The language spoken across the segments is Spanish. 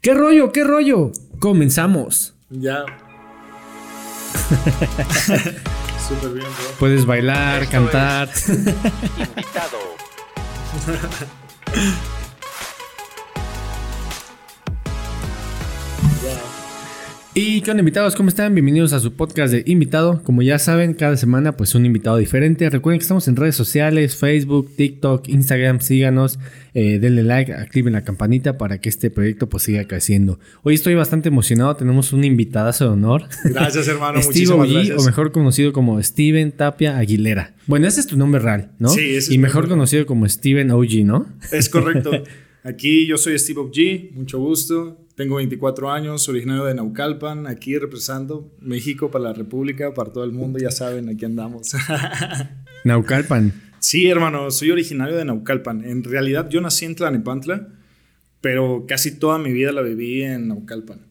¿Qué rollo? ¿Qué rollo? Comenzamos. Ya. Súper bien, bro. Puedes bailar, Esto cantar. Invitado. Ya. Y qué onda invitados, ¿cómo están? Bienvenidos a su podcast de invitado. Como ya saben, cada semana pues un invitado diferente. Recuerden que estamos en redes sociales, Facebook, TikTok, Instagram, síganos, eh, denle like, activen la campanita para que este proyecto pues siga creciendo. Hoy estoy bastante emocionado, tenemos un invitadazo de honor. Gracias, hermano. Steve Muchísimas OG, gracias. o mejor conocido como Steven Tapia Aguilera. Bueno, ese es tu nombre real, ¿no? Sí, ese es Y mejor conocido como Steven OG, ¿no? Es correcto. Aquí yo soy Steve G, mucho gusto. Tengo 24 años, originario de Naucalpan, aquí representando México para la República, para todo el mundo, ya saben, aquí andamos. Naucalpan. sí, hermano, soy originario de Naucalpan. En realidad yo nací en Tlanepantla, pero casi toda mi vida la viví en Naucalpan.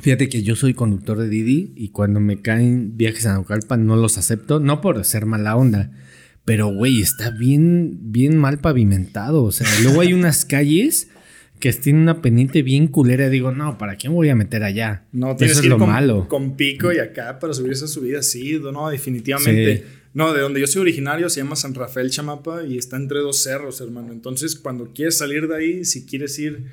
Fíjate que yo soy conductor de Didi y cuando me caen viajes a Naucalpan no los acepto, no por ser mala onda, pero güey, está bien, bien mal pavimentado. O sea, luego hay unas calles que tienen una pendiente bien culera. Digo, no, ¿para qué me voy a meter allá? No, tienes Eso es que ir lo con, malo. con pico y acá para subir esa subida, sí, no, definitivamente. Sí. No, de donde yo soy originario se llama San Rafael Chamapa y está entre dos cerros, hermano. Entonces, cuando quieres salir de ahí, si quieres ir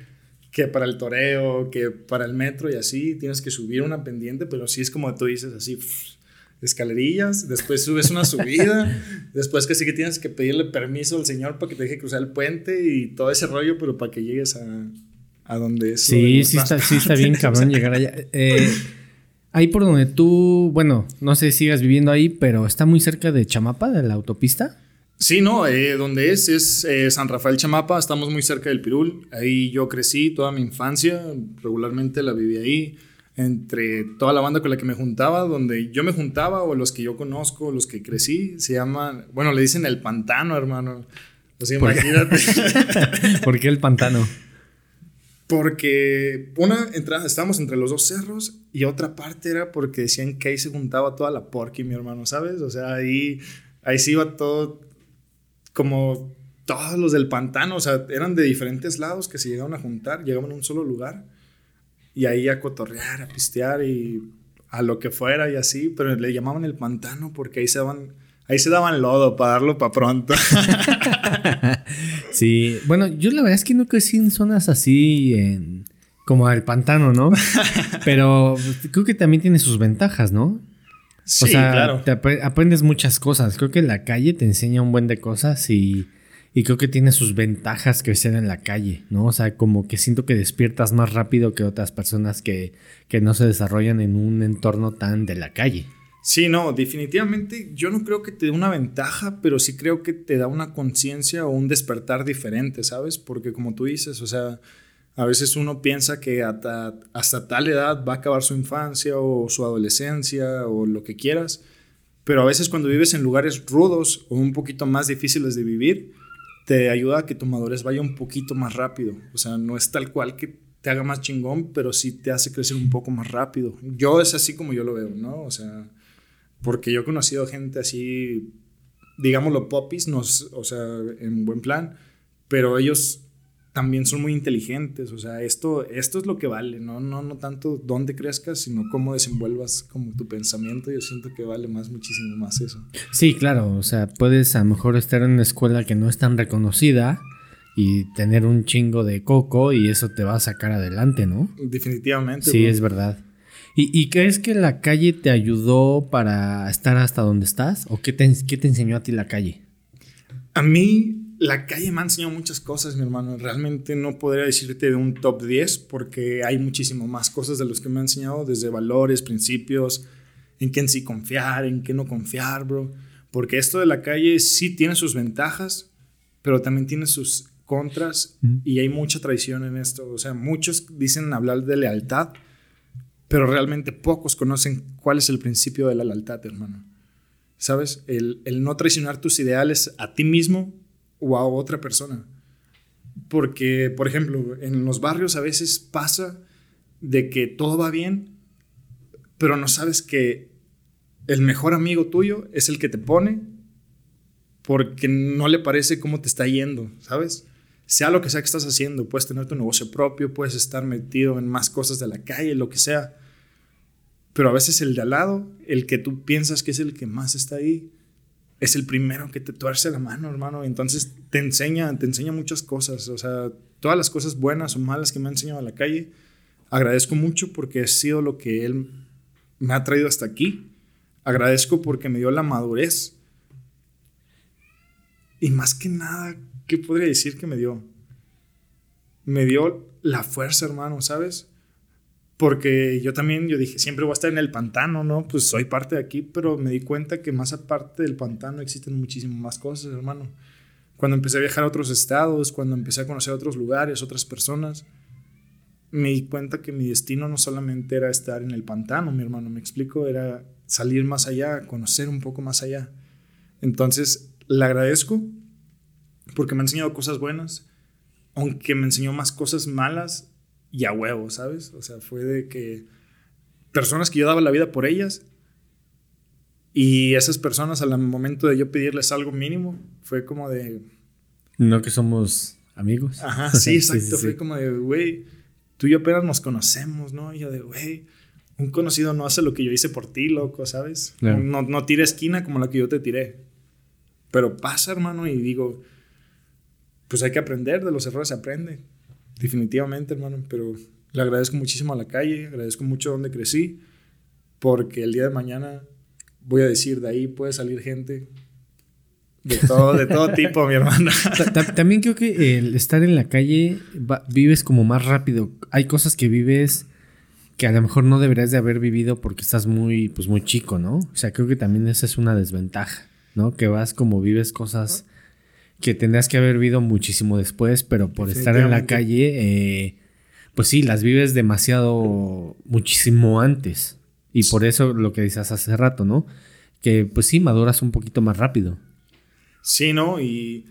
que para el toreo, que para el metro y así, tienes que subir una pendiente, pero sí es como tú dices, así, pff, escalerillas, después subes una subida, después que sí que tienes que pedirle permiso al señor para que te deje cruzar el puente y todo ese rollo, pero para que llegues a, a donde es. Sí, sí está, sí está bien cabrón llegar allá. Eh, ahí por donde tú, bueno, no sé si sigas viviendo ahí, pero está muy cerca de Chamapa, de la autopista. Sí, no, eh, donde es, es eh, San Rafael Chamapa, estamos muy cerca del Pirul. Ahí yo crecí toda mi infancia, regularmente la viví ahí, entre toda la banda con la que me juntaba, donde yo me juntaba o los que yo conozco, los que crecí, se llaman, bueno, le dicen el pantano, hermano. O sea, ¿Por qué? imagínate. ¿Por qué el pantano? Porque una entrada, estábamos entre los dos cerros y otra parte era porque decían que ahí se juntaba toda la porqui, mi hermano, ¿sabes? O sea, ahí, ahí sí iba todo como todos los del pantano, o sea, eran de diferentes lados que se llegaban a juntar, llegaban a un solo lugar y ahí a cotorrear, a pistear y a lo que fuera y así, pero le llamaban el pantano porque ahí se daban, ahí se daban lodo para darlo para pronto. Sí, bueno, yo la verdad es que no crecí en zonas así, en, como el pantano, ¿no? Pero creo que también tiene sus ventajas, ¿no? sí, o sea, claro. te apre- aprendes muchas cosas. Creo que la calle te enseña un buen de cosas y, y creo que tiene sus ventajas crecer en la calle, ¿no? O sea, como que siento que despiertas más rápido que otras personas que, que no se desarrollan en un entorno tan de la calle. Sí, no, definitivamente yo no creo que te dé una ventaja, pero sí creo que te da una conciencia o un despertar diferente, ¿sabes? Porque como tú dices, o sea, a veces uno piensa que hasta, hasta tal edad va a acabar su infancia o su adolescencia o lo que quieras, pero a veces cuando vives en lugares rudos o un poquito más difíciles de vivir, te ayuda a que tu madurez vaya un poquito más rápido. O sea, no es tal cual que te haga más chingón, pero sí te hace crecer un poco más rápido. Yo es así como yo lo veo, ¿no? O sea, porque yo he conocido gente así, digámoslo, popis, nos, o sea, en buen plan, pero ellos también son muy inteligentes, o sea, esto, esto es lo que vale, ¿no? No, no tanto dónde crezcas, sino cómo desenvuelvas como tu pensamiento, yo siento que vale más, muchísimo más eso. Sí, claro, o sea, puedes a lo mejor estar en una escuela que no es tan reconocida y tener un chingo de coco y eso te va a sacar adelante, ¿no? Definitivamente. Sí, bro. es verdad. ¿Y, y crees que la calle te ayudó para estar hasta donde estás? ¿O qué te, qué te enseñó a ti la calle? A mí la calle me ha enseñado muchas cosas, mi hermano. Realmente no podría decirte de un top 10 porque hay muchísimo más cosas de los que me ha enseñado, desde valores, principios, en qué en sí confiar, en qué no confiar, bro. Porque esto de la calle sí tiene sus ventajas, pero también tiene sus contras y hay mucha traición en esto. O sea, muchos dicen hablar de lealtad, pero realmente pocos conocen cuál es el principio de la lealtad, hermano. ¿Sabes? El, el no traicionar tus ideales a ti mismo o a otra persona. Porque, por ejemplo, en los barrios a veces pasa de que todo va bien, pero no sabes que el mejor amigo tuyo es el que te pone porque no le parece cómo te está yendo, ¿sabes? sea lo que sea que estás haciendo, puedes tener tu negocio propio, puedes estar metido en más cosas de la calle, lo que sea. Pero a veces el de al lado, el que tú piensas que es el que más está ahí, es el primero que te tuerce la mano, hermano. Entonces te enseña, te enseña muchas cosas. O sea, todas las cosas buenas o malas que me ha enseñado a la calle, agradezco mucho porque ha sido lo que él me ha traído hasta aquí. Agradezco porque me dio la madurez. Y más que nada, ¿qué podría decir que me dio? Me dio la fuerza, hermano, ¿sabes? Porque yo también, yo dije, siempre voy a estar en el pantano, ¿no? Pues soy parte de aquí, pero me di cuenta que más aparte del pantano existen muchísimas más cosas, hermano. Cuando empecé a viajar a otros estados, cuando empecé a conocer otros lugares, otras personas, me di cuenta que mi destino no solamente era estar en el pantano, mi hermano, me explico, era salir más allá, conocer un poco más allá. Entonces, le agradezco porque me ha enseñado cosas buenas, aunque me enseñó más cosas malas y a huevo, ¿sabes? O sea, fue de que personas que yo daba la vida por ellas y esas personas al momento de yo pedirles algo mínimo, fue como de... No que somos amigos. Ajá, sí, exacto. Fue como de, güey, tú y yo apenas nos conocemos, ¿no? Y yo de, güey, un conocido no hace lo que yo hice por ti, loco, ¿sabes? No, no tira esquina como la que yo te tiré. Pero pasa, hermano, y digo, pues hay que aprender, de los errores se aprende. Definitivamente, hermano, pero le agradezco muchísimo a la calle, agradezco mucho donde crecí, porque el día de mañana voy a decir, de ahí puede salir gente de todo, de todo tipo, mi hermana. También creo que el estar en la calle vives como más rápido. Hay cosas que vives que a lo mejor no deberías de haber vivido porque estás muy, pues muy chico, ¿no? O sea, creo que también esa es una desventaja, ¿no? Que vas como vives cosas que tendrías que haber vivido muchísimo después, pero por estar en la calle, eh, pues sí, las vives demasiado, muchísimo antes. Y por eso lo que dices hace rato, ¿no? Que pues sí, maduras un poquito más rápido. Sí, ¿no? Y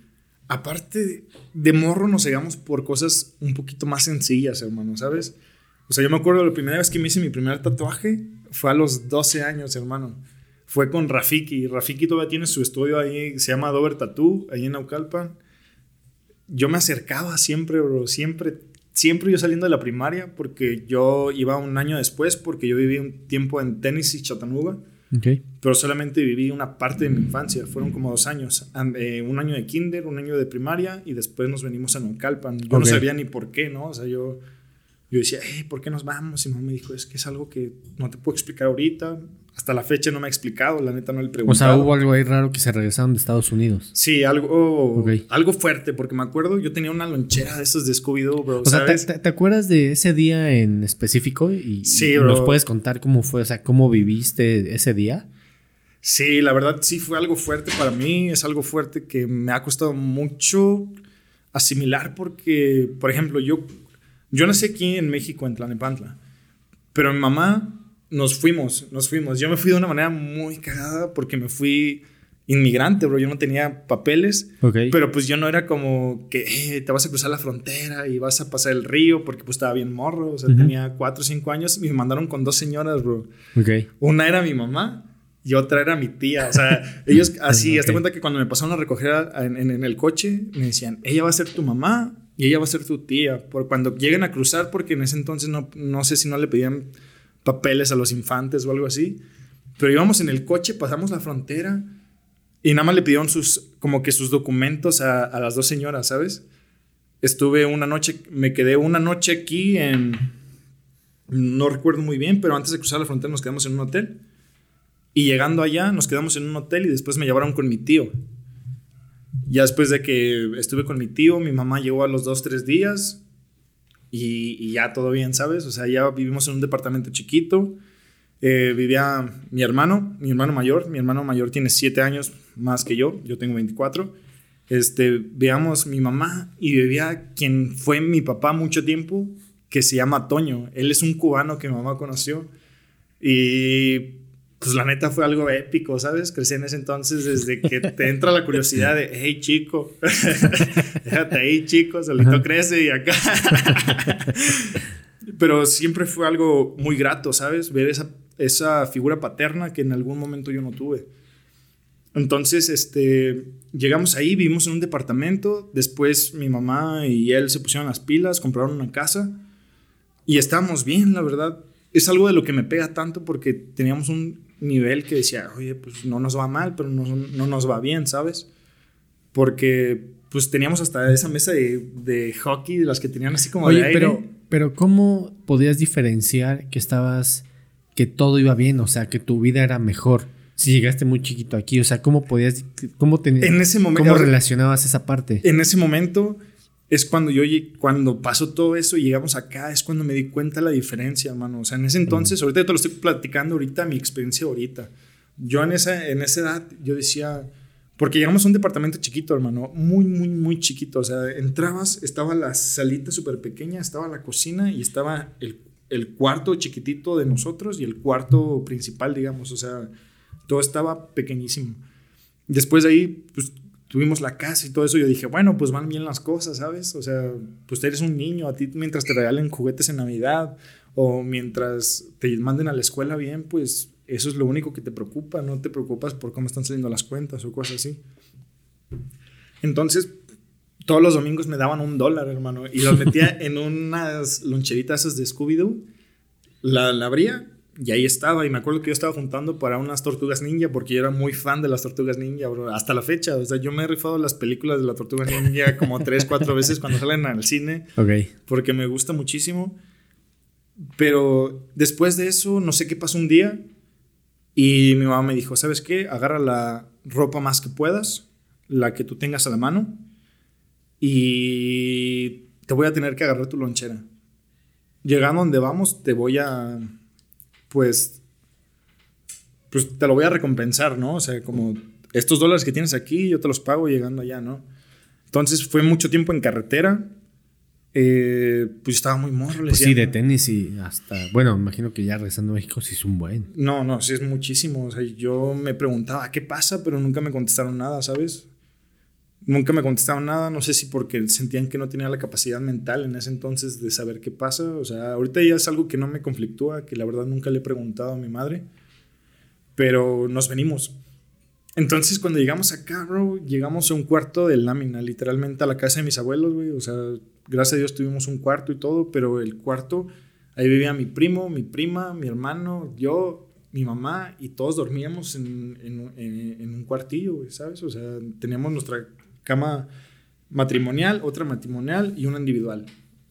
aparte de morro nos llegamos por cosas un poquito más sencillas, hermano, ¿sabes? O sea, yo me acuerdo la primera vez que me hice mi primer tatuaje fue a los 12 años, hermano fue con Rafiki. Rafiki todavía tiene su estudio ahí, se llama Dover Tattoo, ahí en Naucalpan. Yo me acercaba siempre, bro, siempre, siempre yo saliendo de la primaria, porque yo iba un año después, porque yo viví un tiempo en Tennessee, Chattanooga. Okay. Pero solamente viví una parte de mi infancia, fueron como dos años. Eh, un año de kinder, un año de primaria y después nos venimos a Naucalpan. Yo no sabía ni por qué, ¿no? O sea, yo, yo decía, hey, ¿por qué nos vamos? Y mamá me dijo, es que es algo que no te puedo explicar ahorita hasta la fecha no me ha explicado, la neta no le pregunté. O sea, hubo algo ahí raro que se regresaron de Estados Unidos. Sí, algo, algo fuerte, porque me acuerdo, yo tenía una lonchera de esos de Scooby-Doo, bro. O sea, ¿te, acuerdas de ese día en específico? Y, sí, bro. ¿Nos puedes contar cómo fue, o sea, cómo viviste ese día? Sí, la verdad sí fue algo fuerte para mí, es algo fuerte que me ha costado mucho asimilar porque, por ejemplo, yo, yo nací aquí en México, en Tlanepantla, pero mi mamá nos fuimos, nos fuimos. Yo me fui de una manera muy cagada porque me fui inmigrante, bro. Yo no tenía papeles. Pero pues yo no era como que eh, te vas a cruzar la frontera y vas a pasar el río porque pues estaba bien morro. O sea, tenía cuatro o cinco años y me mandaron con dos señoras, bro. Una era mi mamá y otra era mi tía. O sea, ellos así, hasta cuenta que cuando me pasaron a recoger en, el coche, me decían, ella va a ser tu mamá y ella va a ser tu tía. Por cuando lleguen a cruzar, porque en ese entonces no, no sé si no le pedían papeles a los infantes o algo así. Pero íbamos en el coche, pasamos la frontera y nada más le pidieron sus, como que sus documentos a, las dos señoras, ¿sabes? Estuve una noche, me quedé una noche aquí en, no recuerdo muy bien, pero antes de cruzar la frontera nos quedamos en un hotel. Y llegando allá nos quedamos en un hotel y después me llevaron con mi tío. Ya después de que estuve con mi tío, mi mamá llegó a los dos, tres días y, ya todo bien, ¿sabes? O sea, ya vivimos en un departamento chiquito. Eh, vivía mi hermano, mi hermano mayor. Mi hermano mayor tiene 7 años más que yo. Yo tengo 24. Este, veamos mi mamá y vivía quien fue mi papá mucho tiempo, que se llama Toño. Él es un cubano que mi mamá conoció. Y pues la neta fue algo épico, ¿sabes? Crecí en ese entonces desde que te entra la curiosidad de, hey chico, déjate ahí chico, solito crece y acá. Pero siempre fue algo muy grato, ¿sabes? Ver esa, esa figura paterna que en algún momento yo no tuve. Entonces, este, llegamos ahí, vivimos en un departamento, después mi mamá y él se pusieron las pilas, compraron una casa y estábamos bien, la verdad. Es algo de lo que me pega tanto porque teníamos un nivel que decía, oye, pues no nos va mal, pero no, no nos va bien, ¿sabes? Porque pues teníamos hasta esa mesa de, de hockey, de las que tenían así como Oye, de aire. pero, pero ¿cómo podías diferenciar que estabas, que todo iba bien, o sea, que tu vida era mejor? Si llegaste muy chiquito aquí, o sea, ¿cómo podías, cómo tenías, En ese momento- cómo relacionabas esa parte? en ese momento es cuando yo cuando pasó todo eso y llegamos acá es cuando me di cuenta la diferencia, hermano. O sea, en ese entonces, ahorita te lo estoy platicando ahorita mi experiencia ahorita. Yo en esa en esa edad yo decía porque llegamos a un departamento chiquito, hermano, muy muy muy chiquito, o sea, entrabas, estaba la salita súper pequeña, estaba la cocina y estaba el, el cuarto chiquitito de nosotros y el cuarto principal, digamos, o sea, todo estaba pequeñísimo. Después de ahí, pues tuvimos la casa y todo eso. Yo dije, bueno, pues van bien las cosas, ¿sabes? O sea, pues eres un niño, a ti mientras te regalen juguetes en Navidad o mientras te manden a la escuela bien, pues eso es lo único que te preocupa. No te preocupas por cómo están saliendo las cuentas o cosas así. Entonces, todos los domingos me daban un dólar, hermano, y los metía en unas loncheritas esas de Scooby-Doo. La, la abría y ahí estaba. Y me acuerdo que yo estaba juntando para unas tortugas ninja porque yo era muy fan de las tortugas ninja, bro. Hasta la fecha. O sea, yo me he rifado las películas de las tortugas ninja como tres, cuatro veces cuando salen al cine Ok. porque me gusta muchísimo. Pero después de eso, no sé qué pasó un día y mi mamá me dijo, ¿sabes qué? Agarra la ropa más que puedas, la que tú tengas a la mano y te voy a tener que agarrar tu lonchera. Llegando donde vamos, te voy a, pues, pues te lo voy a recompensar, ¿no? O sea, como estos dólares que tienes aquí, yo te los pago llegando allá, ¿no? Entonces fue mucho tiempo en carretera. Eh, pues estaba muy morro. Pues sí, de tenis y hasta, bueno, imagino que ya regresando a México sí es un buen. No, no, sí es muchísimo. O sea, yo me preguntaba qué pasa, pero nunca me contestaron nada, ¿sabes? Nunca me contestaron nada. No sé si porque sentían que no tenía la capacidad mental en ese entonces de saber qué pasa. O sea, ahorita ya es algo que no me conflictúa, que la verdad nunca le he preguntado a mi madre. Pero nos venimos. Entonces, cuando llegamos acá, bro, llegamos a un cuarto de lámina, literalmente a la casa de mis abuelos, güey. O sea, gracias a Dios tuvimos un cuarto y todo, pero el cuarto, ahí vivía mi primo, mi prima, mi hermano, yo, mi mamá, y todos dormíamos en, en- en- en un cuartillo, ¿sabes? O sea, teníamos nuestra cama matrimonial, otra matrimonial y una individual.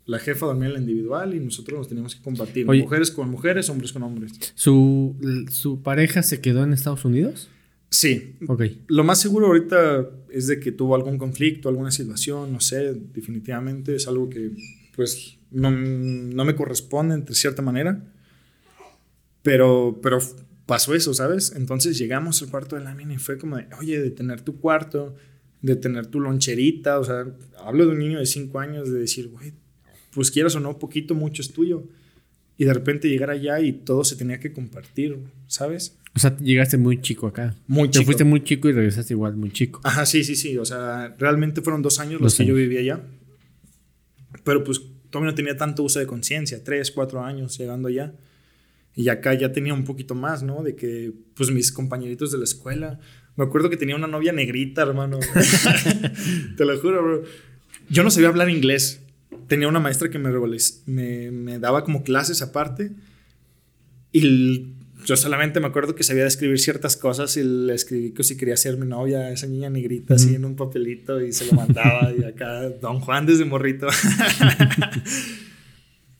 La jefa dormía en la individual y nosotros nos teníamos que compartir. Oye. Mujeres con mujeres, hombres con hombres. ¿Su, ¿Su pareja se quedó en Estados Unidos? Sí, Ok. Lo más seguro ahorita es de que tuvo algún conflicto, alguna situación, no sé, definitivamente es algo que pues no, no me corresponde entre cierta manera, pero, pero pasó eso, ¿sabes? Entonces llegamos al cuarto de lámina y fue como de, oye, de tener tu cuarto, de tener tu loncherita, o sea, hablo de un niño de 5 años, de decir, güey, pues quieras o no, poquito, mucho es tuyo. Y de repente llegar allá y todo se tenía que compartir, ¿sabes? O sea, llegaste muy chico acá. Muy Te chico. fuiste muy chico y regresaste igual muy chico. Ajá, sí, sí, sí. O sea, realmente fueron dos años Dos los que yo años. viví allá. Pero pues todavía no tenía tanto uso de conciencia, tres, cuatro años llegando allá. Y acá ya tenía un poquito más, ¿no? De que, pues mis compañeritos de la escuela. Me acuerdo que tenía una novia negrita, hermano. Te lo juro, bro. Yo no sabía hablar inglés. Tenía una maestra que me, me, me daba como clases aparte. Y l- yo solamente me acuerdo que sabía escribir ciertas cosas y le escribí que si quería ser mi novia, esa niña negrita, así en un papelito y se lo mandaba. y acá, Don Juan desde morrito.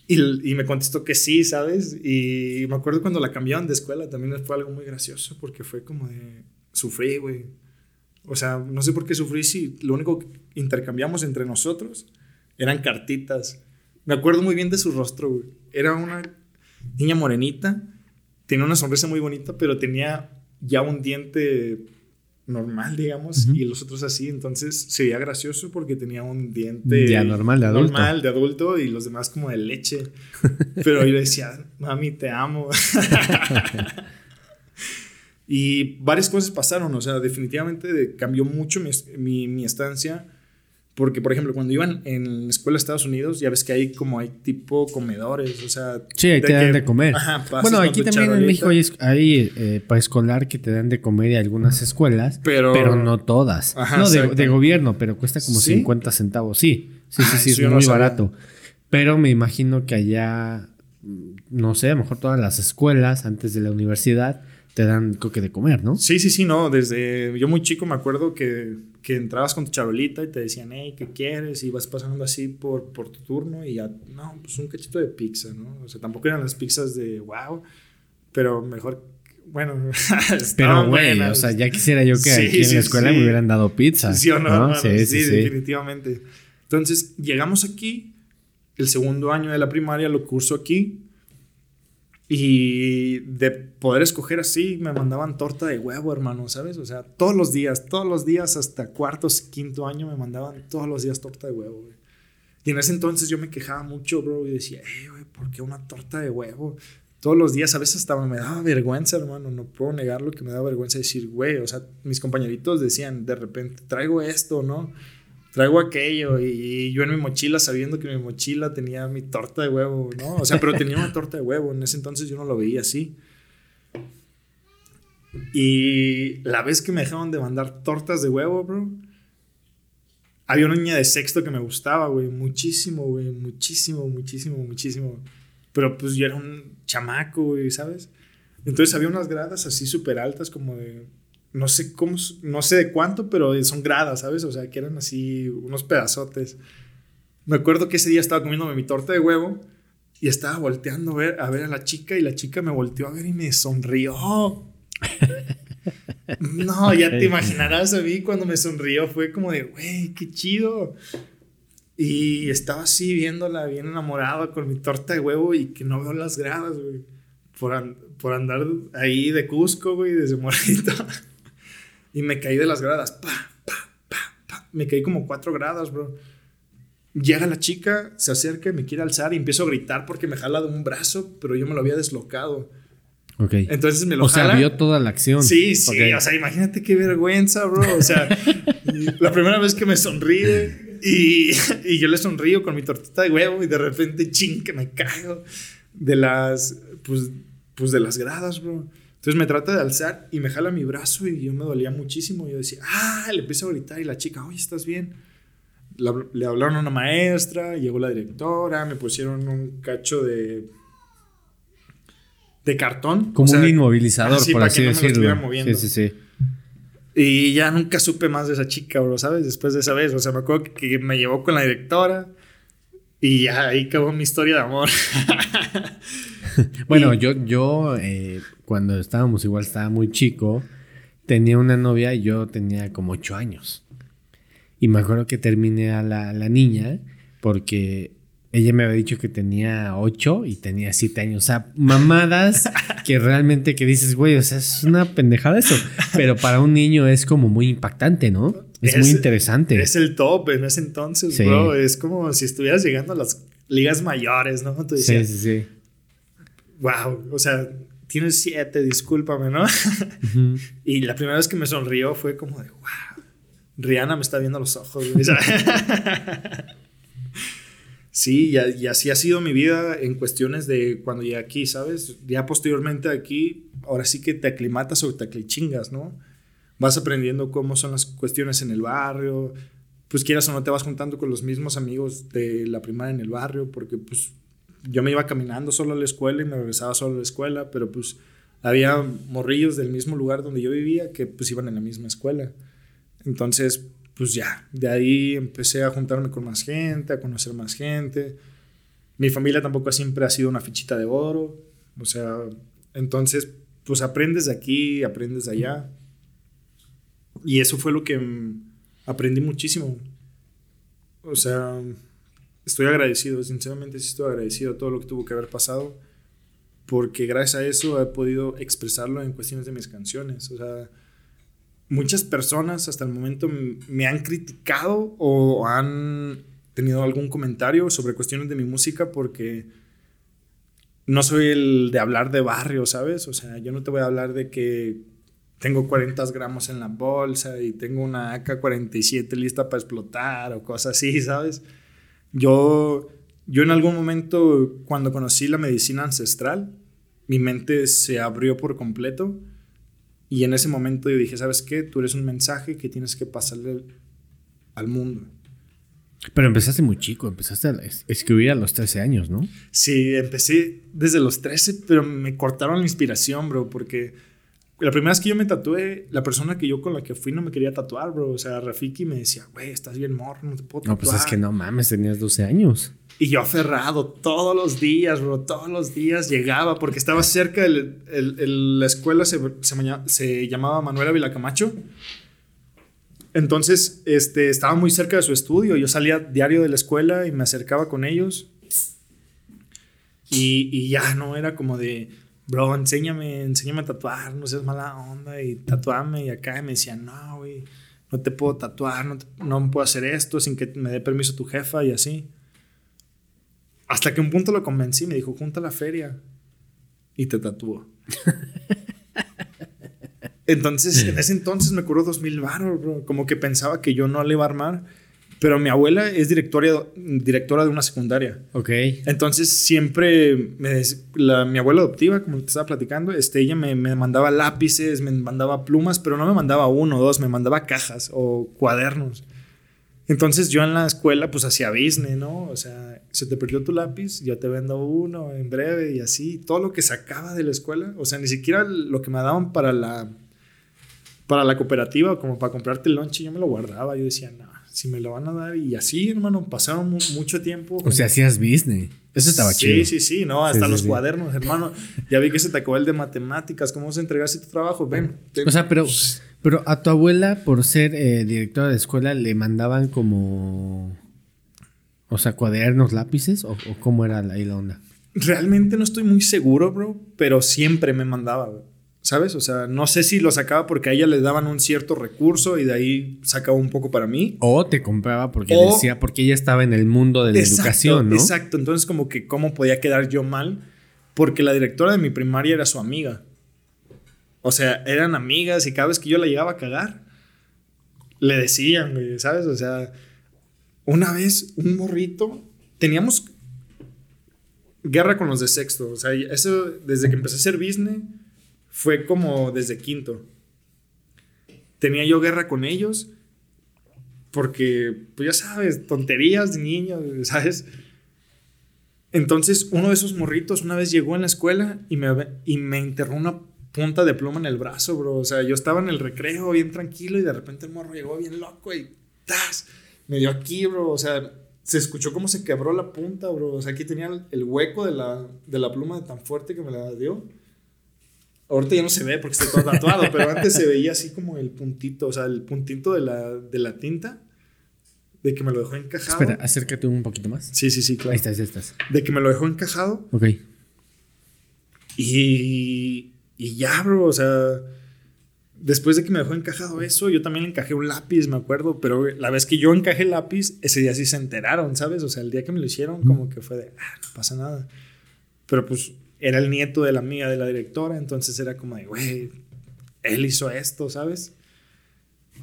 y, y me contestó que sí, ¿sabes? Y me acuerdo cuando la cambiaron de escuela también fue algo muy gracioso porque fue como de sufrí, güey. O sea, no sé por qué sufrí si lo único que intercambiamos entre nosotros eran cartitas. Me acuerdo muy bien de su rostro, güey. Era una niña morenita, tenía una sonrisa muy bonita, pero tenía ya un diente normal, digamos, Ujú. y los otros así. Entonces se veía gracioso porque tenía un diente Ya normal de adulto. normal de adulto y los demás como de leche. Pero yo decía, mami, te amo. y varias cosas pasaron, o sea, definitivamente cambió mucho mi, mi, mi estancia Porque, por ejemplo, cuando iban en la escuela de Estados Unidos, ya ves que hay como hay tipo comedores, o sea... Sí, ahí de te dan que- de comer. Ajá, bueno, aquí también en charolita. México hay, hay eh, preescolar que te dan de comer y algunas escuelas, Pero- pero, no todas. Ajá, no, de, de gobierno, pero cuesta como ¿Sí? 50 centavos. Sí, sí, sí, sí, eso es no muy sabía. barato. Pero me imagino que allá, mm, no sé, a lo mejor todas las escuelas antes de la universidad te dan coque de comer, ¿no? Sí, sí, sí, no. Desde yo muy chico me acuerdo que, que entrabas con tu charolita y te decían, hey, ¿qué quieres? Y vas pasando así por, por tu turno y ya, no, pues un cachito de pizza, ¿no? O sea, tampoco eran las pizzas de wow, pero mejor, bueno, Pero, güey, o sea, ya quisiera yo que Sí, aquí en sí, la escuela sí. me hubieran dado pizza. ¿Sí o no? hermano? Sí, sí, sí. definitivamente. Entonces, llegamos aquí, el segundo año de la primaria lo curso aquí. Y de poder escoger así, me mandaban torta de huevo, hermano, ¿sabes? O sea, todos los días, todos los días, hasta cuarto, quinto año, me mandaban todos los días torta de huevo, güey. Y en ese entonces yo me quejaba mucho, bro, y decía, hey, güey, ¿por qué una torta de huevo? Todos los días, a veces hasta me daba vergüenza, hermano, no puedo negar lo que me daba vergüenza decir, güey, o sea, mis compañeritos decían, de repente, traigo esto, ¿no? Traigo aquello, y yo en mi mochila, sabiendo que mi mochila tenía mi torta de huevo, ¿no? O sea, pero tenía una torta de huevo, en ese entonces yo no lo veía así. Y la vez que me dejaron de mandar tortas de huevo, bro, había una niña de sexto que me gustaba, güey, muchísimo, güey, muchísimo, muchísimo, muchísimo. Pero pues yo era un chamaco, güey, ¿sabes? Entonces había unas gradas así súper altas, como de, no sé cómo, no sé de cuánto, pero son gradas, ¿sabes? O sea, que eran así unos pedazotes. Me acuerdo que ese día estaba comiéndome mi torta de huevo y estaba volteando a ver, a ver a la chica y la chica me volteó a ver y me sonrió. No, ya te imaginarás a mí cuando me sonrió, fue como de, güey, qué chido. Y estaba así viéndola bien enamorada con mi torta de huevo y que no veo las gradas, güey. Por, an- por andar ahí de Cusco, güey, desde Morrito. Y me caí de las gradas. Pa, pa, pa, pa. Me caí como cuatro gradas, bro. Llega la chica, se acerca me quiere alzar y empiezo a gritar porque me jala de un brazo, pero yo me lo había deslocado. Ok. Entonces me lo o sea, vio toda la acción. Sí, sí, o sea, imagínate qué vergüenza, bro. O sea, la primera vez que me sonríe y, y yo le sonrío con mi tortita de huevo y de repente, ching, que me caigo de las, pues, pues de las gradas, bro. Entonces me trata de alzar y me jala mi brazo y yo me dolía muchísimo. Yo decía, ah, le empiezo a gritar y la chica, oye, ¿estás bien? La- le hablaron a una maestra, llegó la directora, me pusieron un cacho de, de cartón. Como o sea, un inmovilizador, así por para así que no decirlo. moviendo. Sí, sí, sí. Y ya nunca supe más de esa chica, bro, ¿sabes? Después de esa vez. O sea, me acuerdo que, que me llevó con la directora. Y ya ahí acabó mi historia de amor. Bueno, Y- yo, yo eh, cuando estábamos igual, estaba muy chico, tenía una novia y yo tenía como ocho años. Y me acuerdo que terminé a la, la niña porque ella me había dicho que tenía ocho y tenía siete años. O sea, mamadas que realmente que dices, güey, o sea, es una pendejada eso. Pero para un niño es como muy impactante, ¿no? Es, muy Es- interesante. es el top en ese entonces, Sí. bro. Es como si estuvieras llegando a las ligas mayores, ¿no? Tú sí, decías, sí, sí. Wow, o sea, tienes siete, discúlpame, ¿no? Ujú. y la primera vez que me sonrió fue como de, wow, Rihanna me está viendo a los ojos. Sí, y, y así ha sido mi vida en cuestiones de cuando llegué aquí, ¿sabes? Ya posteriormente aquí, ahora sí que te aclimatas o te aclichingas, ¿no? Vas aprendiendo cómo son las cuestiones en el barrio, pues quieras o no te vas juntando con los mismos amigos de la primaria en el barrio, porque pues yo me iba caminando solo a la escuela y me regresaba solo a la escuela, pero pues había morrillos del mismo lugar donde yo vivía que pues iban en la misma escuela. Entonces, pues ya, de ahí empecé a juntarme con más gente, a conocer más gente. Mi familia tampoco siempre ha sido una fichita de oro, o sea, entonces, pues aprendes de aquí, aprendes de allá. Y eso fue lo que aprendí muchísimo. O sea, estoy agradecido, sinceramente sí estoy agradecido a todo lo que tuvo que haber pasado, porque gracias a eso he podido expresarlo en cuestiones de mis canciones. O sea, muchas personas hasta el momento me han criticado o han tenido algún comentario sobre cuestiones de mi música porque no soy el de hablar de barrio, ¿sabes? O sea, yo no te voy a hablar de que tengo 40 gramos en la bolsa y tengo una AK-47 lista para explotar o cosas así, ¿sabes? Yo, yo en algún momento, cuando conocí la medicina ancestral, mi mente se abrió por completo y en ese momento yo dije, ¿sabes qué? Tú eres un mensaje que tienes que pasarle al mundo. Pero empezaste muy chico, empezaste a escribir a los 13 años, ¿no? Sí, empecé desde los 13, pero me cortaron la inspiración, bro, porque la primera vez que yo me tatué, la persona que yo con la que fui no me quería tatuar, bro. O sea, Rafiki me decía, güey, estás bien morro, no te puedo tatuar. No, pues es que no mames, tenías 12 años. Y yo aferrado todos los días, bro, todos los días llegaba porque estaba cerca de la escuela, se, se, se llamaba Manuela Vilacamacho. Entonces, este, estaba muy cerca de su estudio. Yo salía diario de la escuela y me acercaba con ellos. Y, y, ya no era como de, bro, enséñame, enséñame a tatuar, no seas mala onda y tatuame. Y acá me decían, no, güey, no te puedo tatuar, no, no puedo hacer esto sin que me dé permiso tu jefa y así. Hasta que un punto lo convencí, me dijo, junta la feria y te tatúo. Entonces, en ese entonces me curó dos mil baros, bro. Como que pensaba que yo no le iba a armar. Pero mi abuela es directora, directora de una secundaria. Ok. Entonces, siempre me, la, mi abuela adoptiva, como te estaba platicando, este, ella me, me, mandaba lápices, me mandaba plumas, pero no me mandaba uno o dos, me mandaba cajas o cuadernos. Entonces, yo en la escuela, pues hacía business, ¿no? O sea, se te perdió tu lápiz, yo te vendo uno en breve y así. Todo lo que sacaba de la escuela, o sea, ni siquiera lo que me daban para la para la cooperativa, como para comprarte el lunch, yo me lo guardaba. Yo decía, no, si me lo van a dar. Y así, hermano, pasaron mucho tiempo. O sea, hacías business. Eso estaba sí, chido. Sí, sí, sí, no, hasta los cuadernos, hermano. Ya vi que se te acabó el de matemáticas. ¿Cómo vas a entregarse tu trabajo? Ven. O sea, pero, pero a tu abuela, por ser eh, directora de escuela, le mandaban como. O sea, cuadernos, lápices, o, o cómo era ahí la onda. Realmente no estoy muy seguro, bro, pero siempre me mandaba, bro. ¿Sabes? O sea, no sé si lo sacaba porque a ella le daban un cierto recurso y de ahí sacaba un poco para mí. O te compraba porque o, decía, porque ella estaba en el mundo de la exacto, educación, ¿no? Exacto. Entonces, como que, ¿cómo podía quedar yo mal? Porque la directora de mi primaria era su amiga. O sea, eran amigas y cada vez que yo la llegaba a cagar, le decían, güey, ¿sabes? O sea, una vez un morrito, teníamos guerra con los de sexto. O sea, eso desde que empecé a hacer business fue como desde quinto. Tenía yo guerra con ellos porque, pues ya sabes, tonterías de niños, ¿sabes? Entonces, uno de esos morritos una vez llegó en la escuela y me, y me enterró una punta de pluma en el brazo, bro. O sea, yo estaba en el recreo bien tranquilo y de repente el morro llegó bien loco y ¡tas! Me dio aquí, bro. O sea, se escuchó cómo se quebró la punta, bro. O sea, aquí tenía el hueco de la, de la pluma tan fuerte que me la dio. Ahorita ya no se ve porque está todo tatuado, pero antes se veía así como el puntito, o sea, el puntito de la, de la tinta, de que me lo dejó encajado. Espera, acércate un poquito más. Sí, sí, sí, claro. Ahí estás, ahí estás. De que me lo dejó encajado. Ok. Y, y ya, bro, o sea, después de que me dejó encajado eso, yo también le encajé un lápiz, me acuerdo, pero la vez que yo encajé el lápiz, ese día sí se enteraron, ¿sabes? O sea, el día que me lo hicieron, como que fue de, ah, no pasa nada. Pero pues era el nieto de la amiga de la directora, entonces era como de, güey, él hizo esto, ¿sabes?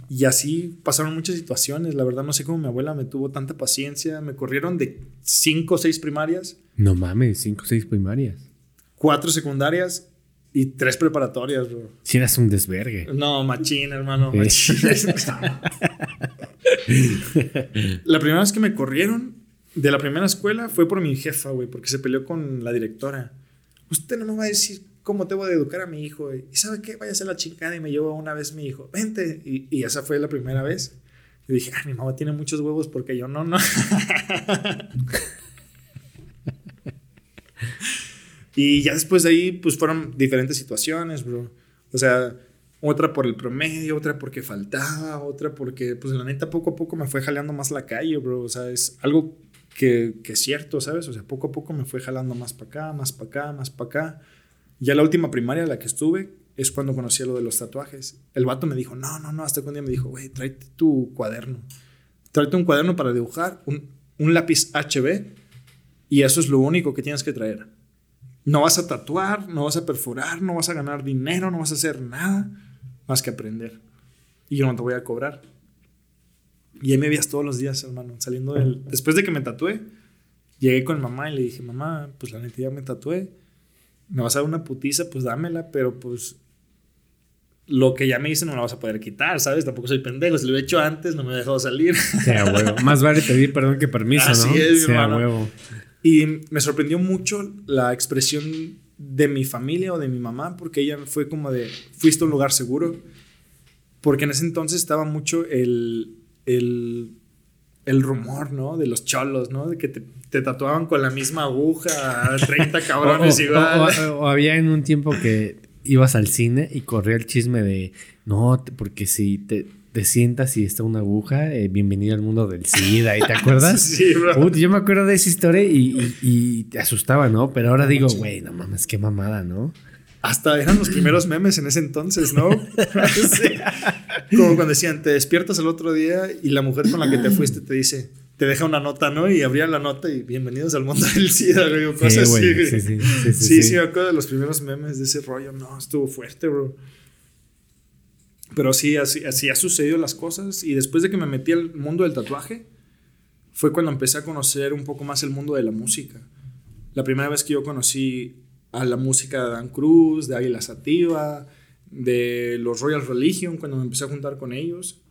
Y así pasaron muchas situaciones, la verdad no sé cómo mi abuela me tuvo tanta paciencia, me corrieron de cinco o seis primarias. No mames, cinco o seis primarias. Cuatro secundarias y tres preparatorias, bro. Si eras un desvergue. No, machín, hermano. Machín. la primera vez que me corrieron de la primera escuela fue por mi jefa, güey, porque se peleó con la directora usted no me va a decir cómo voy a educar a mi hijo. Y sabe qué, vaya a hacer la chingada y me llevó una vez mi hijo, vente. Y, y esa fue la primera vez. Y dije, ah, mi mamá tiene muchos huevos porque yo no, no. y ya después de ahí, pues fueron diferentes situaciones, bro. O sea, otra por el promedio, otra porque faltaba, otra porque, pues la neta, poco a poco me fue jaleando más la calle, bro. O sea, es algo que, que, es cierto, ¿sabes? O sea, poco a poco me fue jalando más para acá, más para acá, más para acá. Ya la última primaria en la que estuve es cuando conocí lo de los tatuajes. El vato me dijo, no, no, no, hasta que un día me dijo, güey, tráete tu cuaderno. Tráete un cuaderno para dibujar, un, un lápiz HB, y eso es lo único que tienes que traer. No vas a tatuar, no vas a perforar, no vas a ganar dinero, no vas a hacer nada. más que aprender. Y yo no te voy a cobrar. Y ahí me veías todos los días, hermano, saliendo del... Después de que me tatué, llegué con mamá y le dije, mamá, pues la neta ya me tatué. Me vas a dar una putiza, pues dámela, pero pues lo que ya me hice no me lo vas a poder quitar, ¿sabes? Tampoco soy pendejo. Si lo he hecho antes, no me he dejado salir. Sí, a huevo. Más vale pedir perdón que permiso, Así ¿no? es, sí, a hermano. huevo. Y me sorprendió mucho la expresión de mi familia o de mi mamá, porque ella fue como de, fuiste a un lugar seguro. Porque en ese entonces estaba mucho el, el, el rumor, ¿no? De los cholos, ¿no? De que te, te tatuaban con la misma aguja, 30 cabrones o, o- igual. o- o había en un tiempo que ibas al cine y corría el chisme de no, porque si te, te sientas y está una aguja, eh, bienvenido al mundo del SIDA. ¿Y te acuerdas? Sí, bro. Yo me acuerdo de esa historia y, y- y te asustaba, ¿no? Pero ahora digo, güey, no mames, qué mamada, ¿no? Hasta eran los primeros memes en ese entonces, ¿no? Sí. Como cuando decían, te despiertas el otro día y la mujer con la que te fuiste te dice, te deja una nota, ¿no? Y abría la nota y bienvenidos al mundo del SIDA, güey, Sí, cosas así. sí, sí, sí, sí, Sí, sí, sí. me acuerdo de los primeros memes de ese rollo. No, estuvo fuerte, bro. Pero sí, así, así ha sucedido las cosas. Y después de que me metí al mundo del tatuaje, fue cuando empecé a conocer un poco más el mundo de la música. La primera vez que yo conocí a la música de Dan Cruz, de Águila Sativa, de los Royal Religion, cuando me empecé a juntar con ellos.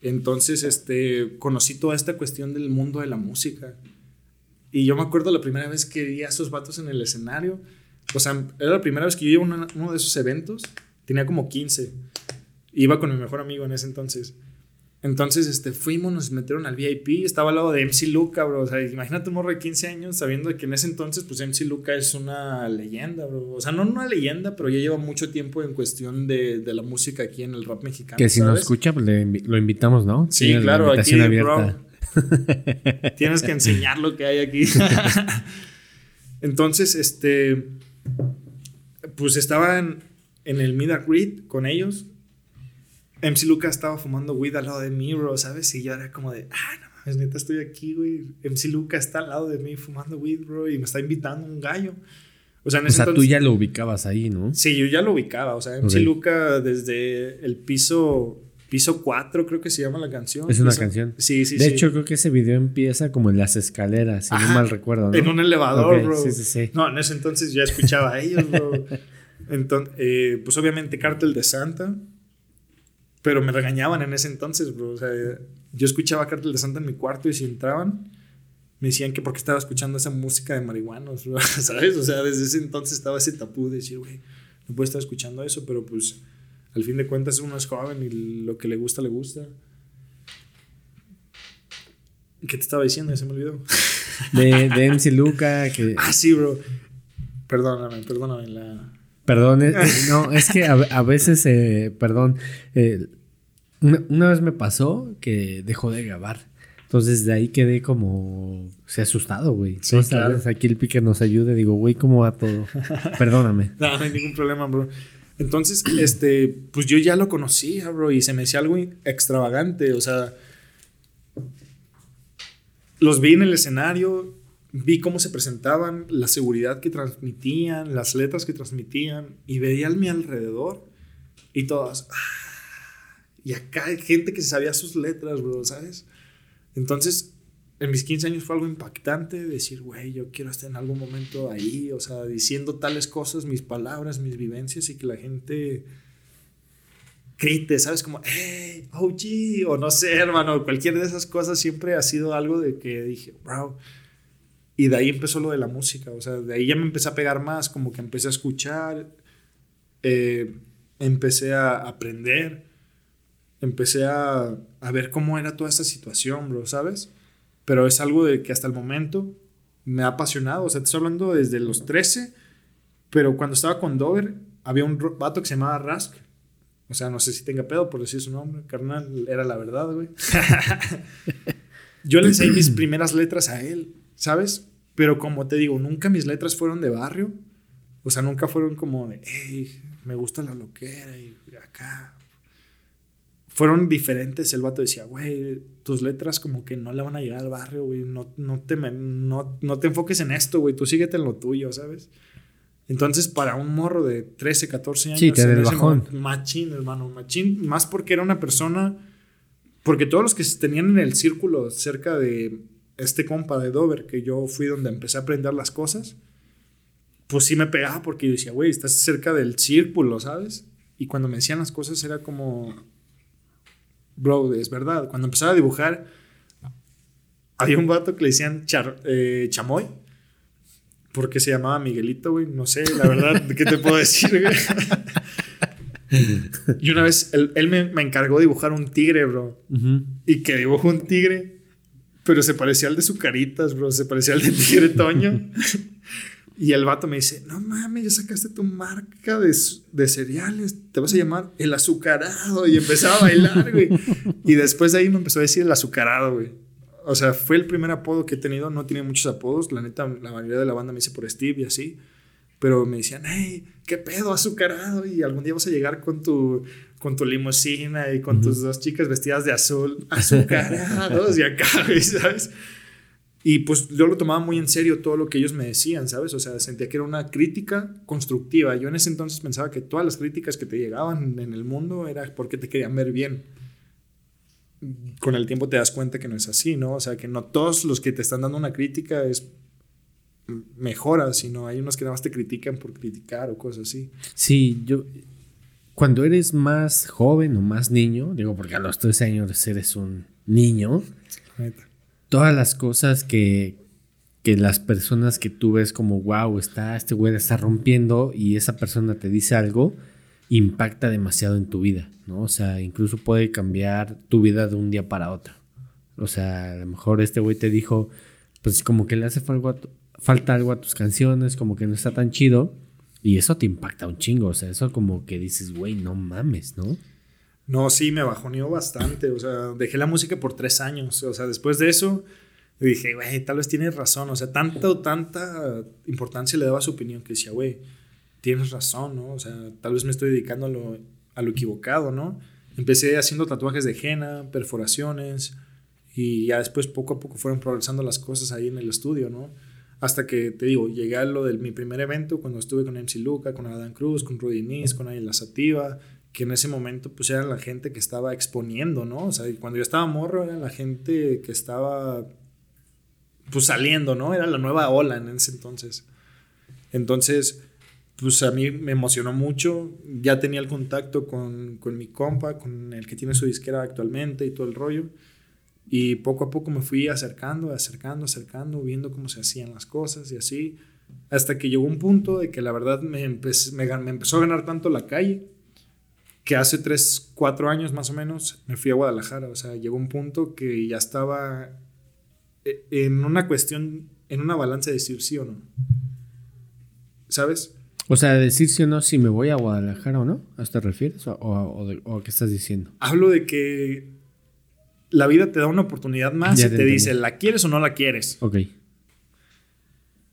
Entonces, este, conocí toda esta cuestión del mundo de la música. Y yo me acuerdo la primera vez que vi a esos vatos en el escenario. O sea, era la primera vez que yo iba a uno de esos eventos. Tenía como 15. Iba con mi mejor amigo en ese entonces. Entonces, este, fuimos, nos metieron al VIP. Estaba al lado de MC Luca, bro. O sea, imagínate un morro de 15 años sabiendo que en ese entonces, pues MC Luca es una leyenda, bro. O sea, no una leyenda, pero ya lleva mucho tiempo en cuestión de, de la música aquí en el rap mexicano. Que si nos escucha, pues le invi- lo invitamos, ¿no? Sí, Tienes la claro, aquí, invitación bro. Tienes que enseñar lo que hay aquí. Entonces, este, pues estaba en, el Greet con ellos. MC Luca estaba fumando weed al lado de mí, bro, ¿sabes? Y yo era como de, ah, no mames, neta, estoy aquí, güey. MC Luca está al lado de mí fumando weed, bro, y me está invitando un gallo. O sea, en O ese sea, tú ya lo ubicabas ahí, ¿no? Sí, yo ya lo ubicaba. O sea, MC. Luca desde el piso, piso 4, creo que se llama la canción. Es una Piso- canción. Sí, sí, de sí. hecho, creo que ese video empieza como en las escaleras, si no mal recuerdo, ¿no? En un elevador, bro. Sí, sí, sí. No, en ese entonces ya escuchaba a ellos, bro. Entonces, eh, pues obviamente Cártel de Santa. Pero me regañaban en ese entonces, bro. O sea, yo escuchaba Cártel de Santa en mi cuarto y si entraban, me decían que porque estaba escuchando esa música de marihuanos, bro, ¿sabes? O sea, desde ese entonces estaba ese tabú de decir, güey, no puedo estar escuchando eso, pero pues al fin de cuentas uno es joven y lo que le gusta, le gusta. ¿Qué te estaba diciendo? Ya se me olvidó. De, de MC Luca, que... Ah, sí, bro. Perdóname, perdóname. La... Perdón, eh, eh, no, es que a, a veces, eh, perdón, eh, una, una vez me pasó que dejó de grabar. Entonces de ahí quedé como, se asustado, güey. Sí, claro. veces aquí el pique nos ayude, digo, güey, ¿cómo va todo? Perdóname. No, no hay ningún problema, bro. Entonces, este, pues yo ya lo conocía, bro, y se me hacía algo extravagante. O sea, los vi en el escenario, vi cómo se presentaban, la seguridad que transmitían, las letras que transmitían, y veía a mi alrededor y todas. "Ah", Y acá hay gente que se sabía sus letras, bro, ¿sabes? Entonces, en mis 15 años fue algo impactante decir, güey, yo quiero estar en algún momento ahí, o sea, diciendo tales cosas, mis palabras, mis vivencias y que la gente grite, ¿sabes? Como, hey, OG, o no sé, hermano, cualquier de esas cosas siempre ha sido algo de que dije, bro. Y de ahí empezó lo de la música, o sea, de ahí ya me empecé a pegar más, como que empecé a escuchar, eh, empecé a aprender, empecé a, a ver cómo era toda esta situación, bro, ¿sabes? Pero es algo de que hasta el momento me ha apasionado, o sea, te estoy hablando desde los 13, pero cuando estaba con Dover, había un vato que se llamaba Rask, o sea, no sé si tenga pedo por decir su nombre, carnal, era la verdad, güey. Yo le enseñé mis primeras letras a él, ¿sabes? Pero como te digo, nunca mis letras fueron de barrio. O sea, nunca fueron como de, hey, me gusta la loquera y acá. Fueron diferentes. El vato decía, güey, tus letras como que no le van a llegar al barrio, güey. No, no, te, no, no te enfoques en esto, güey. Tú síguete en lo tuyo, ¿sabes? Entonces, para un morro de 13, 14 años, Sí, te en el ese momento, machín, hermano, machín, más porque era una persona, porque todos los que se tenían en el círculo cerca de este compa de Dover, que yo fui donde empecé a aprender las cosas, pues sí me pegaba porque yo decía, güey, estás cerca del círculo, ¿sabes? Y cuando me decían las cosas era como, bro, es verdad. Cuando empezaba a dibujar, había un vato que le decían char- eh, chamoy, porque se llamaba Miguelito, güey. No sé, la verdad, ¿qué te puedo decir, güey? y una vez él, él me, me encargó de dibujar un tigre, bro. Y que dibujó un tigre, pero se parecía al de Zucaritas, bro. Se parecía al de Tigre Toño. y el vato me dice: No mames, ya sacaste tu marca de, de cereales. Te vas a llamar el azucarado. Y empezaba a bailar, güey. Y después de ahí me empezó a decir el azucarado, güey. O sea, fue el primer apodo que he tenido. No tenía muchos apodos. La neta, la mayoría de la banda me dice por Steve y así. Pero me decían, hey, ¿qué pedo, azucarado? Y algún día vas a llegar con tu, con tu limusina y con tus dos chicas vestidas de azul, azucarados y acá, ¿sabes? Y pues yo lo tomaba muy en serio todo lo que ellos me decían, ¿sabes? O sea, sentía que era una crítica constructiva. Yo en ese entonces pensaba que todas las críticas que te llegaban en el mundo era porque te querían ver bien. Con el tiempo te das cuenta que no es así, ¿no? O sea, que no todos los que te están dando una crítica es mejora, sino hay unos que nada más te critican por criticar o cosas así. Sí, yo. Cuando eres más joven o más niño, digo, porque a los 13 años eres un niño, Neta. Todas las cosas que, que las personas que tú ves como, wow, está, este güey está rompiendo y esa persona te dice algo, impacta demasiado en tu vida, ¿no? O sea, incluso puede cambiar tu vida de un día para otro. O sea, a lo mejor este güey te dijo, pues como que le hace algo falta algo a tus canciones, como que no está tan chido. Y eso te impacta un chingo, o sea, eso como que dices, güey, no mames, ¿no? No, sí, me bajoneó bastante. O sea, dejé la música por tres años. O sea, después de eso dije, güey, tal vez tienes razón. O sea, tanta o tanta importancia le daba a su opinión que decía, güey, tienes razón, ¿no? O sea, tal vez me estoy dedicando a lo, a lo equivocado, ¿no? Empecé haciendo tatuajes de henna, perforaciones. Y ya después, poco a poco, fueron progresando las cosas ahí en el estudio, ¿no? Hasta que, te digo, llegué a lo de mi primer evento, cuando estuve con MC Luca, con Adam Cruz, con Rudy Nis, con Ayla Sativa, que en ese momento pues eran la gente que estaba exponiendo, ¿no? O sea, cuando yo estaba morro era la gente que estaba pues saliendo, ¿no? Era la nueva ola en ese entonces. Entonces, pues a mí me emocionó mucho, ya tenía el contacto con, con mi compa, con el que tiene su disquera actualmente y todo el rollo. Y poco a poco me fui acercando, acercando, acercando, viendo cómo se hacían las cosas y así. Hasta que llegó un punto de que la verdad me, empe- me, me empezó a ganar tanto la calle que hace 3, 4 años más o menos me fui a Guadalajara. O sea, llegó un punto que ya estaba eh, en una cuestión, en una balanza de decir sí o no. ¿Sabes? O sea, decir sí o no si me voy a Guadalajara o no, ¿a te refieres? ¿O, o, o qué estás diciendo? Hablo de que la vida te da una oportunidad más Ya y te dice, ¿la quieres o no la quieres? Ok.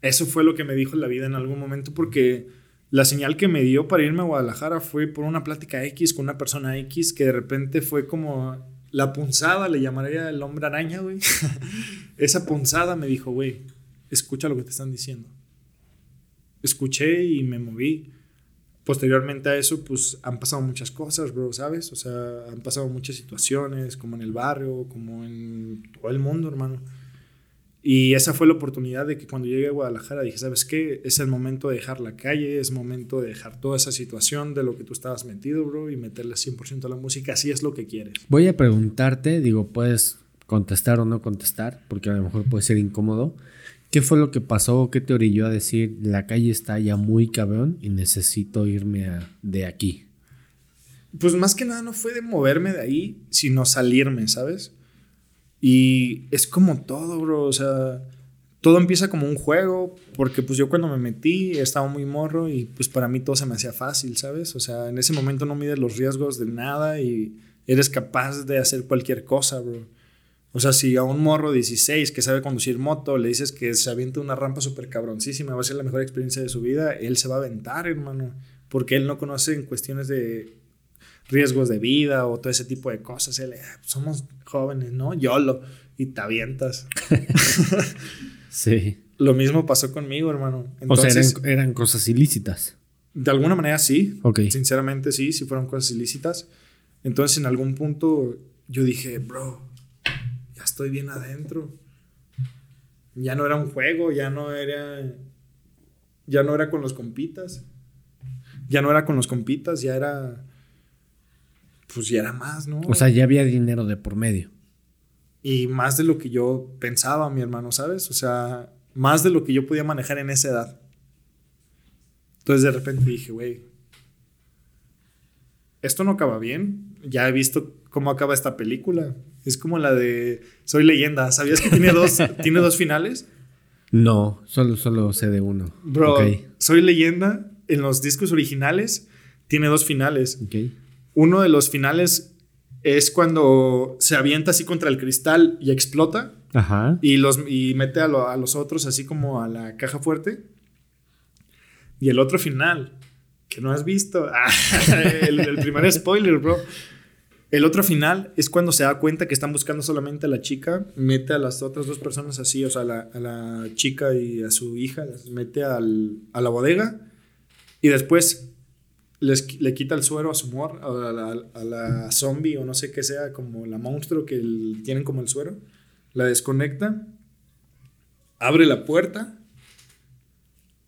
Eso fue lo que me dijo la vida en algún momento porque la señal que me dio para irme a Guadalajara fue por una plática X con una persona X que de repente fue como la punzada, le llamaría el hombre araña, güey. Esa punzada me dijo, güey, escucha lo que te están diciendo. Escuché y me moví. Posteriormente a eso, pues han pasado muchas cosas, bro, ¿sabes? O sea, han pasado muchas situaciones, como en el barrio, como en todo el mundo, hermano. Y esa fue la oportunidad de que cuando llegué a Guadalajara dije, ¿sabes qué? Es el momento de dejar la calle, es momento de dejar toda esa situación de lo que tú estabas metido, bro, y meterle 100% a la música, así es lo que quieres. Voy a preguntarte, digo, puedes contestar o no contestar, porque a lo mejor puede ser incómodo. ¿Qué fue lo que pasó? ¿Qué te orilló a decir, la calle está ya muy cabrón y necesito irme a- de aquí? Pues más que nada no fue de moverme de ahí, sino salirme, ¿sabes? Y es como todo, bro, o sea, todo empieza como un juego, porque pues yo cuando me metí estaba muy morro y pues para mí todo se me hacía fácil, ¿sabes? O sea, en ese momento no mides los riesgos de nada y eres capaz de hacer cualquier cosa, bro. O sea, si a un morro de 16 que sabe conducir moto le dices que se aviente una rampa súper cabroncísima, va a ser la mejor experiencia de su vida, él se va a aventar, hermano, porque él no conoce en cuestiones de riesgos de vida o todo ese tipo de cosas. Él, "Ah, somos jóvenes, ¿no? YOLO. Y te avientas. Sí. Lo mismo pasó conmigo, hermano. o sea, eran, eran cosas ilícitas. de alguna manera sí. Ok. Sinceramente sí, sí fueron cosas ilícitas. Entonces en algún punto yo dije, bro, ya estoy bien adentro. Ya no era un juego, ya no era... Ya no era con los compitas. Ya no era con los compitas, ya era... Pues ya era más, ¿no? O sea, ya había dinero de por medio. y más de lo que yo pensaba, mi hermano, ¿sabes? O sea, más de lo que yo podía manejar en esa edad. Entonces de repente dije, güey, esto no acaba bien. Ya he visto cómo acaba esta película. Es como la de Soy leyenda. ¿Sabías que tiene dos, tiene dos finales? No, solo, solo sé de uno. Bro. Soy leyenda en los discos originales tiene dos finales. ok. Uno de los finales es cuando se avienta así contra el cristal y explota. Ajá. Y, los, y mete a, lo- a los otros así como a la caja fuerte. Y el otro final, que no has visto. Ah, el, el primer spoiler, bro. El otro final es cuando se da cuenta que están buscando solamente a la chica, mete a las otras dos personas así, o sea, a la, a la chica y a su hija, las mete al- a la bodega y después le quita el suero a su mor, a la, zombie o no sé qué sea, como la monstruo que tienen como el suero, la desconecta, abre la puerta,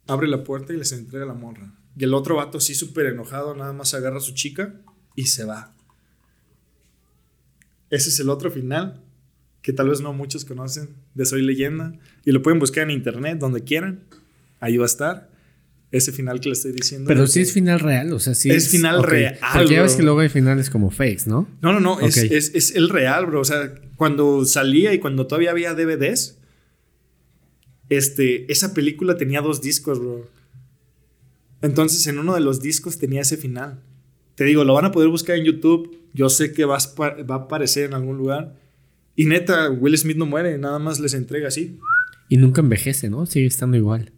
abre la puerta y les entrega la morra. Y el otro vato así súper enojado, nada más agarra a su chica y se va. Ese es el otro final que tal vez no muchos conocen de Soy Leyenda y lo pueden buscar en internet donde quieran. Ahí va a estar ese final que le estoy diciendo. Pero sí es final real, o sea, sí Es final ok. real, Porque ya ves que luego hay finales como fakes, ¿no? No, no, no, es, es, es el real, bro. O sea, cuando salía y cuando todavía había DVDs, este, esa película tenía dos discos, bro. Entonces, en uno de los discos tenía ese final. Te digo, lo van a poder buscar en YouTube. Yo sé que va a, spa- va a aparecer en algún lugar. Y neta, Will Smith no muere, nada más les entrega así. Y nunca envejece, ¿no? Sigue estando igual.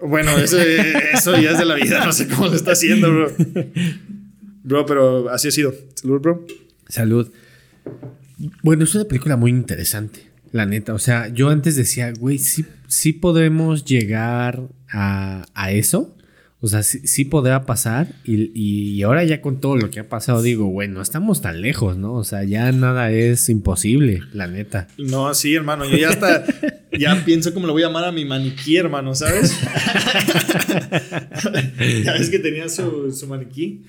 Bueno, eso, eso ya es de la vida, no sé cómo lo está haciendo, bro. Bro, pero así ha sido. Salud, bro. Salud. Bueno, es una película muy interesante, la neta. O sea, yo antes decía, güey, sí, sí podemos llegar a, a eso. O sea, sí, sí podrá pasar. Y, y ahora ya con todo lo que ha pasado, digo, bueno, no estamos tan lejos, ¿no? O sea, ya nada es imposible, la neta. No, sí, hermano. Yo ya hasta. ya pienso cómo le voy a llamar a mi maniquí, hermano, ¿sabes? ya ves que tenía su, su maniquí.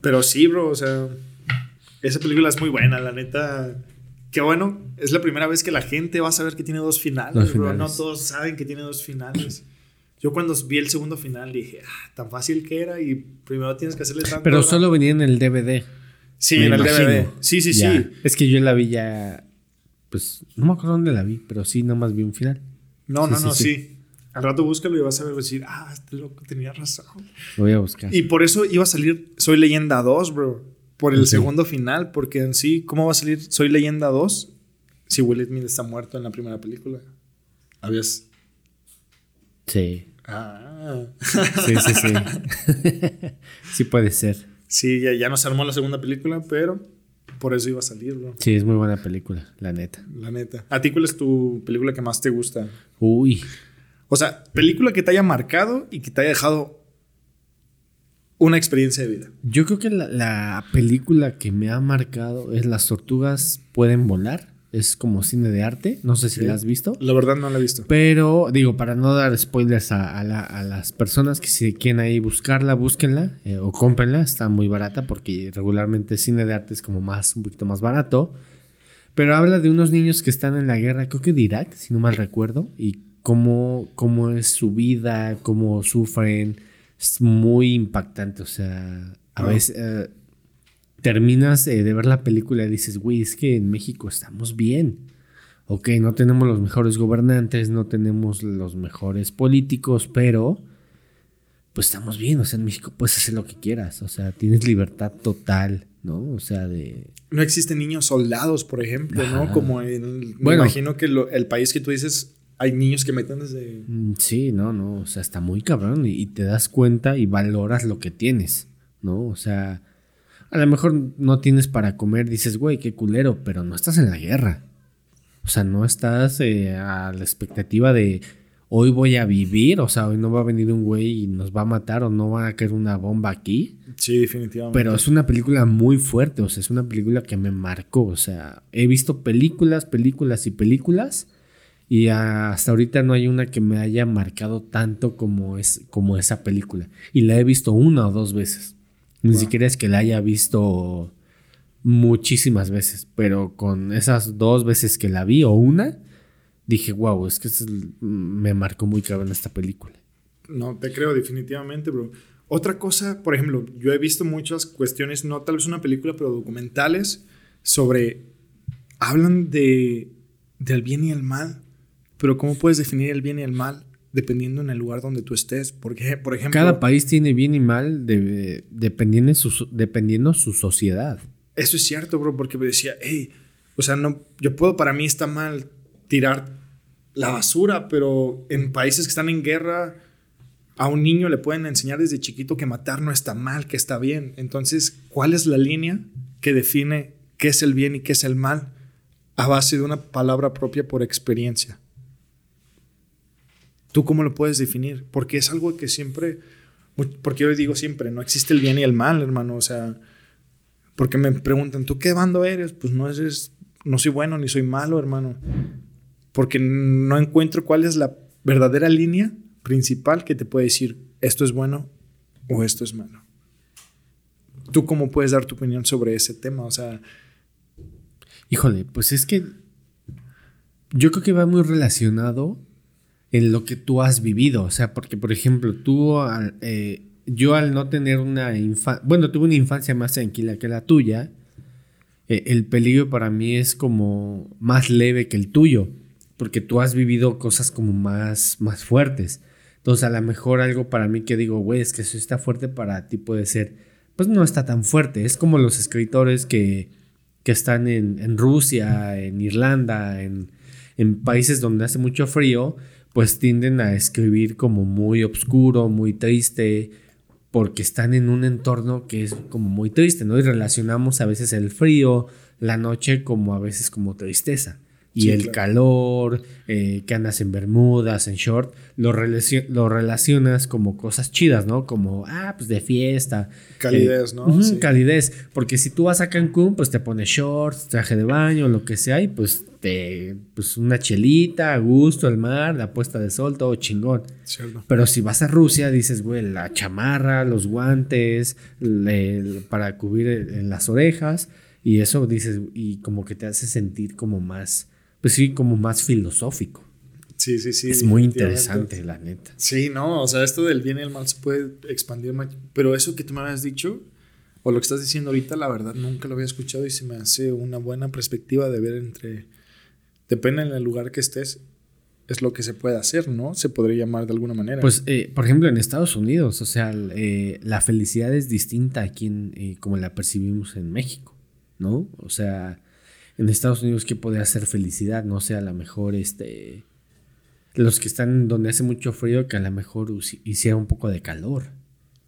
Pero sí, bro, o sea. Esa película es muy buena, la neta. Qué bueno. Es la primera vez que la gente va a saber que tiene dos finales, Dos bro. finales. No todos saben que tiene dos finales. Yo cuando vi el segundo final dije, ah, tan fácil que era y primero tienes que hacerle tanto. Pero ¿no?". solo venía en el DVD. Sí, me en el imagino. DVD. Sí, sí, Ya. sí. Es que yo la vi ya. Pues no me acuerdo dónde la vi, pero sí, nomás vi un final. No, Sí, no, sí, no, sí. sí. Al rato búscalo y vas a ver decir, ah, este loco tenía razón. Lo voy a buscar. Y por eso iba a salir Soy Leyenda 2, bro. Por el Ok. segundo final, porque en sí, ¿cómo va a salir Soy Leyenda 2 si Will Smith está muerto en la primera película? Habías. Sí. Ah. Sí, sí, sí. sí puede ser. Sí, ya, ya no se armó la segunda película, pero por eso iba a salir, bro. Sí, es muy buena película, la neta. La neta. ¿A ti cuál es tu película que más te gusta? Uy. O sea, película que te haya marcado y que te haya dejado una experiencia de vida. Yo creo que la, la película que me ha marcado es Las tortugas pueden volar. Es como cine de arte. No sé si Ok. la has visto. La verdad no la he visto. Pero digo, para no dar spoilers a, a la- a las personas que si quieren ahí buscarla, búsquenla eh, o cómprenla. Está muy barata porque regularmente cine de arte es como más, un poquito más barato. Pero habla de unos niños que están en la guerra, creo que de Irak, si no mal recuerdo, y cómo, cómo es su vida, cómo sufren. Es muy impactante, o sea, a Ah. veces eh, terminas eh, de ver la película y dices, güey, es que en México estamos bien. Ok, no tenemos los mejores gobernantes, no tenemos los mejores políticos, pero pues estamos bien, o sea, en México puedes hacer lo que quieras, o sea, tienes libertad total, ¿no? O sea, de... No existen niños soldados, por ejemplo, ¿no? Como en... Me Bueno. imagino que lo- el país que tú dices, hay niños que meten desde... Mm, Sí, no, no, o sea, está muy cabrón y, y te das cuenta y valoras lo que tienes, ¿no? O sea, a lo mejor no tienes para comer, dices, güey, qué culero, pero no estás en la guerra, O sea, no estás eh, a la expectativa de hoy voy a vivir, o sea, hoy no va a venir un güey y nos va a matar o no va a caer una bomba aquí. Sí, definitivamente. Pero es una película muy fuerte, o sea, es una película que me marcó, o sea, he visto películas, películas y películas y hasta ahorita no hay una que me haya marcado tanto como, es, como esa película. Y la he visto una o dos veces. Ni siquiera es que la haya visto muchísimas veces, pero con esas dos veces que la vi o una, dije, wow, es que me marcó muy cabrón esta película. No, te creo definitivamente, bro. Otra cosa, por ejemplo, yo he visto muchas cuestiones, no tal vez una película, pero documentales sobre, hablan de, del bien y el mal, pero ¿cómo puedes definir el bien y el mal dependiendo en el lugar donde tú estés? Porque, por ejemplo... Cada país tiene bien y mal dependiendo, su, dependiendo su sociedad. Eso es cierto, bro, porque me decía, hey, o sea, no, yo puedo, para mí está mal tirar la basura, pero en países que están en guerra, a un niño le pueden enseñar desde chiquito que matar no está mal, que está bien. Entonces, ¿cuál es la línea que define qué es el bien y qué es el mal a base de una palabra propia por experiencia? ¿Tú cómo lo puedes definir? Porque es algo que siempre, porque yo digo siempre, no existe el bien y el mal, hermano. O sea, porque me preguntan, ¿tú qué bando eres? Pues no eres, no soy bueno ni soy malo, hermano. Porque no encuentro cuál es la verdadera línea principal que te puede decir esto es bueno o esto es malo. ¿Tú cómo puedes dar tu opinión sobre ese tema? O sea... Híjole, pues es que yo creo que va muy relacionado en lo que tú has vivido. O sea, porque por ejemplo, tú, eh, yo al no tener una infancia, bueno, tuve una infancia más tranquila que la tuya, eh, el peligro para mí es como más leve que el tuyo, porque tú has vivido cosas como más, más fuertes. Entonces, a lo mejor algo para mí que digo, güey, es que eso está fuerte para ti puede ser, pues no está tan fuerte. Es como los escritores que, que están en, en Rusia, en Irlanda, en, en países donde hace mucho frío, pues tienden a escribir como muy oscuro, muy triste, porque están en un entorno que es como muy triste, ¿no? Y relacionamos a veces el frío, la noche como a veces como tristeza y el calor, eh, que andas en bermudas, en short, lo, lo, relacionas como cosas chidas, ¿no? Como, ah, pues de fiesta. Calidez, ¿no? Calidez, porque si tú vas a Cancún, pues te pones shorts, traje de baño, lo que sea, y pues te, pues una chelita, a gusto, el mar, la puesta de sol, todo chingón. Cierto. Pero si vas a Rusia, dices, güey, la chamarra, los guantes, para cubrir en las orejas, y eso dices, y como que te hace sentir como más pues sí, como más filosófico. Sí, sí, sí. Es muy interesante, la neta. Sí, no, o sea, esto del bien y el mal se puede expandir más. Pero eso que tú me habías dicho, o lo que estás diciendo ahorita, la verdad nunca lo había escuchado y se me hace una buena perspectiva de ver entre. Depende en el lugar que estés, es lo que se puede hacer, ¿no? Se podría llamar de alguna manera. Pues, eh, por ejemplo, en Estados Unidos, o sea, eh, la felicidad es distinta aquí en, eh, como la percibimos en México, ¿no? O sea en Estados Unidos qué puede hacer felicidad, no sé, a lo mejor este los que están donde hace mucho frío que a lo mejor hiciera un poco de calor.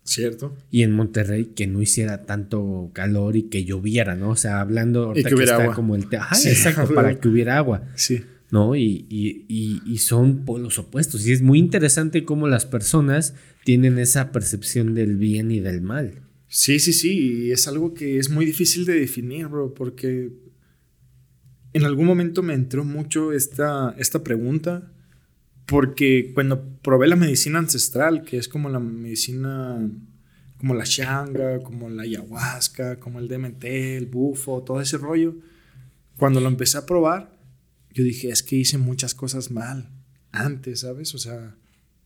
Cierto. Y en Monterrey que no hiciera tanto calor y que lloviera, ¿no? O sea, hablando ahorita que, está agua. como el Ajá, exacto, para que hubiera agua. Sí. ¿No? Y, y, y, y, son polos opuestos. Y es muy interesante cómo las personas tienen esa percepción del bien y del mal. Sí, sí, sí. Y es algo que es muy difícil de definir, bro, porque en algún momento me entró mucho esta, esta pregunta porque cuando probé la medicina ancestral, que es como la medicina, como la shanga, como la ayahuasca, como el DMT, el bufo, todo ese rollo, cuando lo empecé a probar, yo dije, es que hice muchas cosas mal antes, ¿sabes? O sea,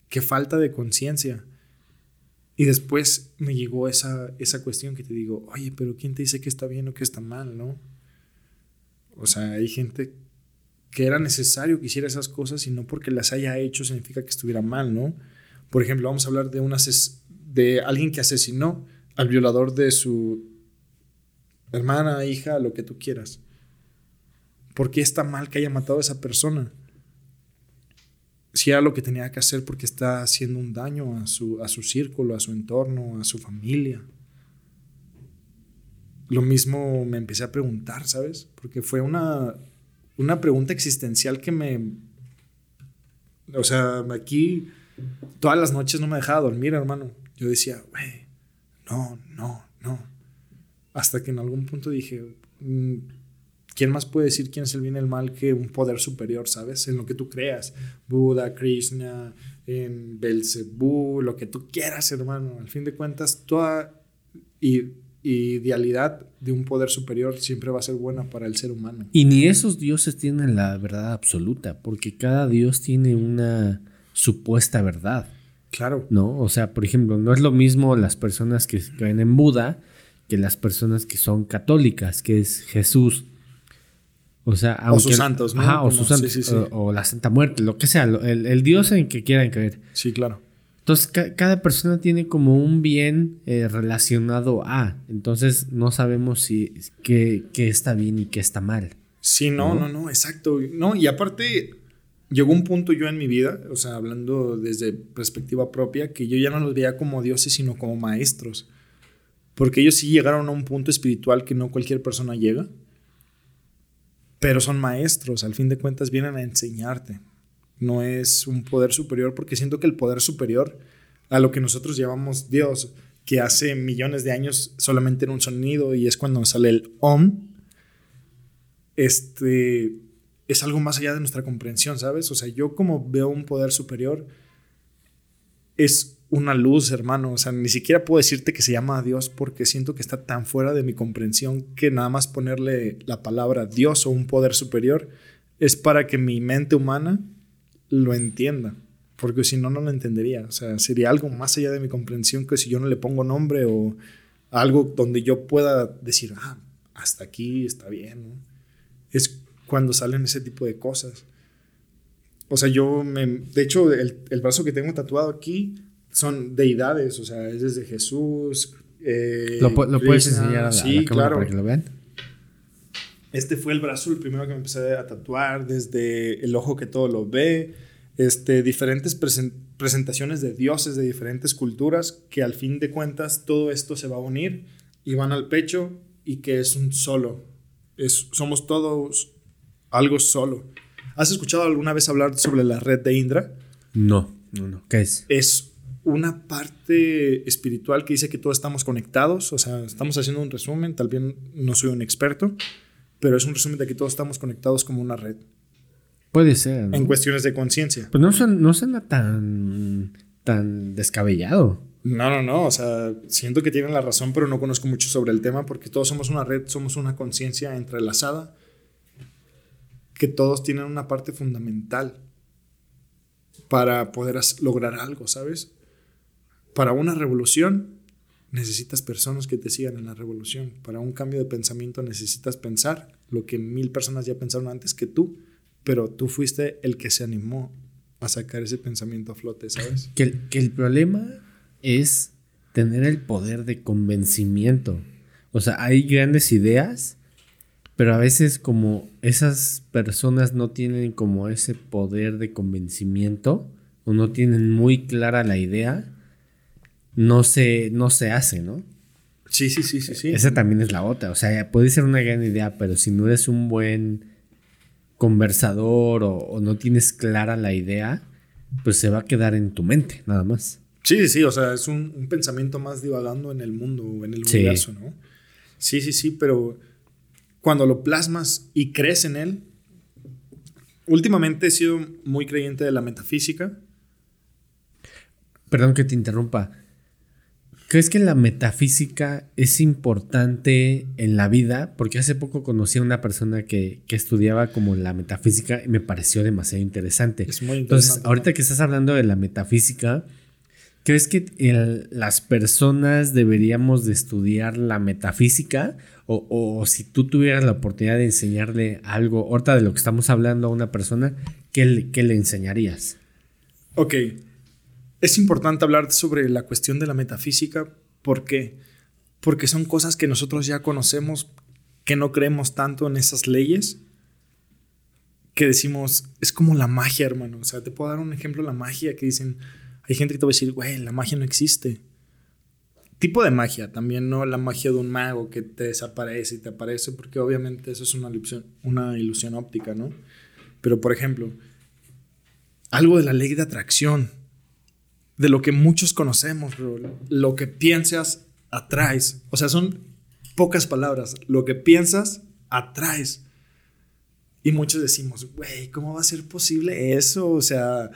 qué falta de conciencia. Y después me llegó esa, esa cuestión que te digo, oye, pero ¿quién te dice que está bien o que está mal, no? O sea, hay gente que era necesario que hiciera esas cosas y no porque las haya hecho significa que estuviera mal, ¿no? Por ejemplo, vamos a hablar de, una de alguien que asesinó al violador de su hermana, hija, lo que tú quieras. ¿Por qué está mal que haya matado a esa persona? Si era lo que tenía que hacer porque está haciendo un daño a su, a su círculo, a su entorno, a su familia lo mismo me empecé a preguntar, ¿sabes? Porque fue una una pregunta existencial que me... O sea, aquí todas las noches no me dejaba dormir, hermano. Yo decía, güey, no, no, no. Hasta que en algún punto dije, mm, ¿quién más puede decir quién es el bien y el mal que un poder superior, sabes? En lo que tú creas. Buda, Krishna, en Belzebú, lo que tú quieras, hermano. Al fin de cuentas, toda idealidad de un poder superior siempre va a ser buena para el ser humano. Y ni esos dioses tienen la verdad absoluta, porque cada dios tiene una supuesta verdad. Claro. ¿No? O sea, por ejemplo, no es lo mismo las personas que creen en Buda que las personas que son católicas, que es Jesús. O sea, o sus santos, ¿no? Ajá, o sus santos, O, la Santa Muerte, lo que sea, el, Dios en que quieran creer. Sí, claro. Entonces, cada persona tiene como un bien eh, relacionado a. Entonces, no sabemos si qué, está bien y qué está mal. Sí, no, no, no, exacto. No, y aparte, llegó un punto yo en mi vida, o sea, hablando desde perspectiva propia, que yo ya no los veía como dioses, sino como maestros. Porque ellos sí llegaron a un punto espiritual que no cualquier persona llega. Pero son maestros, al fin de cuentas vienen a enseñarte. No es un poder superior, porque siento que el poder superior a lo que nosotros llamamos Dios, que hace millones de años solamente era un sonido y es cuando sale el OM, este, es algo más allá de nuestra comprensión, ¿sabes? O sea, yo como veo un poder superior, es una luz, hermano. O sea, ni siquiera puedo decirte que se llama Dios porque siento que está tan fuera de mi comprensión que nada más ponerle la palabra Dios o un poder superior es para que mi mente humana lo entienda. Porque si no, no lo entendería. O sea, sería algo más allá de mi comprensión que si yo no le pongo nombre o algo donde yo pueda decir, ah, hasta aquí está bien. ¿no? Es cuando salen ese tipo de cosas. O sea, yo me... De hecho, el, el brazo que tengo tatuado aquí son deidades, o sea, es desde Jesús. Eh, ¿Lo, puedes enseñar a la, sí, claro. para que lo vean? Este fue el brazo, el primero que me empecé a tatuar, desde el ojo que todo lo ve, este, diferentes presentaciones de dioses de diferentes culturas, que al fin de cuentas todo esto se va a unir y van al pecho y que es un solo. Es, somos todos algo solo. ¿Has escuchado alguna vez hablar sobre la red de Indra? No, no, no. ¿Qué es? Es una parte espiritual que dice que todos estamos conectados. O sea, estamos haciendo un resumen. Tal vez no soy un experto, pero es un resumen de que todos estamos conectados como una red. Puede ser. En cuestiones de conciencia. Pues no, son, no suena tan, tan descabellado. No, no, no. O sea, siento que tienen la razón, pero no conozco mucho sobre el tema porque todos somos una red, somos una conciencia entrelazada que todos tienen una parte fundamental para poder lograr algo, ¿sabes? Para una revolución necesitas personas que te sigan en la revolución. Para un cambio de pensamiento necesitas pensar lo que mil personas ya pensaron antes que tú, pero tú fuiste el que se animó a sacar ese pensamiento a flote, ¿sabes? Que el, que el problema es tener el poder de convencimiento. O sea, hay grandes ideas pero a veces como esas personas no tienen como ese poder de convencimiento o no tienen muy clara la idea, no se, no se hace, ¿no? Sí, sí, sí, sí, sí. Esa también es la otra. O sea, puede ser una gran idea, pero si no eres un buen conversador o, no tienes clara la idea, pues se va a quedar en tu mente, nada más. Sí, sí, sí. O sea, es un, pensamiento más divagando en el mundo, en el universo, ¿no? Sí, sí, sí, pero cuando lo plasmas y crees en él. Últimamente he sido muy creyente de la metafísica. Perdón que te interrumpa. ¿Crees que la metafísica es importante en la vida? Porque hace poco conocí a una persona que, estudiaba como la metafísica y me pareció demasiado interesante. Es muy interesante. Entonces, ahorita que estás hablando de la metafísica, ¿crees que las personas deberíamos de estudiar la metafísica o, si tú tuvieras la oportunidad de enseñarle algo, ahorita de lo que estamos hablando a una persona, ¿qué le, le enseñarías? Ok, es importante hablar sobre la cuestión de la metafísica. ¿Por qué? Porque son cosas que nosotros ya conocemos, que no creemos tanto en esas leyes, que decimos, es como la magia, hermano. O sea, te puedo dar un ejemplo la magia que dicen, hay gente que te va a decir, güey, la magia no existe. tipo de magia, también no la magia de un mago que te desaparece y te aparece, porque obviamente eso es una ilusión, una ilusión óptica, ¿no? Pero por ejemplo, algo de la ley de atracción, de lo que muchos conocemos, bro, lo que piensas, atraes. O sea, son pocas palabras, lo que piensas, atraes. Y muchos decimos, güey, ¿cómo va a ser posible eso? O sea,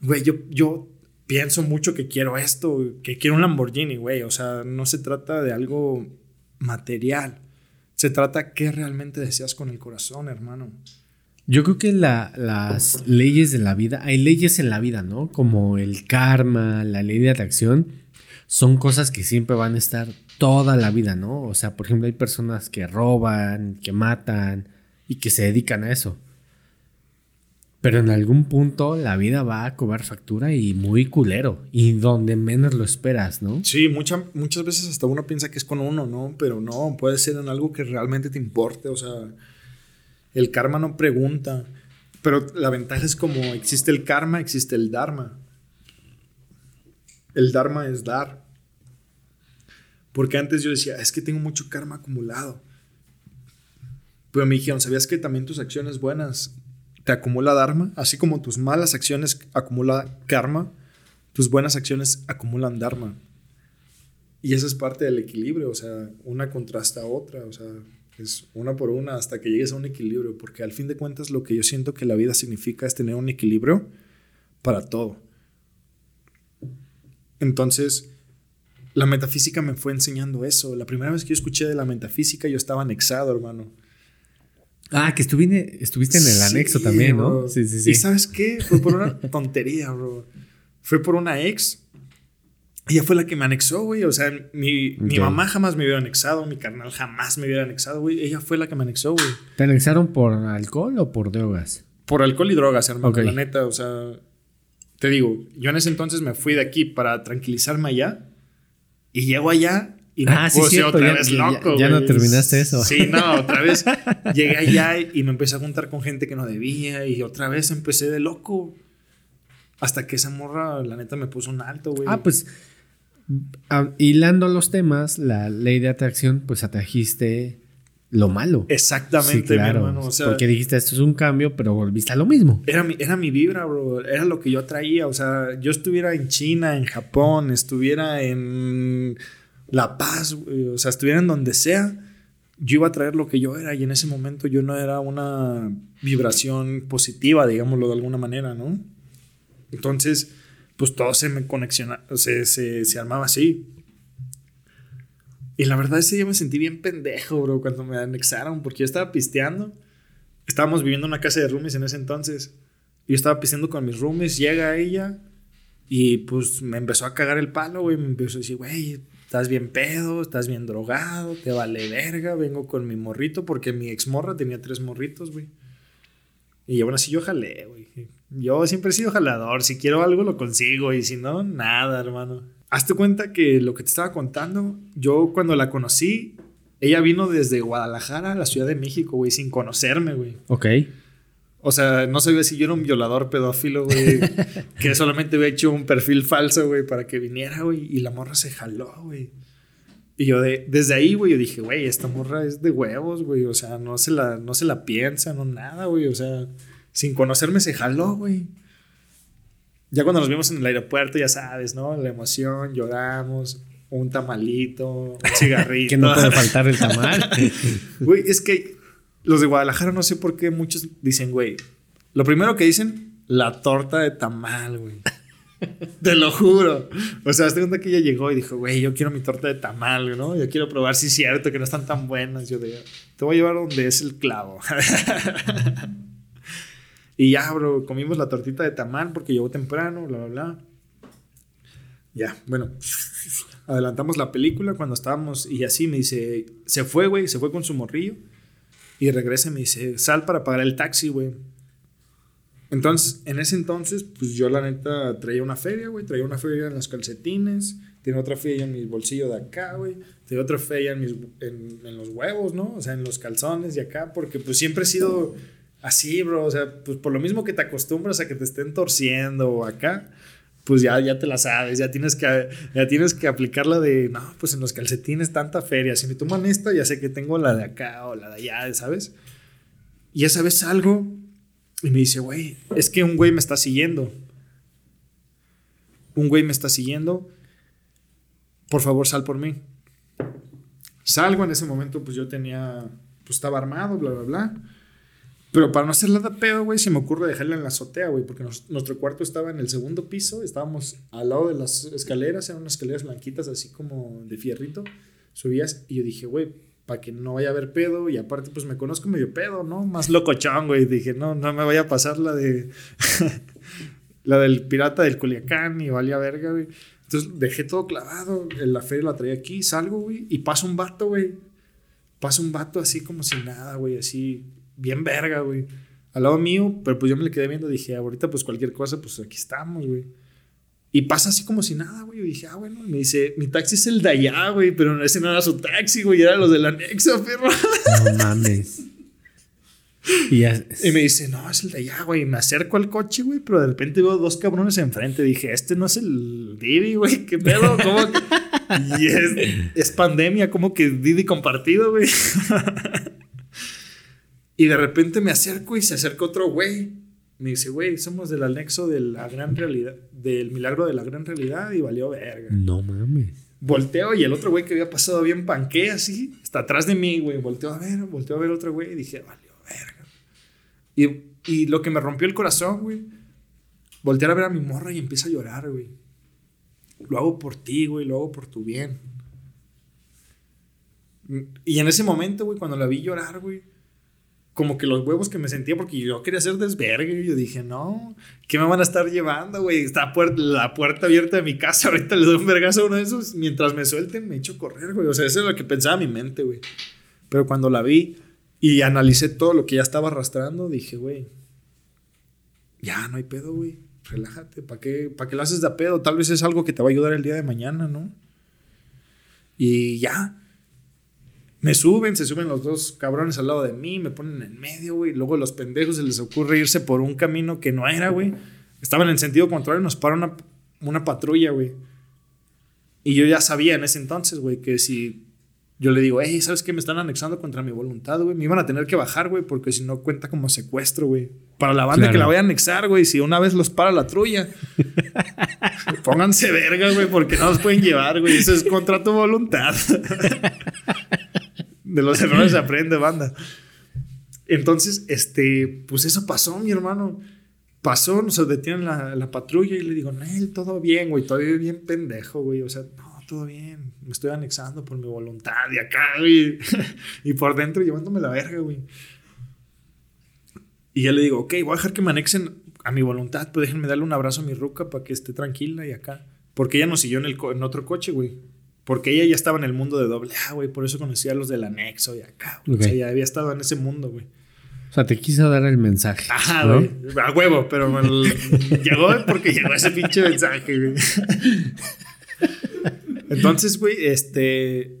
güey, yo, yo pienso mucho que quiero esto, que quiero un Lamborghini, güey. O sea, no se trata de algo material. Se trata qué realmente deseas con el corazón, hermano. Yo creo que las leyes de la vida, hay leyes en la vida, ¿no? Como el karma, la ley de atracción, son cosas que siempre van a estar toda la vida, ¿no? O sea, por ejemplo, hay personas que roban, que matan y que se dedican a eso. Pero en algún punto la vida va a cobrar factura y muy culero. Y donde menos lo esperas, ¿no? Sí, muchas veces hasta uno piensa que es con uno, ¿no? Pero no, puede ser en algo que realmente te importe. O sea, el karma no pregunta. Pero la ventaja es como existe el karma, existe el dharma. El dharma es dar. Porque antes yo decía, es que tengo mucho karma acumulado. Pero me dijeron, ¿sabías que también tus acciones buenas te acumula dharma, así como tus malas acciones acumulan karma, tus buenas acciones acumulan dharma. Y eso es parte del equilibrio, o sea, una contrasta a otra, o sea, es una por una hasta que llegues a un equilibrio, porque al fin de cuentas lo que yo siento que la vida significa es tener un equilibrio para todo. Entonces, la metafísica me fue enseñando eso. La primera vez que yo escuché de la metafísica yo estaba anexado, hermano. Ah, que estuviste, estuviste en el anexo también, ¿no? Sí, sí, sí. ¿Y sabes qué? Fue por una tontería, bro. Fue por una ex. Ella fue la que me anexó, güey. O sea, mi, mi mamá jamás me hubiera anexado, mi carnal jamás me hubiera anexado, güey. Ella fue la que me anexó, güey. ¿Te anexaron por alcohol o por drogas? Por alcohol y drogas, hermano. La neta, o sea, te digo, yo en ese entonces me fui de aquí para tranquilizarme allá. Y llego allá y me ah, puse otra vez loco. Ya, no terminaste eso. Sí, no, otra vez llegué allá y me empecé a juntar con gente que no debía y otra vez empecé de loco. Hasta que esa morra, la neta, me puso un alto, güey. Ah, pues hilando los temas, la ley de atracción, pues atrajiste lo malo. Exactamente, mi hermano. porque dijiste, esto es un cambio, pero volviste a lo mismo. Era mi, era mi vibra, bro. Era lo que yo atraía. O sea, yo estuviera en China, en Japón, estuviera en la paz, o sea, estuviera en donde sea, yo iba a traer lo que yo era y en ese momento yo no era una vibración positiva, digámoslo de alguna manera, ¿no? Entonces, pues todo se me conexiona, se, se, se armaba así. Y la verdad ese día me sentí bien pendejo, bro, cuando me anexaron, porque yo estaba pisteando. Estábamos viviendo en una casa de roomies en ese entonces. Yo estaba pisteando con mis roomies, llega ella y pues me empezó a cagar el palo, güey. Me empezó a decir, güey, estás bien pedo, estás bien drogado, te vale verga, vengo con mi morrito, porque mi ex morra tenía tres morritos, güey. Y aún así yo jalé, güey. Yo siempre he sido jalador, si quiero algo lo consigo y si no, nada, hermano. Hazte cuenta que lo que te estaba contando, yo cuando la conocí, ella vino desde Guadalajara a la Ciudad de México, güey, sin conocerme, güey. Ok. O sea, no sabía si yo era un violador pedófilo, güey. que solamente había hecho un perfil falso, güey, para que viniera, güey. Y la morra se jaló, güey. Y yo de, desde ahí, güey, yo dije, güey, esta morra es de huevos, güey. O sea, no se la, no se la piensa, no nada, güey. O sea, sin conocerme se jaló, güey. Ya cuando nos vimos en el aeropuerto, ya sabes, ¿no? La emoción, lloramos, un tamalito, un cigarrito. que no puede faltar el tamal. Güey, es que los de Guadalajara no sé por qué muchos dicen, güey. Lo primero que dicen, la torta de tamal, güey. Te lo juro. O sea, hasta cuenta que ella llegó y dijo, güey, yo quiero mi torta de tamal, ¿no? Yo quiero probar si es cierto que no están tan buenas. Yo digo, te voy a llevar donde es el clavo. Y ya, bro, comimos la tortita de tamal porque llegó temprano, bla, bla, bla. Ya, bueno, adelantamos la película cuando estábamos y así me dice, se fue, güey, se fue con su morrillo. Y regresa y me dice, sal para pagar el taxi, güey. Entonces, en ese entonces, pues yo la neta traía una feria, güey. Traía una feria en los calcetines. Tenía otra feria en mi bolsillo de acá, güey. Tenía otra feria en, mis, en, en, los huevos, ¿no? O sea, en los calzones de acá. Porque pues siempre he sido así, bro. O sea, pues por lo mismo que te acostumbras a que te estén torciendo acá. pues ya, ya te la sabes, ya tienes que, ya tienes que aplicar de, no, pues en los calcetines tanta feria, si me toman esta, ya sé que tengo la de acá o la de allá, ¿sabes? Y esa vez salgo y me dice, güey, es que un güey me está siguiendo. Un güey me está siguiendo. Por favor, sal por mí. Salgo en ese momento, pues yo tenía, pues estaba armado, bla, bla, bla. Pero para no hacerla de pedo, güey, se me ocurre dejarla en la azotea, güey, porque nuestro cuarto estaba en el segundo piso, estábamos al lado de las escaleras, eran unas escaleras blanquitas así como de fierrito. Subías y yo dije, güey, para que no vaya a haber pedo y aparte pues me conozco medio pedo, ¿no? Más locochón, güey. Dije, no, no me vaya a pasar la de la del pirata del Culiacán y valía verga, güey. Entonces dejé todo clavado, la feria la traía aquí, salgo, güey, y pasa un vato, güey. Pasa un vato así como si nada, güey, así bien verga, güey. Al lado mío, pero pues yo me le quedé viendo, dije, ahorita pues cualquier cosa, pues aquí estamos, güey. Y pasa así como si nada, güey. Y dije, ah, bueno, y me dice, mi taxi es el de allá, güey, pero ese no era su taxi, güey, era los del anexo, perro. No mames. Y, me dice, no, es el de allá, güey. Me acerco al coche, güey, pero de repente veo dos cabrones enfrente. Dije, este no es el Didi, güey, ¿qué pedo? ¿Cómo que? y es, es pandemia, como que Didi compartido, güey. Y de repente me acerco y se acerca otro güey. Me dice, güey, somos del anexo de la gran realidad, del milagro de la gran realidad y valió verga. No mames. Volteo y el otro güey que había pasado bien panque así, está atrás de mí, güey. Volteo a ver, volteo a ver otro güey y dije, valió verga. Y, y lo que me rompió el corazón, güey, voltear a ver a mi morra y empieza a llorar, güey. Lo hago por ti, güey, lo hago por tu bien. Y en ese momento, güey, cuando la vi llorar, güey, como que los huevos que me sentía porque yo quería hacer desvergue. Yo dije, no, ¿qué me van a estar llevando, güey? Está la puerta abierta de mi casa. Ahorita le doy un vergazo a uno de esos. Mientras me suelten, me echo a correr, güey. O sea, eso es lo que pensaba mi mente, güey. Pero cuando la vi y analicé todo lo que ya estaba arrastrando, dije, güey, ya no hay pedo, güey. Relájate. ¿Para qué, ¿Para qué lo haces de pedo? Tal vez es algo que te va a ayudar el día de mañana, ¿no? Y ya me suben, se suben los dos cabrones al lado de mí, me ponen en medio, güey. Luego los pendejos se les ocurre irse por un camino que no era, güey. Estaban en sentido contrario nos para una, una patrulla, güey. Y yo ya sabía en ese entonces, güey, que si yo le digo, hey, ¿sabes qué? Me están anexando contra mi voluntad, güey. Me iban a tener que bajar, güey, porque si no cuenta como secuestro, güey. Para la banda que la voy a anexar, güey, si una vez los para la trulla, pónganse verga, güey, porque no los pueden llevar, güey. Eso es contra tu voluntad. de los errores se aprende, banda. Entonces, este, pues eso pasó, mi hermano. Pasó, nos detienen la, la patrulla y le digo, Nel, todo bien, güey, todavía bien pendejo, güey. O sea, no, todo bien. Me estoy anexando por mi voluntad y acá, güey. y por dentro llevándome la verga, güey. Y ya le digo, ok, voy a dejar que me anexen a mi voluntad, pero déjenme darle un abrazo a mi ruca para que esté tranquila y acá. Porque ella nos siguió en, el en otro coche, güey. Porque ella ya estaba en el mundo de doble A, güey. Por eso conocía a los del anexo y acá. O sea, ya había estado en ese mundo, güey. O sea, te quiso dar el mensaje. Ajá, güey. A huevo, pero llegó porque llegó ese pinche mensaje, güey. Entonces, güey, este.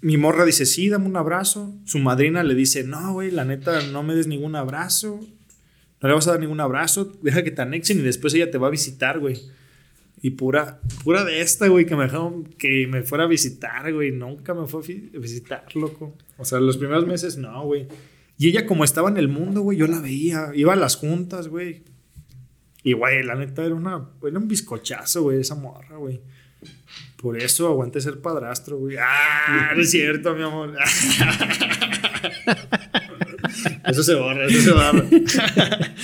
Mi morra dice, sí, dame un abrazo. Su madrina le dice, no, güey, la neta, no me des ningún abrazo. No le vas a dar ningún abrazo. Deja que te anexen y después ella te va a visitar, güey. Y pura, pura de esta, güey, que me dejaron que me fuera a visitar, güey. Nunca me fue a visitar, loco. O sea, los primeros meses no, güey. Y ella, como estaba en el mundo, güey, yo la veía. Iba a las juntas, güey. Y, güey, la neta era, una, era un bizcochazo, güey, esa morra, güey. Por eso aguanté ser padrastro, güey. Ah, no es cierto, mi amor. Eso se borra, eso se borra.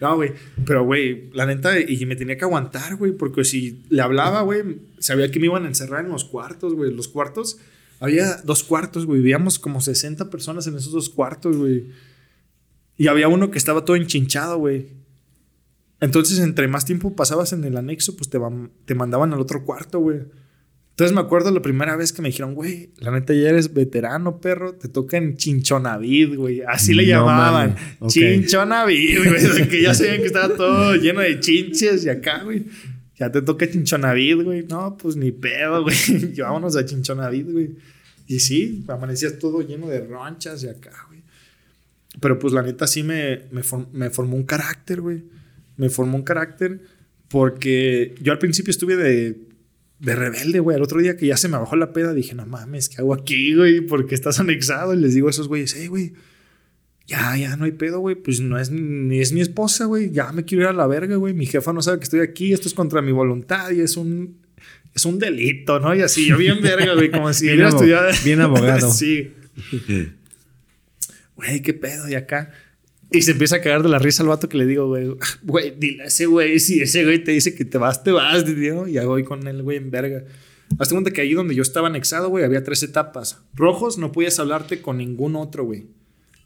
no, güey. Pero, güey, la neta, y me tenía que aguantar, güey, porque si le hablaba, güey, sabía que me iban a encerrar en los cuartos, güey. Los cuartos, había dos cuartos, güey. Vivíamos como 60 personas en esos dos cuartos, güey. Y había uno que estaba todo enchinchado, güey. Entonces, entre más tiempo pasabas en el anexo, pues te, te mandaban al otro cuarto, güey. Entonces me acuerdo la primera vez que me dijeron, güey, la neta ya eres veterano, perro, te toca en Chinchonavid, güey. Así le llamaban. Chinchonavid, güey. que ya sabían que estaba todo lleno de chinches y acá, güey. Ya te toca Chinchonavid, güey. No, pues ni pedo, güey. Vámonos a Chinchonavid, güey. Y sí, amanecías todo lleno de ronchas y acá, güey. Pero pues la neta sí me, me, me formó un carácter, güey. Me formó un carácter Porque yo al principio estuve de, de rebelde, güey. El otro día que ya se me bajó la peda, dije, no mames, ¿qué hago aquí, güey? Porque estás anexado. Y les digo a esos güeyes, hey, güey, ya, ya no hay pedo, güey. Pues no es ni es mi esposa, güey. Ya me quiero ir a la verga, güey. Mi jefa no sabe que estoy aquí. Esto es contra mi voluntad y es un, es un delito, ¿no? Y así, yo bien verga, güey. Como si hubiera estudiado. bien abogado. sí. Güey, qué pedo, y acá. Y se empieza a cagar de la risa al vato que le digo, güey, güey, dile a ese güey, si ese güey te dice que te vas, te vas, ¿no? Y ahí voy con él, güey, en verga. Hazte cuenta que ahí donde yo estaba anexado, güey, había tres etapas. Rojos, no podías hablarte con ningún otro, güey.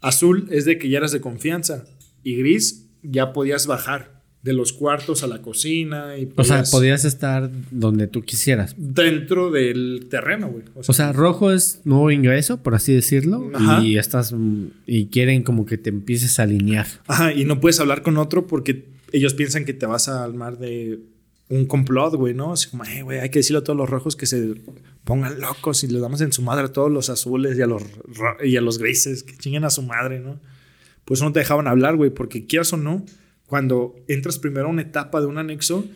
Azul es de que ya eras de confianza. Y gris, ya podías bajar de los cuartos a la cocina. Y O sea, podías- estar donde tú quisieras. Dentro del terreno, güey. O sea, rojo es nuevo ingreso, por así decirlo. Ajá. Y estás. Y quieren como que te empieces a alinear. Ajá, y no puedes hablar con otro porque ellos piensan que te vas a armar de un complot, güey, ¿no? Así como, "Eh, güey, hay que decirle a todos los rojos que se pongan locos y les damos en su madre a todos los azules y a los, y a los grises, que chinguen a su madre, ¿no? Pues no te dejaban hablar, güey, porque quieras o no, cuando entras primero a una etapa de un anexo,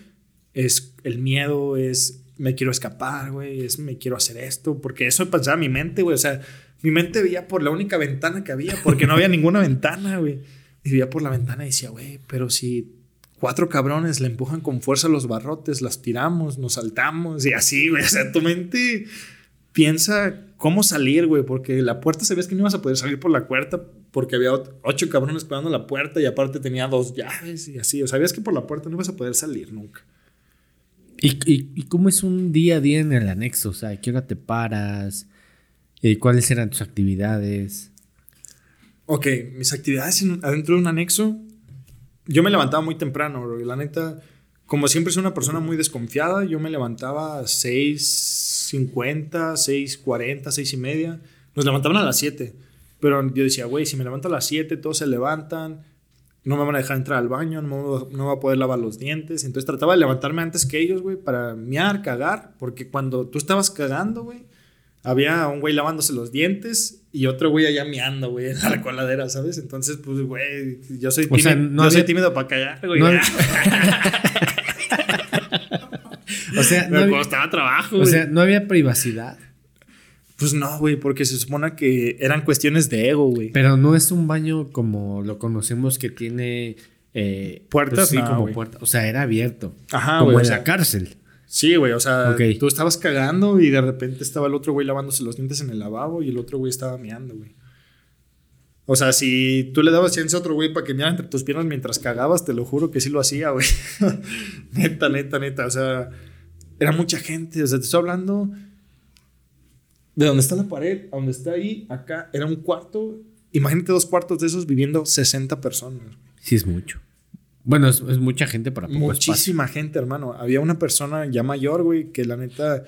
es el miedo, es me quiero escapar, güey, es me quiero hacer esto, porque eso pensaba mi mente, güey, o sea, mi mente veía por la única ventana que había, porque no había ninguna ventana, güey. Y veía por la ventana y decía, güey, pero si cuatro cabrones le empujan con fuerza los barrotes, las tiramos, nos saltamos y así, güey, o sea, tu mente piensa cómo salir, güey, porque la puerta sabías que no ibas a poder salir por la puerta porque había ocho cabrones pegando la puerta y aparte tenía dos llaves y así, o sabías que por la puerta no ibas a poder salir nunca. ¿Y, y, y cómo es un día a día en el anexo? O sea, ¿a qué hora te paras? Eh, ¿Cuáles eran tus actividades? Ok, mis actividades en- adentro de un anexo. Yo me levantaba muy temprano, bro, y la neta, como siempre soy una persona muy desconfiada, yo me levantaba a 6.50, 6.40, 6 y media. Nos levantaban a las 7. Pero yo decía, güey, si me levanto a las 7, todos se levantan, no me van a dejar entrar al baño, no no voy a poder lavar los dientes. Entonces trataba de levantarme antes que ellos, güey, para miar, cagar, porque cuando tú estabas cagando, güey, había un güey lavándose los dientes y otro güey allá miando, güey, en la coladera, ¿sabes? Entonces, pues, güey, yo soy O sea, tímido, no yo soy había- tímido para callar, güey. No- O sea, no había, costaba trabajo, o güey. sea, no había privacidad. pues no, güey, porque se supone que eran cuestiones de ego, güey. Pero no es un baño como lo conocemos que tiene eh, Puertas, sí, no, como puerta. O sea, era abierto. Ajá, como o en sea, la cárcel. Sí, güey, o sea, Ok. tú estabas cagando y de repente estaba el otro güey lavándose los dientes en el lavabo y el otro güey estaba meando, güey. O sea, si tú le dabas chance a otro güey para que meara entre tus piernas mientras cagabas, te lo juro que sí lo hacía, güey. neta, neta, neta. O sea, era mucha gente. O sea, te estoy hablando de donde está la pared, a donde está ahí, acá, era un cuarto. Imagínate dos cuartos de esos viviendo 60 personas. Sí, es mucho. Bueno, es, es mucha gente para poco espacio. Muchísima gente, hermano. Había una persona ya mayor, güey, que la neta,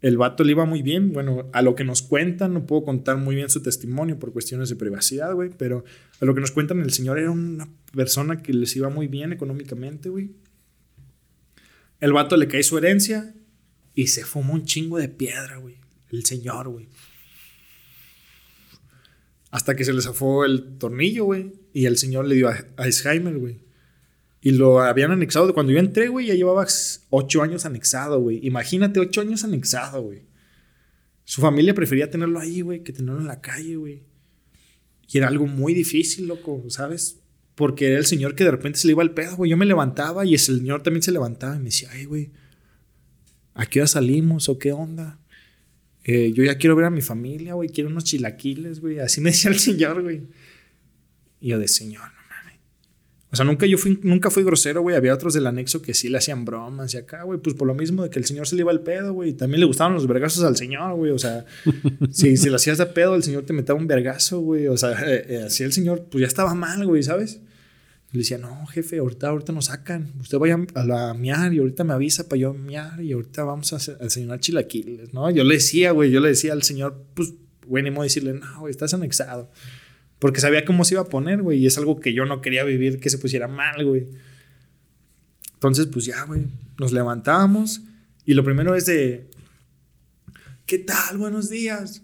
el vato le iba muy bien. Bueno, a lo que nos cuentan, no puedo contar muy bien su testimonio por cuestiones de privacidad, güey, pero a lo que nos cuentan, el señor era una persona que les iba muy bien económicamente, güey. El vato le cae su herencia y se fumó un chingo de piedra, güey. El señor, güey. Hasta que se le zafó el tornillo, güey. Y el señor le dio a Alzheimer, güey. Y lo habían anexado. Cuando yo entré, güey, ya llevaba ocho años anexado, güey. Imagínate, ocho años anexado, güey. Su familia prefería tenerlo ahí, güey, que tenerlo en la calle, güey. Y era algo muy difícil, loco, ¿sabes? Porque era el señor que de repente se le iba el pedo, güey. Yo me levantaba y el señor también se levantaba y me decía, ay, güey, ¿a qué hora salimos o qué onda? Eh, yo ya quiero ver a mi familia, güey, quiero unos chilaquiles, güey. Así me decía el señor, güey. Y yo de señor, no mames. O sea, nunca yo fui, nunca fui grosero, güey. Había otros del anexo que sí le hacían bromas y acá, güey. Pues por lo mismo de que el señor se le iba el pedo, güey. También le gustaban los vergazos al señor, güey. O sea, si, si le hacías de pedo, el señor te metía un vergazo, güey. O sea, eh, eh, así el señor, pues ya estaba mal, güey, ¿sabes? Le decía, no, jefe, ahorita, ahorita nos sacan. Usted vaya a la miar y ahorita me avisa para yo miar y ahorita vamos a a chilaquiles, ¿no? Yo le decía, güey, yo le decía al señor, pues, güey, ni modo de decirle, no, güey, estás anexado. Porque sabía cómo se iba a poner, güey, y es algo que yo no quería vivir, que se pusiera mal, güey. Entonces, pues ya, güey, nos levantamos y lo primero es de, ¿qué tal? Buenos días.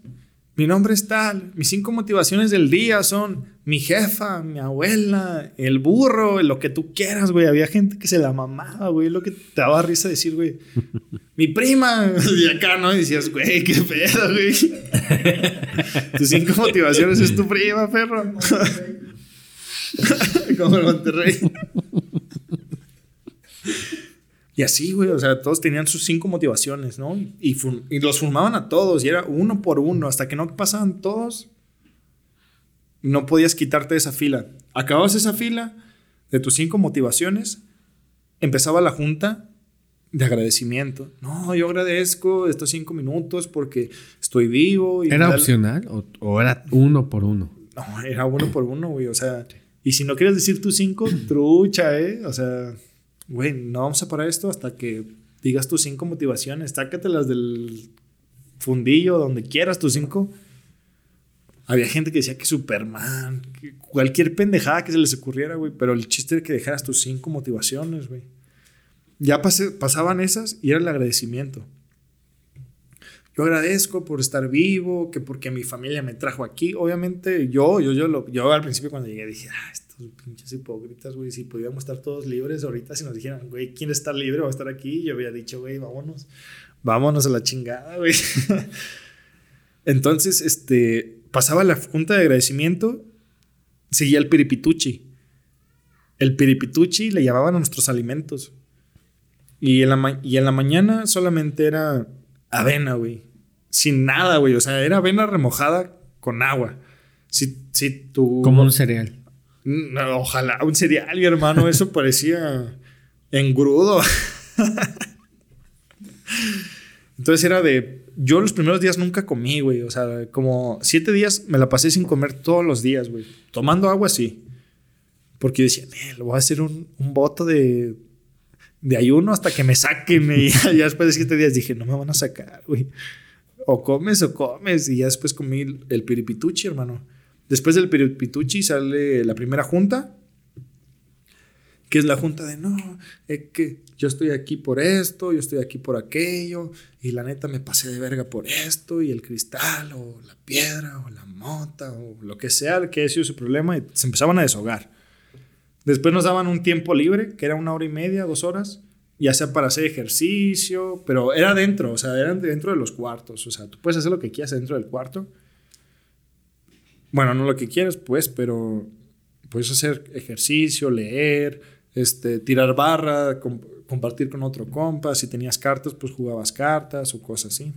Mi nombre es tal. Mis cinco motivaciones del día son mi jefa, mi abuela, el burro, lo que tú quieras, güey. Había gente que se la mamaba, güey. Lo que te daba risa decir, güey. Mi prima. Y acá, ¿no? Y decías, güey, qué pedo, güey. Tus cinco motivaciones es tu prima, perro. Como el Monterrey. Y así, güey, o sea, todos tenían sus cinco motivaciones, ¿no? Y, los formaban a todos, y era uno por uno, hasta que no pasaban todos, no podías quitarte de esa fila. Acababas esa fila de tus cinco motivaciones, empezaba la junta de agradecimiento. No, yo agradezco estos cinco minutos porque estoy vivo. Y ¿Era opcional o, o era uno por uno? No, era uno por uno, güey. O sea, y si no quieres decir tus cinco, trucha, ¿eh? O sea, güey, no vamos a parar esto hasta que digas tus cinco motivaciones. Sácatelas del fundillo, donde quieras, tus cinco. Había gente que decía que Superman, cualquier pendejada que se les ocurriera, güey. Pero el chiste era que dejaras tus cinco motivaciones, güey. Ya pasaban esas y era el agradecimiento. Yo agradezco por estar vivo, que porque mi familia me trajo aquí. Obviamente, yo, yo, yo, lo, yo al principio cuando llegué dije, ah, pinches hipócritas, güey, si pudiéramos estar todos libres ahorita, si nos dijeran, güey, ¿quién está libre va a estar aquí? Yo había dicho, güey, vámonos, vámonos a la chingada, güey. Entonces, este, pasaba la junta de agradecimiento, seguía el piripituchi. El piripituchi le llamaban a nuestros alimentos. Y en la, y en la mañana solamente era avena, güey. Sin nada, güey. O sea, era avena remojada con agua. Si, si. Como un cereal. No, ojalá un cereal, mi hermano. Eso parecía engrudo. Entonces era de... Yo los primeros días nunca comí, güey. O sea, como siete días me la pasé sin comer todos los días, güey. Tomando agua, sí. Porque yo decía, "Eh, lo voy a hacer un, un voto de, de ayuno hasta que me saquen. Y ya, después de siete días dije, no me van a sacar, güey. O comes o comes. Y ya después comí el, el piripituchi, hermano. Después del piripituchi sale la primera junta. Que es la junta de no, es que yo estoy aquí por esto, yo estoy aquí por aquello, y la neta me pasé de verga por esto, y el cristal, o la piedra, o la mota, o lo que sea que haya sido su problema, y se empezaban a deshogar. Después nos daban un tiempo libre, que era una hora y media, dos horas, ya sea para hacer ejercicio, pero era dentro, o sea, eran dentro de los cuartos, o sea, tú puedes hacer lo que quieras dentro del cuarto. Bueno, no lo que quieras, pues, pero puedes hacer ejercicio, leer, este, tirar barra, com- compartir con otro compa. Si tenías cartas, pues jugabas cartas o cosas así.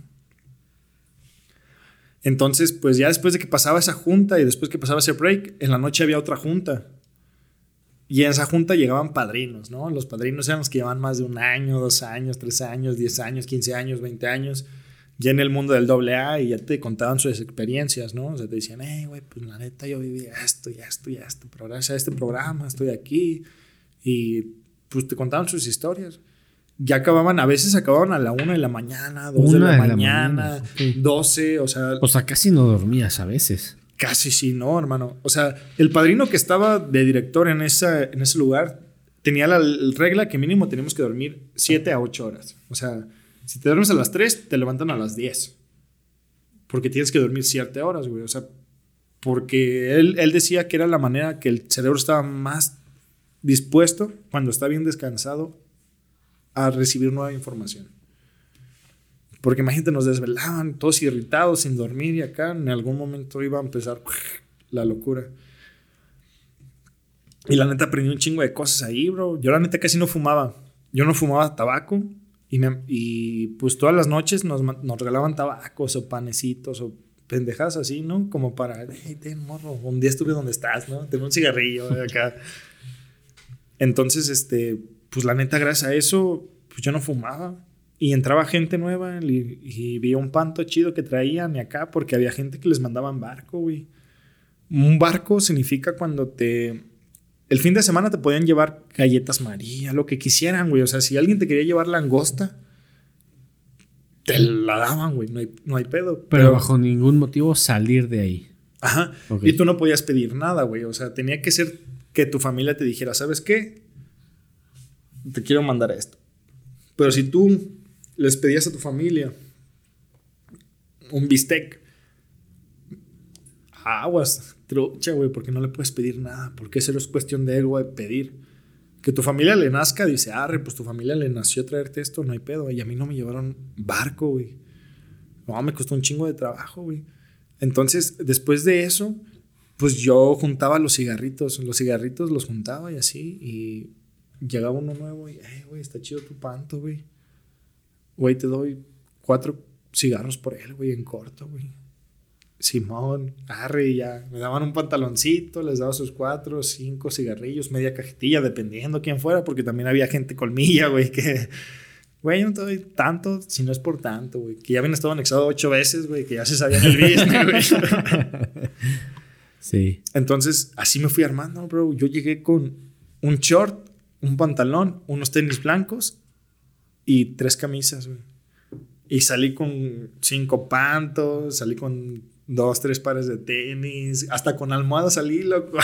Entonces, pues ya después de que pasaba esa junta y después que pasaba ese break, en la noche había otra junta. Y en esa junta llegaban padrinos, ¿no? Los padrinos eran los que llevaban más de un año, dos años, tres años, diez años, quince años, veinte años, ya en el mundo del doble A y ya te contaban sus experiencias, ¿no? O sea, te decían, hey, güey, pues la neta yo viví esto y esto y esto, pero gracias a este programa estoy aquí. Y pues te contaban sus historias. Ya acababan, a veces acababan a la una de la mañana, dos de la de la mañana, mañana, doce, o sea, O sea, casi no dormías a veces. Casi sí, no, hermano. O sea, el padrino que estaba de director en, esa, en ese lugar tenía la regla que mínimo tenemos que dormir 7 a 8 horas. O sea, si te duermes a las 3, te levantan a las 10. Porque tienes que dormir 7 horas, güey. O sea, porque él, él decía que era la manera que el cerebro estaba más dispuesto cuando está bien descansado a recibir nueva información. Porque imagínate, nos desvelaban, todos irritados, sin dormir, y acá en algún momento iba a empezar la locura. Y la neta aprendí un chingo de cosas ahí, bro. Yo la neta casi no fumaba. Yo no fumaba tabaco. Y, me- y pues todas las noches nos, nos regalaban tabacos o panecitos o pendejadas así, ¿no? Como para, hey, ten morro, un día estuve donde estás, ¿no? Ten un cigarrillo acá. Entonces, este, pues la neta, gracias a eso, pues yo no fumaba. Y entraba gente nueva y, y vi un panto chido que traían y acá, porque había gente que les mandaban barco, güey. Un barco significa cuando te... El fin de semana te podían llevar galletas María, lo que quisieran, güey. O sea, si alguien te quería llevar langosta, te la daban, güey. No hay, no hay pedo. Pero, bajo ningún motivo salir de ahí. Ajá. Ok. Y tú no podías pedir nada, güey. O sea, tenía que ser que tu familia te dijera, ¿sabes qué? Te quiero mandar esto. Pero si tú les pedías a tu familia un bistec aguas, trucha, güey, porque no le puedes pedir nada, porque eso es cuestión de ego de pedir. Que tu familia le nazca, dice, arre, pues tu familia le nació a traerte esto, no hay pedo. Y a mí no me llevaron barco, güey. No, me costó un chingo de trabajo, güey. Entonces, después de eso, pues yo juntaba los cigarritos, los cigarritos los juntaba y así, y llegaba uno nuevo y, eh, güey, está chido tu panto, güey. Güey, te doy cuatro cigarros por él, güey, en corto, güey. Simón, arre, ya. Me daban un pantaloncito, les daba sus cuatro, cinco cigarrillos, media cajetilla, dependiendo quién fuera, porque también había gente colmilla, güey, que, güey, yo no te doy tanto si no es por tanto, güey. Que ya habían estado anexado ocho veces, güey, que ya se sabían el business, güey. Sí. Entonces, así me fui armando, bro. Yo llegué con un short, un pantalón, unos tenis blancos y tres camisas, güey. Y salí con cinco pantos, salí con dos, tres pares de tenis, hasta con almohada salí, loco.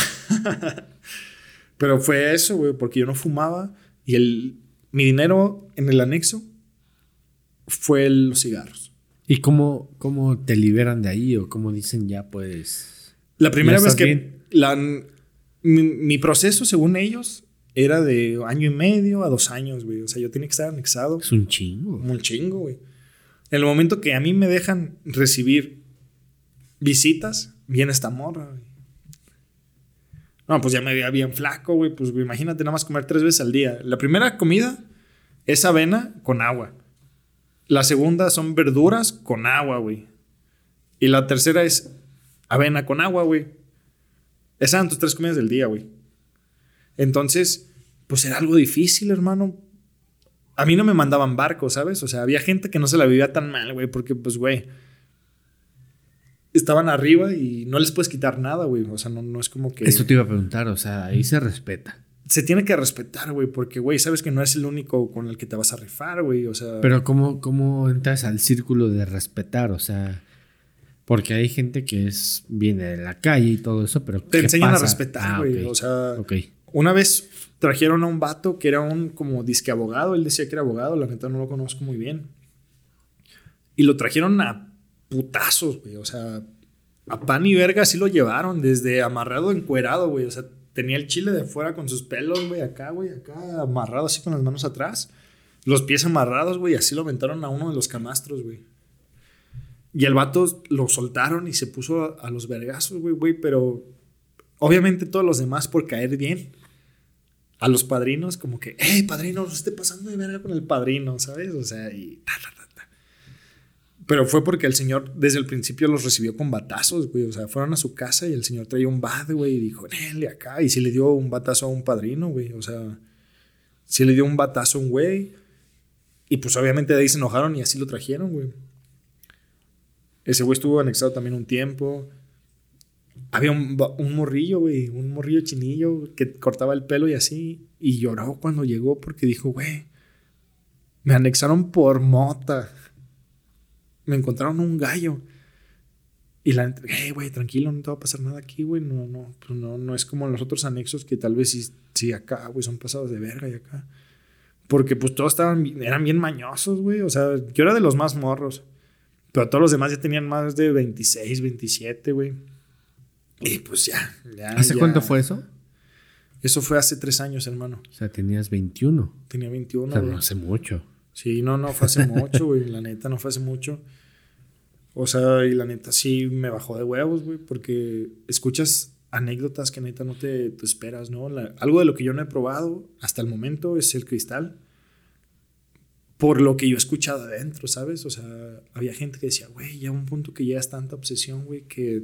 Pero fue eso, güey, porque yo no fumaba y el, mi dinero en el anexo fue los cigarros. ¿Y cómo, cómo te liberan de ahí o cómo dicen ya, pues... La primera ¿Ya vez que la, mi, mi proceso, según ellos, era de año y medio a dos años, güey. O sea, yo tenía que estar anexado Es un chingo. un chingo, güey. En el momento que a mí me dejan recibir visitas, viene esta morra, güey. No, pues ya me veía bien flaco, güey. Pues güey, imagínate nada más comer tres veces al día. La primera comida es avena con agua. La segunda son verduras con agua, güey. Y la tercera es avena con agua, güey. Esas eran tus tres comidas del día, güey. Entonces, pues era algo difícil, hermano. A mí no me mandaban barcos, ¿sabes? O sea, había gente que no se la vivía tan mal, güey, porque, pues, güey, estaban arriba y no les puedes quitar nada, güey. O sea, no, no es como que... Eso te iba a preguntar, o sea, ahí se respeta. Se tiene que respetar, güey, porque, güey, sabes que no es el único con el que te vas a rifar, güey. O sea... Pero ¿cómo, ¿cómo entras al círculo de respetar? O sea, porque hay gente que es viene de la calle y todo eso, pero te ¿qué enseñan a respetar, Ah, güey. O sea, Ok. una vez trajeron a un vato que era un como disque abogado. Él decía que era abogado, la neta no lo conozco muy bien. Y lo trajeron a putazos, güey. O sea, a pan y verga sí lo llevaron, desde amarrado, encuerado, güey. O sea, tenía el chile de fuera con sus pelos, güey, acá, güey, acá, amarrado así con las manos atrás. Los pies amarrados, güey, así lo aventaron a uno de los camastros, güey. Y el vato lo soltaron y se puso a, los vergazos, güey, güey, pero obviamente todos los demás por caer bien. A los padrinos, como que, hey, padrino, no esté pasando de verga con el padrino, ¿sabes? O sea, y ta. Pero fue porque el señor desde el principio los recibió con batazos, güey. O sea, fueron a su casa y el señor traía un bat, güey, y dijo, Nele, acá. Y sí le dio un batazo a un padrino, güey. O sea, sí le dio un batazo a un güey. Y pues obviamente de ahí se enojaron y así lo trajeron, güey. Ese güey estuvo anexado también un tiempo. Había un, un morrillo, güey, un morrillo chinillo que cortaba el pelo y así. Y lloró cuando llegó porque dijo, güey, me anexaron por mota. Me encontraron un gallo. Y la neta, hey, güey, tranquilo, no te va a pasar nada aquí, güey. No, no, pues no, no es como los otros anexos que tal vez sí, sí acá, güey, son pasados de verga y acá. Porque pues todos estaban, eran bien mañosos, güey. O sea, yo era de los más morros. Pero todos los demás ya tenían más de 26, 27, güey. Y pues ya. ya ¿Hace ya- cuánto fue eso? Eso fue hace tres años, hermano. O sea, tenías 21. Tenía O 21, sea, güey. no hace mucho. Sí, no, no fue hace mucho, güey. La neta, no fue hace mucho. O sea, y la neta sí me bajó de huevos, güey, porque escuchas anécdotas que neta no te, te esperas, ¿no? La- algo de lo que yo no he probado hasta el momento es el cristal. Por lo que yo he escuchado adentro, ¿sabes? O sea, había gente que decía, güey, ya a un punto que llegas tanta obsesión, güey, que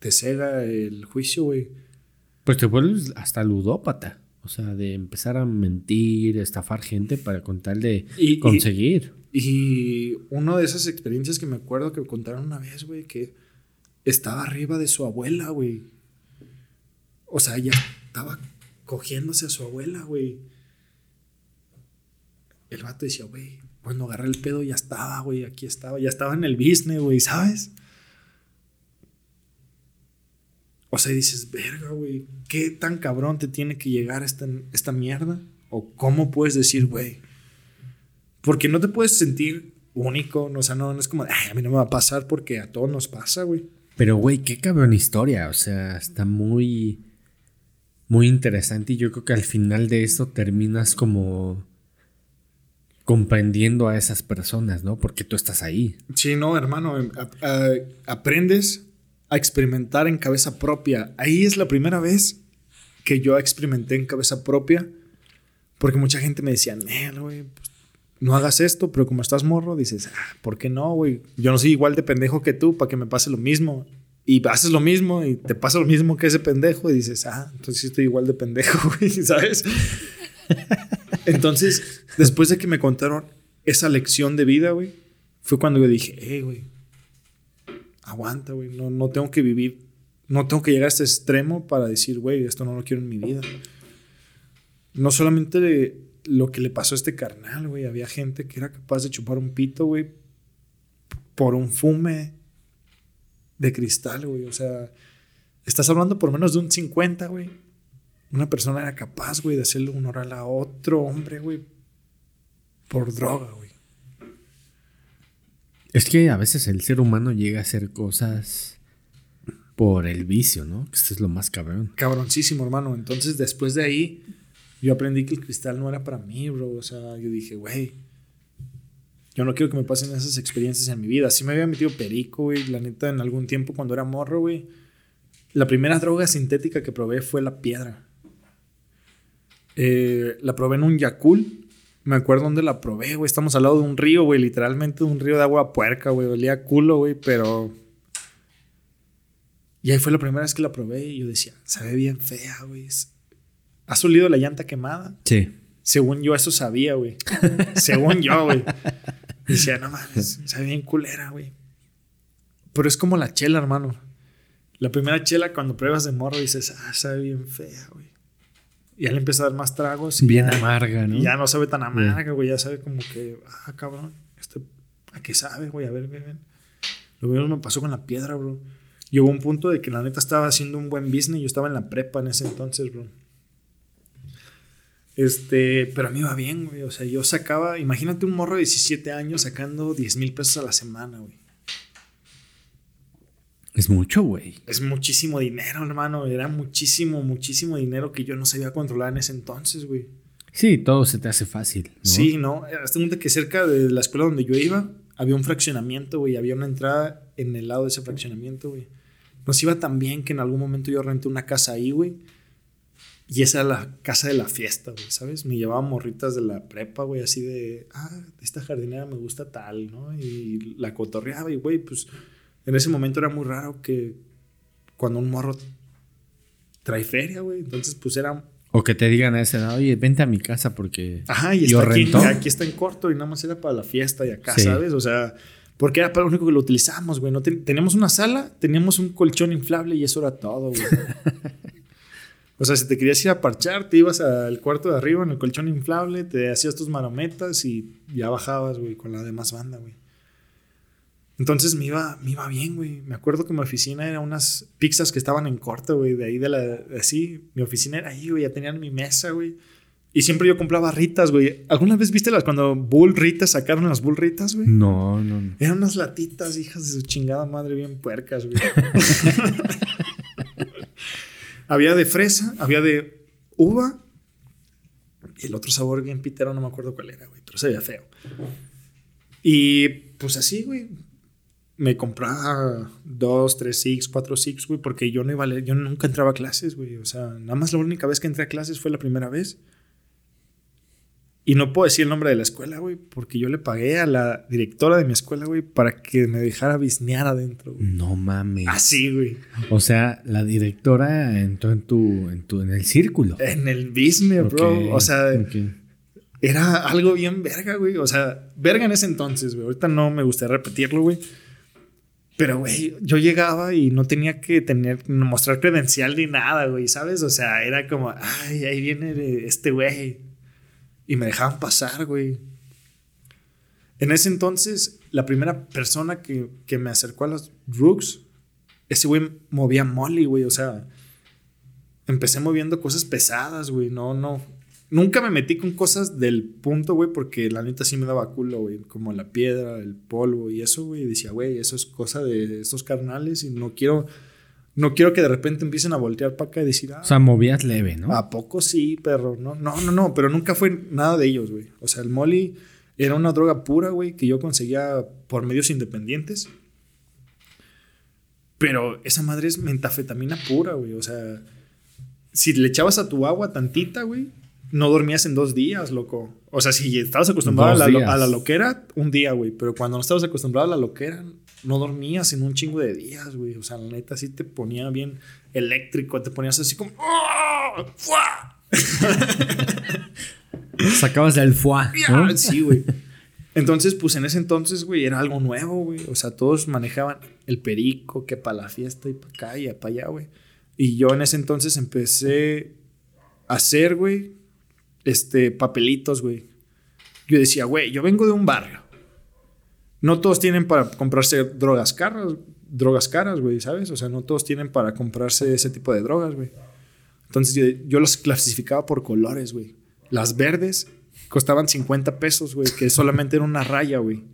te cega el juicio, güey. Pues te vuelves hasta ludópata. O sea, de empezar a mentir, estafar gente para con tal de y- conseguir. Y una de esas experiencias que me acuerdo que contaron una vez, güey, que estaba arriba de su abuela, güey. O sea, ya estaba cogiéndose a su abuela, güey. El vato decía, güey, cuando agarré el pedo ya estaba, güey, aquí estaba, ya estaba en el business, güey, ¿sabes? O sea, dices, verga, güey, ¿qué tan cabrón te tiene que llegar esta, esta mierda? ¿O cómo puedes decir, güey? Porque no te puedes sentir único, no, o sea, no, no es como, ay, a mí no me va a pasar porque a todos nos pasa, güey. Pero, güey, qué cabrón historia. O sea, está muy. Muy interesante. Y yo creo que al final de esto terminas como. comprendiendo a esas personas, ¿no? Porque tú estás ahí. Sí, no, hermano. em, a- a- aprendes a experimentar en cabeza propia. Ahí es la primera vez que yo experimenté en cabeza propia. Porque mucha gente me decía, "Nel, güey, pues, no hagas esto, pero como estás morro, dices, ah, ¿por qué no, güey? Yo no soy igual de pendejo que tú para que me pase lo mismo. Y haces lo mismo y te pasa lo mismo que ese pendejo y dices, ah, entonces sí estoy igual de pendejo, güey, ¿sabes? Entonces, después de que me contaron esa lección de vida, güey, fue cuando yo dije, hey, güey, aguanta, güey, no, no tengo que vivir, no tengo que llegar a este extremo para decir, güey, esto no lo quiero en mi vida. No solamente lo que le pasó a este carnal, güey, había gente que era capaz de chupar un pito, güey, por un fume de cristal, güey, o sea, estás hablando por menos de un 50, güey. Una persona era capaz, güey, de hacerle un oral a otro hombre, güey, por droga, güey. Es que a veces el ser humano llega a hacer cosas por el vicio, ¿no? Que esto es lo más cabrón. cabroncísimo, hermano. Entonces, después de ahí, yo aprendí que el cristal no era para mí, bro. O sea, yo dije, güey, yo no quiero que me pasen esas experiencias en mi vida. Sí me había metido perico, güey. La neta, en algún tiempo cuando era morro, güey. La primera droga sintética que probé fue la piedra. Eh, la probé en un Yakul. Me acuerdo dónde la probé, güey. Estamos al lado de un río, güey. Literalmente de un río de agua puerca, güey. Olía culo, güey. Pero y ahí fue la primera vez que la probé y yo decía, sabe bien fea, güey. ¿Has olido la llanta quemada? Sí. Según yo, eso sabía, güey. Según yo, güey. Decía, no mames, sabe bien culera, güey. Pero es como la chela, hermano. La primera chela, cuando pruebas de morro, dices, ah, sabe bien fea, güey. Y ya le empieza a dar más tragos. Y Bien ya, amarga, ¿no? y ya no sabe tan amarga, güey. Ya sabe como que, ah, cabrón, este, ¿a qué sabe, güey? A ver, ven, ven. Lo mismo me pasó con la piedra, bro. Hubo un punto de que la neta estaba haciendo un buen business. Yo estaba en la prepa en ese entonces, bro. Este, pero a mí iba bien, güey. O sea, yo sacaba, imagínate un morro de 17 años sacando 10 mil pesos a la semana, güey. Es mucho, güey. Es muchísimo dinero, hermano. Era muchísimo, muchísimo dinero que yo no sabía controlar en ese entonces, güey. Sí, todo se te hace fácil. ¿no? Sí, ¿no? Hasta un que cerca de la escuela donde yo iba, había un fraccionamiento, güey. Había una entrada en el lado de ese fraccionamiento, güey. Nos iba tan bien que en algún momento yo renté una casa ahí, güey. Y esa era la casa de la fiesta, güey, ¿sabes? Me llevaba morritas de la prepa, güey, así de, ah, esta jardinera me gusta tal, ¿no? Y la cotorreaba y, güey, pues en ese momento era muy raro que cuando un morro trae feria, güey. Entonces, pues era O que te digan a ese lado, oye, vente a mi casa porque. Ajá, y ¿Yo está aquí, rentó? aquí está en corto y nada más era para la fiesta y acá, Sí. ¿sabes? O sea, porque era para lo único que lo utilizamos, güey. No ten- teníamos una sala, teníamos un colchón inflable y eso era todo, güey. o sea, si te querías ir a parchar, te ibas al cuarto de arriba en el colchón inflable, te hacías tus marometas y ya bajabas, güey, con la demás banda, güey. Entonces me iba, me iba bien, güey. Me acuerdo que mi oficina era unas pizzas que estaban en corto, güey. De ahí de la. Así, mi oficina era ahí, güey. Ya tenían mi mesa, güey. Y siempre yo compraba ritas, güey. ¿Alguna vez viste las cuando Bull Ritas sacaron las Bull Ritas, güey? No, no, no. Eran unas latitas, hijas de su chingada madre, bien puercas, güey. había de fresa, había de uva. Y el otro sabor bien pitero, no me acuerdo cuál era, güey. Pero se veía feo. Y pues así, güey. Me compraba dos, tres six, cuatro six, güey, porque yo no iba yo nunca entraba a clases, güey. O sea, nada más la única vez que entré a clases fue la primera vez. Y no puedo decir el nombre de la escuela, güey, porque yo le pagué a la directora de mi escuela, güey, para que me dejara bisnear adentro, güey. No mames. Así, güey. O sea, la directora entró en tu, en tu, en el círculo. En el bisne, bro. O sea, era algo bien verga, güey. O sea, verga en ese entonces, güey. Ahorita no me gustaría repetirlo, güey. Pero, güey, yo llegaba y no tenía que tener, mostrar credencial ni nada, güey, ¿sabes? O sea, era como, ay, ahí viene este güey. Y me dejaban pasar, güey. En ese entonces, la primera persona que, que me acercó a los drugs, ese güey movía molly, güey. O sea, empecé moviendo cosas pesadas, güey. No, no. nunca me metí con cosas del punto, güey, porque la neta sí me daba culo, güey. Como la piedra, el polvo y eso, güey. Decía, güey, eso es cosa de estos carnales y no quiero. No quiero que de repente empiecen a voltear para acá y decir, ah, O sea, movías leve, ¿no? ¿A poco sí, perro? No, no, no, no, pero nunca fue nada de ellos, güey. O sea, el molly era una droga pura, güey, que yo conseguía por medios independientes. Pero esa madre es mentafetamina pura, güey. O sea, si le echabas a tu agua tantita, güey, no dormías en dos días, loco. O sea, si estabas acostumbrado a la, a la loquera, un día, güey. Pero cuando no estabas acostumbrado a la loquera, no dormías en un chingo de días, güey. O sea, la neta sí te ponía bien eléctrico. Te ponías así como... ¡Ah! ¡Fua! Sacabas el foie, ¿no? Sí, güey. Entonces, pues en ese entonces, güey, era algo nuevo, güey. O sea, todos manejaban el perico, que para la fiesta y para acá y para allá, güey. Y yo en ese entonces empecé a hacer, güey, este, papelitos, güey. Yo decía, güey, yo vengo de un barrio. No todos tienen para comprarse drogas caras, drogas caras, güey, ¿sabes? O sea, no todos tienen para comprarse ese tipo de drogas, güey. Entonces yo, yo los clasificaba por colores, güey. Las verdes costaban 50 pesos, güey, que solamente era una raya, güey.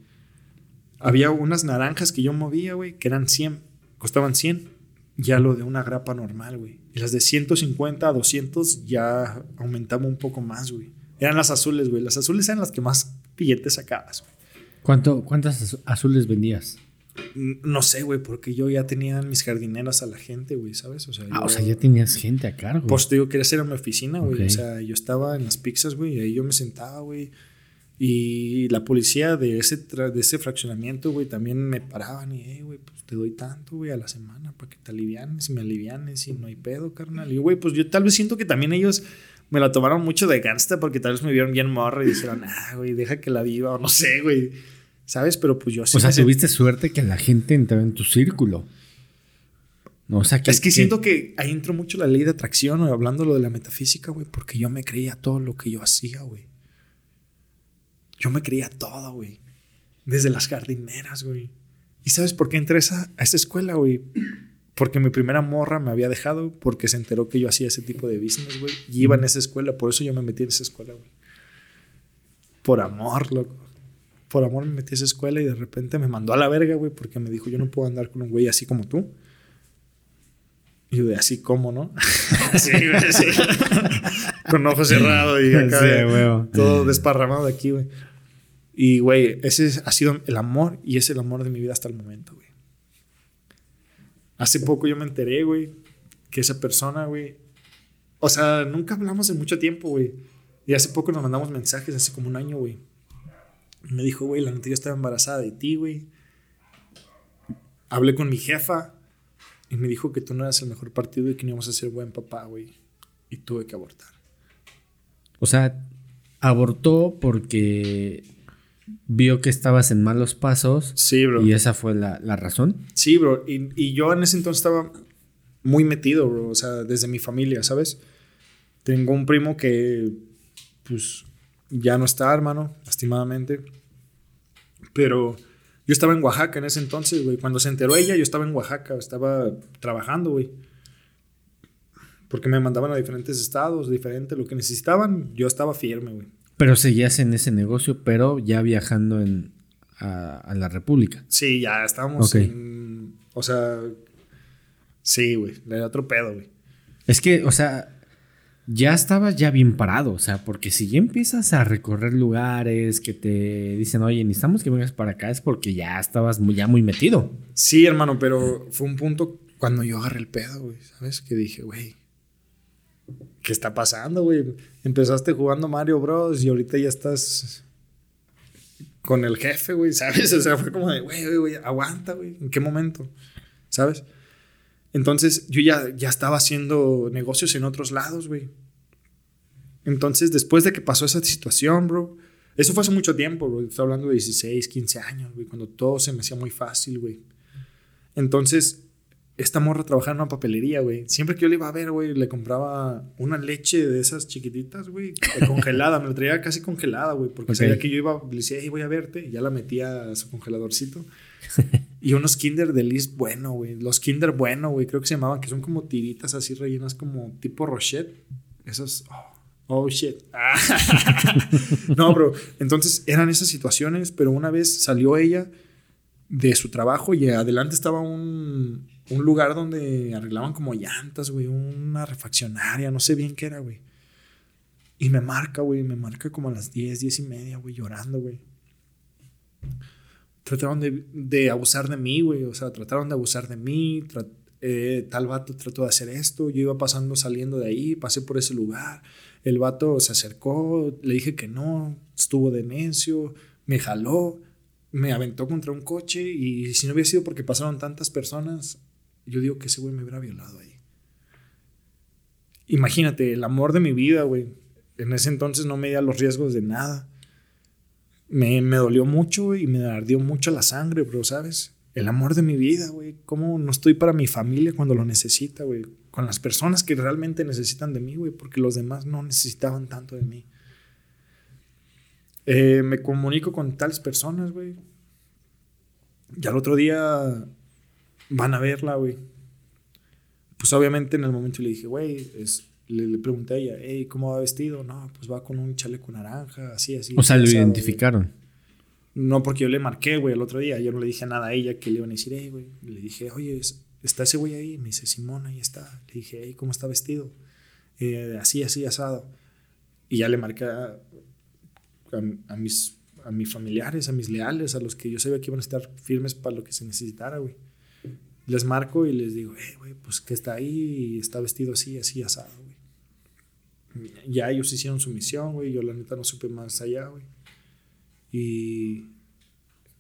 Había unas naranjas que yo movía, güey, que eran 100, costaban 100. Ya lo de una grapa normal, güey. Y las de 150 a 200 ya aumentaba un poco más, güey. Eran las azules, güey. Las azules eran las que más billetes sacabas, güey. ¿Cuánto, ¿Cuántas azu- azules vendías? No sé, güey, porque yo ya tenía en mis jardineras a la gente, güey, ¿sabes? O sea, Ah, yo- o sea, ya tenías gente a cargo. Pues te digo, quería hacer en mi oficina, güey. O sea, yo estaba en las pizzas, güey, y ahí yo me sentaba, güey. Y la policía de ese, de ese fraccionamiento, güey, también me paraban y, hey, güey, pues te doy tanto, güey, a la semana para que te alivianes y me alivianes y no hay pedo, carnal. Y, güey, pues yo tal vez siento que también ellos me la tomaron mucho de gangsta porque tal vez me vieron bien morro y dijeron, ah, güey, deja que la viva o no sé, güey. ¿Sabes? Pero pues yo sí o sea, tuviste suerte que la gente entraba en tu círculo. No, o sea, que, Es que siento que ahí entró mucho la ley de atracción, güey, hablando lo de la metafísica, güey, porque yo me creía todo lo que yo hacía, güey. Yo me creía todo, güey. Desde las jardineras, güey. ¿Y sabes por qué entré a esa, a esa escuela, güey? Porque mi primera morra me había dejado porque se enteró que yo hacía ese tipo de business, güey. Y iba en esa escuela, por eso yo me metí en esa escuela, güey. Por amor, loco. Por amor me metí a esa escuela y de repente me mandó a la verga, güey, porque me dijo, yo no puedo andar con un güey así como tú. Y yo de así como, ¿no? sí, güey, sí. con ojos cerrados y acá Sí, de- todo desparramado de aquí, güey. Y, güey, ese ha sido el amor y es el amor de mi vida hasta el momento, güey. Hace poco yo me enteré, güey, que esa persona, güey. O sea, nunca hablamos en mucho tiempo, güey. Y hace poco nos mandamos mensajes, hace como un año, güey. Me dijo, güey, la neta yo estaba embarazada de ti, güey. Hablé con mi jefa y me dijo que tú no eras el mejor partido y que no íbamos a ser buen papá, güey. Y tuve que abortar. O sea, abortó porque vio que estabas en malos pasos Sí, bro. y esa fue la, la razón. Sí, bro. Y, y yo en ese entonces estaba muy metido, bro. O sea, desde mi familia, ¿sabes? Tengo un primo que, pues, ya no está, hermano, lastimadamente. Pero yo estaba en Oaxaca en ese entonces, güey. Cuando se enteró ella, yo estaba en Oaxaca, estaba trabajando, güey. Porque me mandaban a diferentes estados, diferente, lo que necesitaban, yo estaba firme, güey. Pero seguías en ese negocio, pero ya viajando en, a, a la República. Sí, ya estábamos en. O sea. Sí, güey. Era otro pedo, güey. Es que, o sea, ya estabas ya bien parado, o sea, porque si ya empiezas a recorrer lugares que te dicen, oye, necesitamos que vengas para acá, es porque ya estabas muy, ya muy metido. Sí, hermano, pero fue un punto cuando yo agarré el pedo, güey. ¿Sabes? Que dije, güey. ¿Qué está pasando, güey? Empezaste jugando Mario Bros. y ahorita ya estás con el jefe, güey, ¿sabes? O sea, fue como de, güey, güey, güey, aguanta, güey. ¿En qué momento? ¿Sabes? Entonces yo ya, ya estaba haciendo negocios en otros lados, güey. Entonces, después de que pasó esa situación, bro, eso fue hace mucho tiempo, bro. Estoy hablando de 16, 15 años, güey, cuando todo se me hacía muy fácil, güey. Entonces, esta morra trabajaba en una papelería, güey. Siempre que yo le iba a ver, güey, le compraba una leche de esas chiquititas, güey, de congelada. me la traía casi congelada, güey, porque sabía que yo iba, le decía, hey, voy a verte, y ya la metía a su congeladorcito. y unos Kinder Delice bueno, güey. Los Kinder bueno, güey, creo que se llamaban, que son como tiritas así rellenas como tipo Rochette. Esas, oh, Oh, shit. no, bro. Entonces eran esas situaciones, pero una vez salió ella de su trabajo y adelante estaba un, un lugar donde arreglaban como llantas, güey, una refaccionaria, no sé bien qué era, güey. Y me marca, güey, me marca como a las 10, 10 y media, güey, llorando, güey. Trataron de, de abusar de mí, güey, o sea, trataron de abusar de mí, eh, tal vato trató de hacer esto, yo iba pasando, saliendo de ahí, pasé por ese lugar, el vato se acercó, le dije que no, estuvo de me jaló, me aventó contra un coche y si no hubiera sido porque pasaron tantas personas, yo digo que ese güey me hubiera violado ahí. Imagínate, el amor de mi vida, güey. En ese entonces no medía los riesgos de nada. Me, me dolió mucho y me ardió mucho la sangre, bro, ¿sabes? El amor de mi vida, güey. ¿Cómo no estoy para mi familia cuando lo necesita, güey? Con las personas que realmente necesitan de mí, güey, porque los demás no necesitaban tanto de mí. Eh, me comunico con tales personas, güey. Ya el otro día van a verla, güey. Pues obviamente en el momento le dije, güey, le, le, pregunté a ella, hey, ¿cómo va vestido? No, pues va con un chaleco naranja, así, así. O sea, lo identificaron. No, porque yo le marqué, güey, el otro día. Yo no le dije nada a ella que le iban a decir, hey, güey. Le dije, oye, ¿está ese güey ahí? Me dice, Simón, ahí está. Le dije, hey, ¿cómo está vestido? Eh, así, así, asado. Y ya le marqué a, a, mis, a mis familiares, a mis leales, a los que yo sabía que iban a estar firmes para lo que se necesitara, güey les marco y les digo, eh, güey, pues que está ahí y está vestido así, así, asado, güey. Ya ellos hicieron su misión, güey. Yo la neta no supe más allá, güey. Y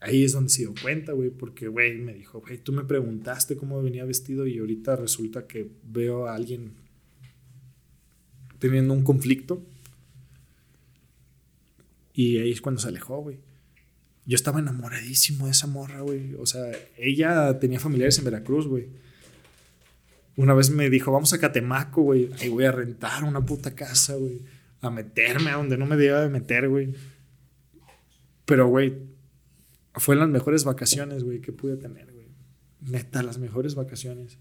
ahí es donde se dio cuenta, güey, porque, güey, me dijo, güey, tú me preguntaste cómo venía vestido y ahorita resulta que veo a alguien teniendo un conflicto. Y ahí es cuando se alejó, güey yo estaba enamoradísimo de esa morra, güey. O sea, ella tenía familiares en Veracruz, güey. Una vez me dijo, vamos a Catemaco, güey. Ahí voy a rentar una puta casa, güey. A meterme a donde no me debía de meter, güey. Pero, güey, fue las mejores vacaciones, güey, que pude tener, güey. Neta, las mejores vacaciones.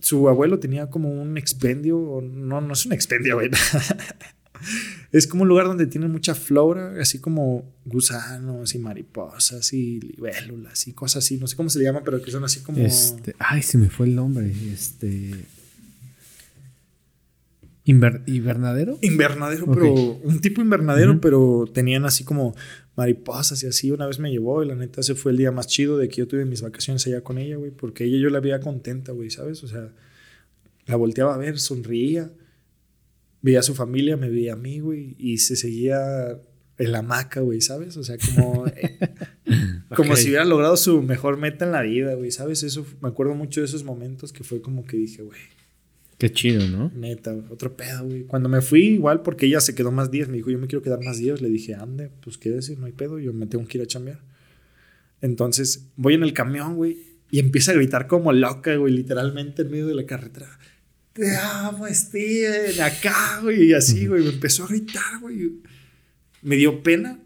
Su abuelo tenía como un expendio, no, no es un expendio, güey. es como un lugar donde tiene mucha flora, así como gusanos y mariposas y libélulas y cosas así. No sé cómo se le llama, pero que son así como. Este, ay, se me fue el nombre. Este. ¿Invernadero? Invernadero, pero un tipo invernadero, pero tenían así como mariposas y así. Una vez me llevó y la neta ese fue el día más chido de que yo tuve mis vacaciones allá con ella, güey, porque ella yo la veía contenta, güey, ¿sabes? O sea, la volteaba a ver, sonreía veía a su familia, me veía a mí, güey, y se seguía en la hamaca, güey, ¿sabes? O sea, como, eh, como si hubiera logrado su mejor meta en la vida, güey, ¿sabes? Eso, me acuerdo mucho de esos momentos que fue como que dije, güey. Qué chido, ¿no? Neta, otro pedo, güey. Cuando me fui, igual, porque ella se quedó más días, me dijo, yo me quiero quedar más días. Le dije, ande, pues quédese, no hay pedo, yo me tengo que ir a chambear. Entonces, voy en el camión, güey, y empieza a gritar como loca, güey, literalmente en medio de la carretera te amo, Steven, acá, güey, y así, güey, me empezó a gritar, güey. Me dio pena,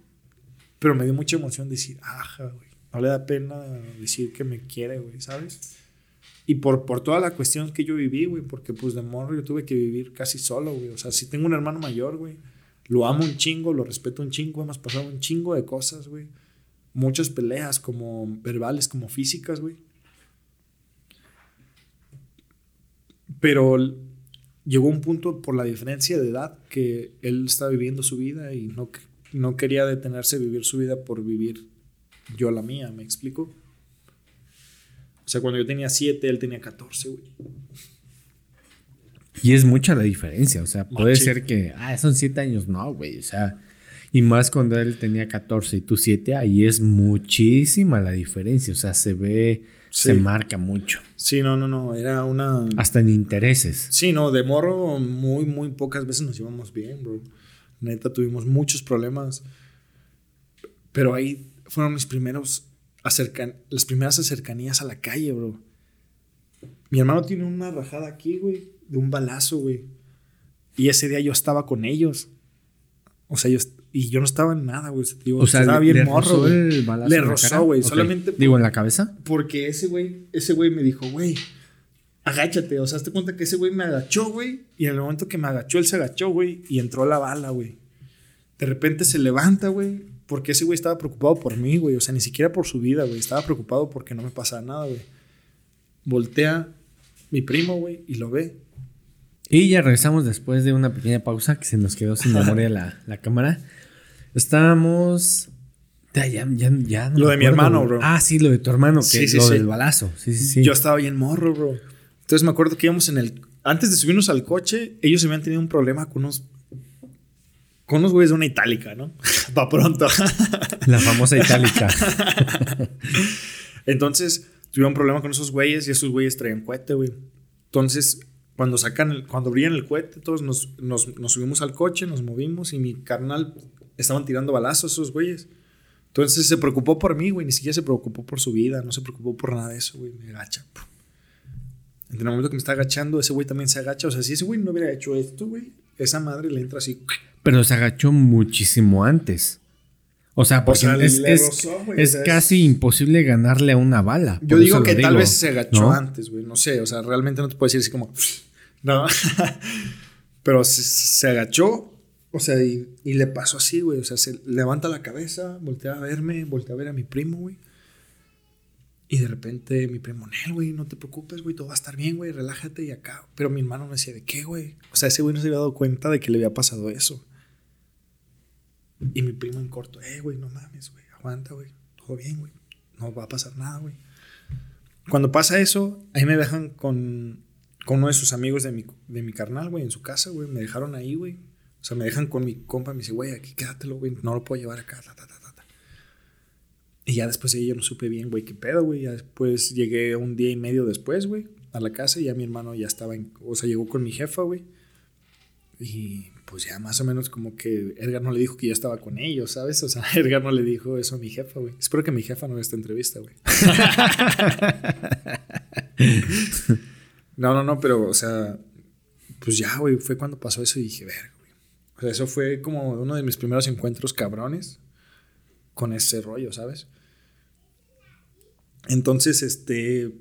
pero me dio mucha emoción decir, ajá, güey, no le da pena decir que me quiere, güey, ¿sabes? Y por, por toda la cuestión que yo viví, güey, porque pues de morro yo tuve que vivir casi solo, güey. O sea, si tengo un hermano mayor, güey, lo amo un chingo, lo respeto un chingo, hemos pasado un chingo de cosas, güey. Muchas peleas, como verbales, como físicas, güey. Pero llegó un punto por la diferencia de edad que él estaba viviendo su vida y no, no quería detenerse a vivir su vida por vivir yo la mía, ¿me explico? O sea, cuando yo tenía 7, él tenía 14, güey. Y es mucha la diferencia, o sea, puede ser que, ah, son 7 años, no, güey, o sea, y más cuando él tenía 14 y tú 7, ahí es muchísima la diferencia, o sea, se ve se marca mucho. Sí, no, no, no, era una... Hasta en intereses. Sí, no, de morro muy, muy pocas veces nos llevamos bien, bro. Neta, tuvimos muchos problemas. Pero ahí fueron mis primeros acercan las primeras cercanías a la calle, bro. Mi hermano tiene una rajada aquí, güey, de un balazo, güey. Y ese día yo estaba con ellos. O sea, yo, y yo no estaba en nada, güey. o sea, estaba bien morro, Le rozó, güey. Solamente. Digo, en la cabeza. Porque ese güey, ese güey me dijo, güey, agáchate. O sea, hazte cuenta que ese güey me agachó, güey. Y en el momento que me agachó, él se agachó, güey. Y entró la bala, güey. De repente se levanta, güey. Porque ese güey estaba preocupado por mí, güey. O sea, ni siquiera por su vida, güey. Estaba preocupado porque no me pasaba nada, güey. Voltea mi primo, güey, y lo ve. Y ya regresamos después de una pequeña pausa que se nos quedó sin memoria la, la cámara. Estábamos. Ya, ya, ya, ya no Lo de mi hermano, bro. Ah, sí, lo de tu hermano, que Sí, sí, lo sí. del balazo. Sí, sí, sí. Yo estaba bien morro, bro. Entonces me acuerdo que íbamos en el. Antes de subirnos al coche, ellos habían tenido un problema con unos. Con unos güeyes de una itálica, ¿no? Va pronto. La famosa itálica. Entonces, tuvieron un problema con esos güeyes y esos güeyes traían cohete, güey. Entonces, cuando sacan, el- cuando brillan el cohete, todos nos, nos- nos subimos al coche, nos movimos y mi carnal estaban tirando balazos esos güeyes. Entonces se preocupó por mí, güey. Ni siquiera se preocupó por su vida, no se preocupó por nada de eso, güey. Me agacha. En el momento que me está agachando, ese güey también se agacha. O sea, si ese güey no hubiera hecho esto, güey, esa madre le entra así. Pero se agachó muchísimo antes. O sea, porque sea, es, es- rozó, o casi imposible ganarle a una bala. Yo digo que tal vez se agachó ¿no? antes, güey. No sé, o sea, realmente no te puedo decir así como. No. Pero se, se agachó, o sea, y, y le pasó así, güey. O sea, se levanta la cabeza, voltea a verme, voltea a ver a mi primo, güey. Y de repente mi primo, Nel, güey, no te preocupes, güey, todo va a estar bien, güey, relájate y acá. Pero mi hermano me decía, ¿de qué, güey? O sea, ese güey no se había dado cuenta de que le había pasado eso. Y mi primo en corto, eh, güey, no mames, güey, aguanta, güey, todo bien, güey, no va a pasar nada, güey. Cuando pasa eso, ahí me dejan con, con uno de sus amigos de mi, de mi carnal, güey, en su casa, güey, me dejaron ahí, güey. O sea, me dejan con mi compa, me dice, güey, aquí quédatelo, güey, no lo puedo llevar acá, ta, ta, ta, ta. Y ya después de yo no supe bien, güey, qué pedo, güey. Ya después llegué un día y medio después, güey, a la casa y ya mi hermano ya estaba, en, o sea, llegó con mi jefa, güey. Y pues ya más o menos como que Edgar no le dijo que yo estaba con ellos, ¿sabes? O sea, Edgar no le dijo eso a mi jefa, güey. Espero que mi jefa no vea esta entrevista, güey. no, no, no, pero, o sea, pues ya, güey, fue cuando pasó eso y dije, verga. O sea, eso fue como uno de mis primeros encuentros cabrones con ese rollo, ¿sabes? Entonces, este,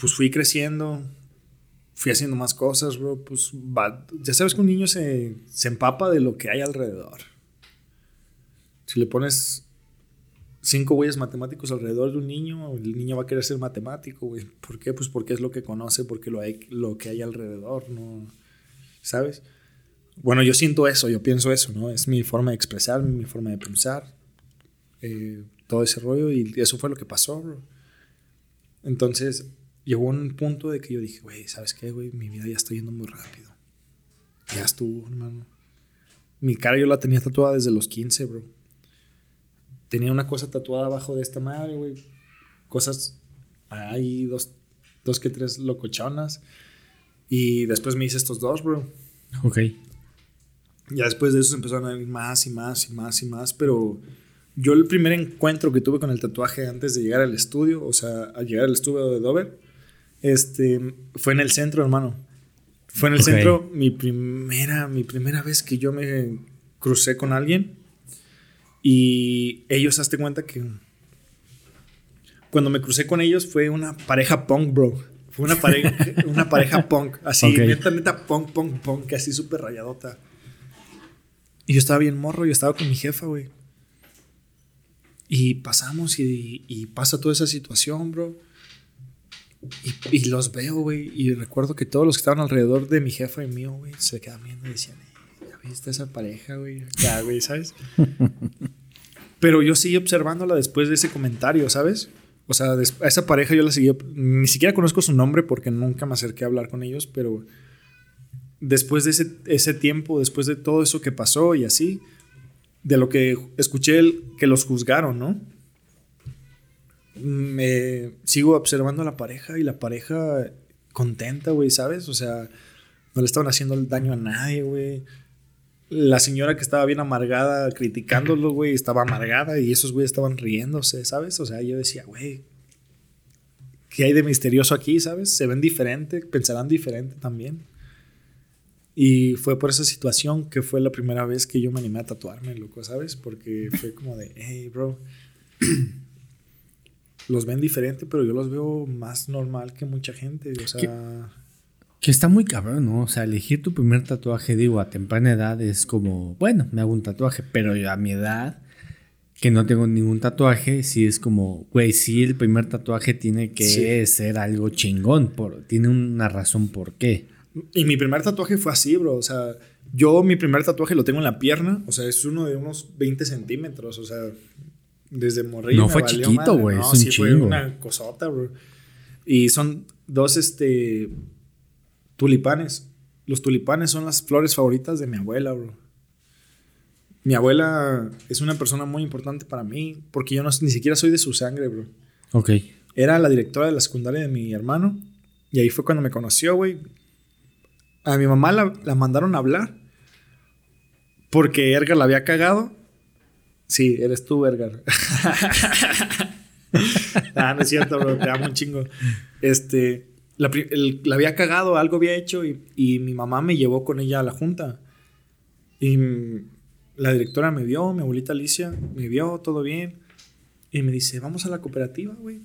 pues fui creciendo, fui haciendo más cosas, bro. Pues va- ya sabes que un niño se, se empapa de lo que hay alrededor. Si le pones cinco güeyes matemáticos alrededor de un niño, el niño va a querer ser matemático, güey. ¿Por qué? Pues porque es lo que conoce, porque lo, hay, lo que hay alrededor, ¿no? ¿Sabes? Bueno, yo siento eso, yo pienso eso, ¿no? Es mi forma de expresarme, mi forma de pensar, eh, todo ese rollo, y eso fue lo que pasó, bro. Entonces, llegó un punto de que yo dije, güey, ¿sabes qué, güey? Mi vida ya está yendo muy rápido. Ya estuvo, hermano. Mi cara yo la tenía tatuada desde los 15, bro. Tenía una cosa tatuada abajo de esta madre, güey. Cosas, hay dos, dos que tres locochonas. Y después me hice estos dos, bro. Ok. Ya después de eso se empezaron a ir más y más y más y más, pero yo el primer encuentro que tuve con el tatuaje antes de llegar al estudio, o sea, al llegar al estudio de Dover, este, fue en el centro, hermano. Fue en el Ok. centro mi primera, mi primera vez que yo me crucé con alguien y ellos, hazte cuenta que cuando me crucé con ellos fue una pareja punk, bro. Fue una pareja, una pareja punk, así, Ok. neta, neta, punk, punk, punk, así súper rayadota. Y yo estaba bien morro, yo estaba con mi jefa, güey. Y pasamos y, y pasa toda esa situación, bro. Y, y los veo, güey. Y recuerdo que todos los que estaban alrededor de mi jefa y mío, güey, se quedaban viendo y decían, "Eh, ¿ya viste esa pareja, güey? Acá, güey, ¿sabes? Pero yo seguí observándola después de ese comentario, ¿sabes? O sea, a esa pareja yo la seguí. Ni siquiera conozco su nombre porque nunca me acerqué a hablar con ellos, pero después de ese, ese tiempo, después de todo eso que pasó y así, de lo que escuché el- que los juzgaron, ¿no? Me sigo observando a la pareja y la pareja contenta, güey, ¿sabes? O sea, no le estaban haciendo daño a nadie, güey. La señora que estaba bien amargada criticándolo, güey, estaba amargada y esos güeyes estaban riéndose, ¿sabes? O sea, yo decía, güey, ¿qué hay de misterioso aquí, ¿sabes? Se ven diferente, pensarán diferente también. Y fue por esa situación que fue la primera vez que yo me animé a tatuarme, loco, ¿sabes? Porque fue como de, hey, bro. los ven diferente, pero yo los veo más normal que mucha gente. O sea. Que está muy cabrón, ¿no? O sea, elegir tu primer tatuaje, digo, a temprana edad es como, bueno, me hago un tatuaje, pero yo a mi edad, que no tengo ningún tatuaje, sí es como, güey, sí, el primer tatuaje tiene que Sí. ser algo chingón, por, tiene una razón por qué. Y mi primer tatuaje fue así, bro. O sea, yo mi primer tatuaje lo tengo en la pierna. O sea, es uno de unos 20 centímetros. O sea, desde morrillo. No fue valió chiquito, güey, No, es un sí fue chingo. una cosota, bro. Y son dos, este, tulipanes. Los tulipanes son las flores favoritas de mi abuela, bro. Mi abuela es una persona muy importante para mí porque yo no, ni siquiera soy de su sangre, bro. Ok. Era la directora de la secundaria de mi hermano. Y ahí fue cuando me conoció, güey. A mi mamá la, la mandaron a hablar. Porque Edgar la había cagado. Sí, eres tú, Edgar. ah, no es cierto, bro. Te amo un chingo. Este. La, la había cagado, algo había hecho. Y, y mi mamá me llevó con ella a la junta. Y la directora me vio, mi abuelita Alicia, me vio, todo bien. Y me dice, vamos a la cooperativa, güey.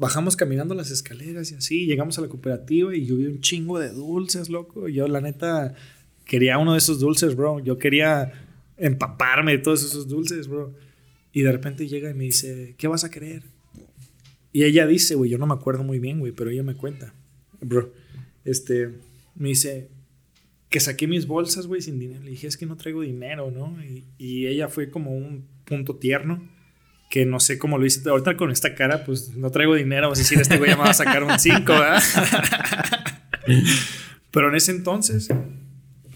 Bajamos caminando las escaleras y así, llegamos a la cooperativa y yo vi un chingo de dulces, loco. Yo, la neta, quería uno de esos dulces, bro. Yo quería empaparme de todos esos dulces, bro. Y de repente llega y me dice, ¿qué vas a querer? Y ella dice, güey, yo no me acuerdo muy bien, güey, pero ella me cuenta, bro. Este, me dice que saqué mis bolsas, güey, sin dinero. Le dije, es que no traigo dinero, ¿no? Y ella fue como un punto tierno que no sé cómo lo hice. Ahorita con esta cara, pues no traigo dinero. Vas a decir, este güey me va a sacar un 5, ¿verdad? Pero en ese entonces,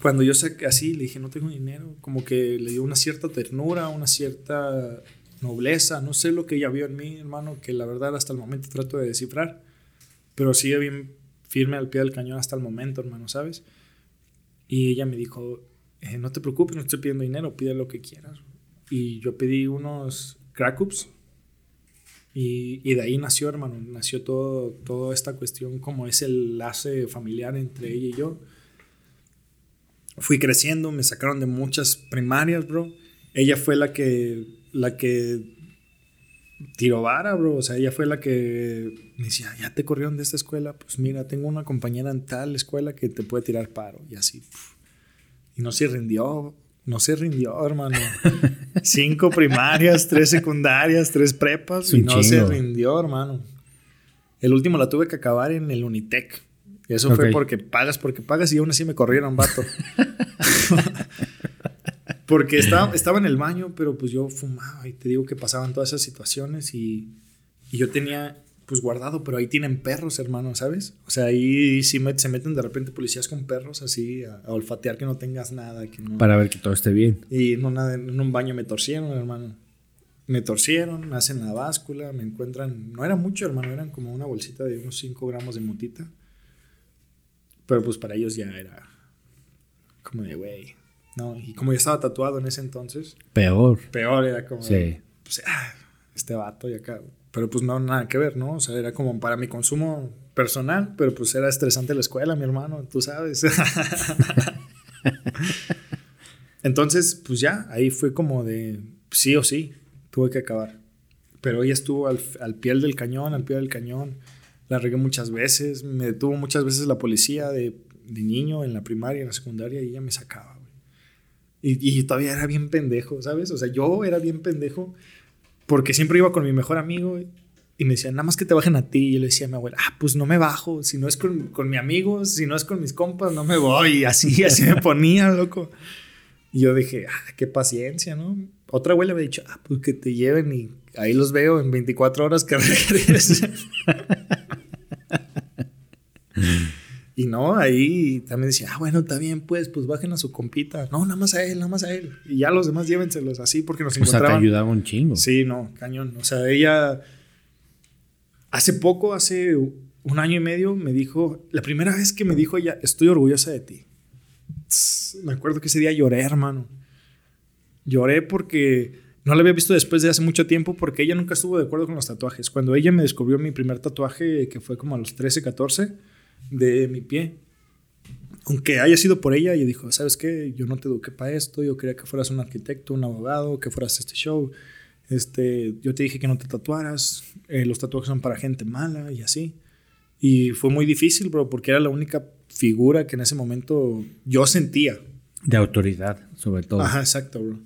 cuando yo saqué así, le dije, no tengo dinero, como que le dio una cierta ternura, una cierta nobleza, no sé lo que ella vio en mí, hermano, que la verdad hasta el momento trato de descifrar, pero sigue bien firme al pie del cañón hasta el momento, hermano, ¿sabes? Y ella me dijo, eh, no te preocupes, no estoy pidiendo dinero, pide lo que quieras. Y yo pedí unos crack ups y, y de ahí nació, hermano, nació todo, toda esta cuestión como es el enlace familiar entre ella y yo. Fui creciendo, me sacaron de muchas primarias, bro. Ella fue la que, la que tiró vara, bro. O sea, ella fue la que me decía, ya te corrieron de esta escuela. Pues mira, tengo una compañera en tal escuela que te puede tirar paro. Y así. Y no se rindió. No se rindió, hermano. Cinco primarias, tres secundarias, tres prepas. Y no se rindió, hermano. El último la tuve que acabar en el Unitec. Y eso fue porque pagas, porque pagas y aún así me corrieron, vato. porque estaba, estaba en el baño, pero pues yo fumaba y te digo que pasaban todas esas situaciones y, y yo tenía pues guardado, pero ahí tienen perros, hermano, ¿sabes? O sea, ahí sí se meten de repente policías con perros así a, a olfatear que no tengas nada, que no... Para ver que todo esté bien. Y en, una- en un baño me torcieron, hermano. Me torcieron, me hacen la báscula, me encuentran. No era mucho, hermano, eran como una bolsita de unos 5 gramos de motita. Pero pues para ellos ya era como de, güey. No, y como yo estaba tatuado en ese entonces, Peor. peor era como. Sí. pues, ah, este vato y acá. Pero pues no, nada que ver, ¿no? O sea, era como para mi consumo personal, pero pues era estresante la escuela, mi hermano, tú sabes. Entonces, pues ya, ahí fue como de sí o sí, tuve que acabar. Pero ella estuvo al, al pie del cañón, al pie del cañón. La regué muchas veces, me detuvo muchas veces la policía de, de niño en la primaria, en la secundaria, y ella me sacaba. Y, y todavía era bien pendejo, ¿sabes? O sea, yo era bien pendejo porque siempre iba con mi mejor amigo y- me decían, nada más que te bajen a ti. Y yo le decía a mi abuela, ah, pues no me bajo. Si no es con, con mi amigo, si no es con mis compas, no me voy. Y así, así me ponía, loco. Y yo dije, ah, qué paciencia, ¿no? Otra abuela me ha dicho, ah, pues que te lleven y ahí los veo en 24 horas que regresen. y no, ahí también decía, ah, bueno, está bien, pues, pues bajen a su compita. No, nada más a él, nada más a él. Y ya los demás llévenselos así porque nos O sea, te encontraban. ayudaba un chingo. Sí, no, cañón. O sea, ella hace poco, hace un año y medio, me dijo, la primera vez que me dijo ella, estoy orgullosa de ti. Me acuerdo que ese día lloré, hermano. Lloré porque no la había visto después de hace mucho tiempo porque ella nunca estuvo de acuerdo con los tatuajes. Cuando ella me descubrió mi primer tatuaje, que fue como a los 13, 14, de mi pie, aunque haya sido por ella, ella dijo, ¿sabes qué? Yo no te eduqué para esto, yo quería que fueras un arquitecto, un abogado, que fueras a este show. Este, yo te dije que no te tatuaras, eh, los tatuajes son para gente mala y así. Y fue muy difícil, bro, porque era la única figura que en ese momento yo sentía. De autoridad, sobre todo. Ajá, exacto, bro.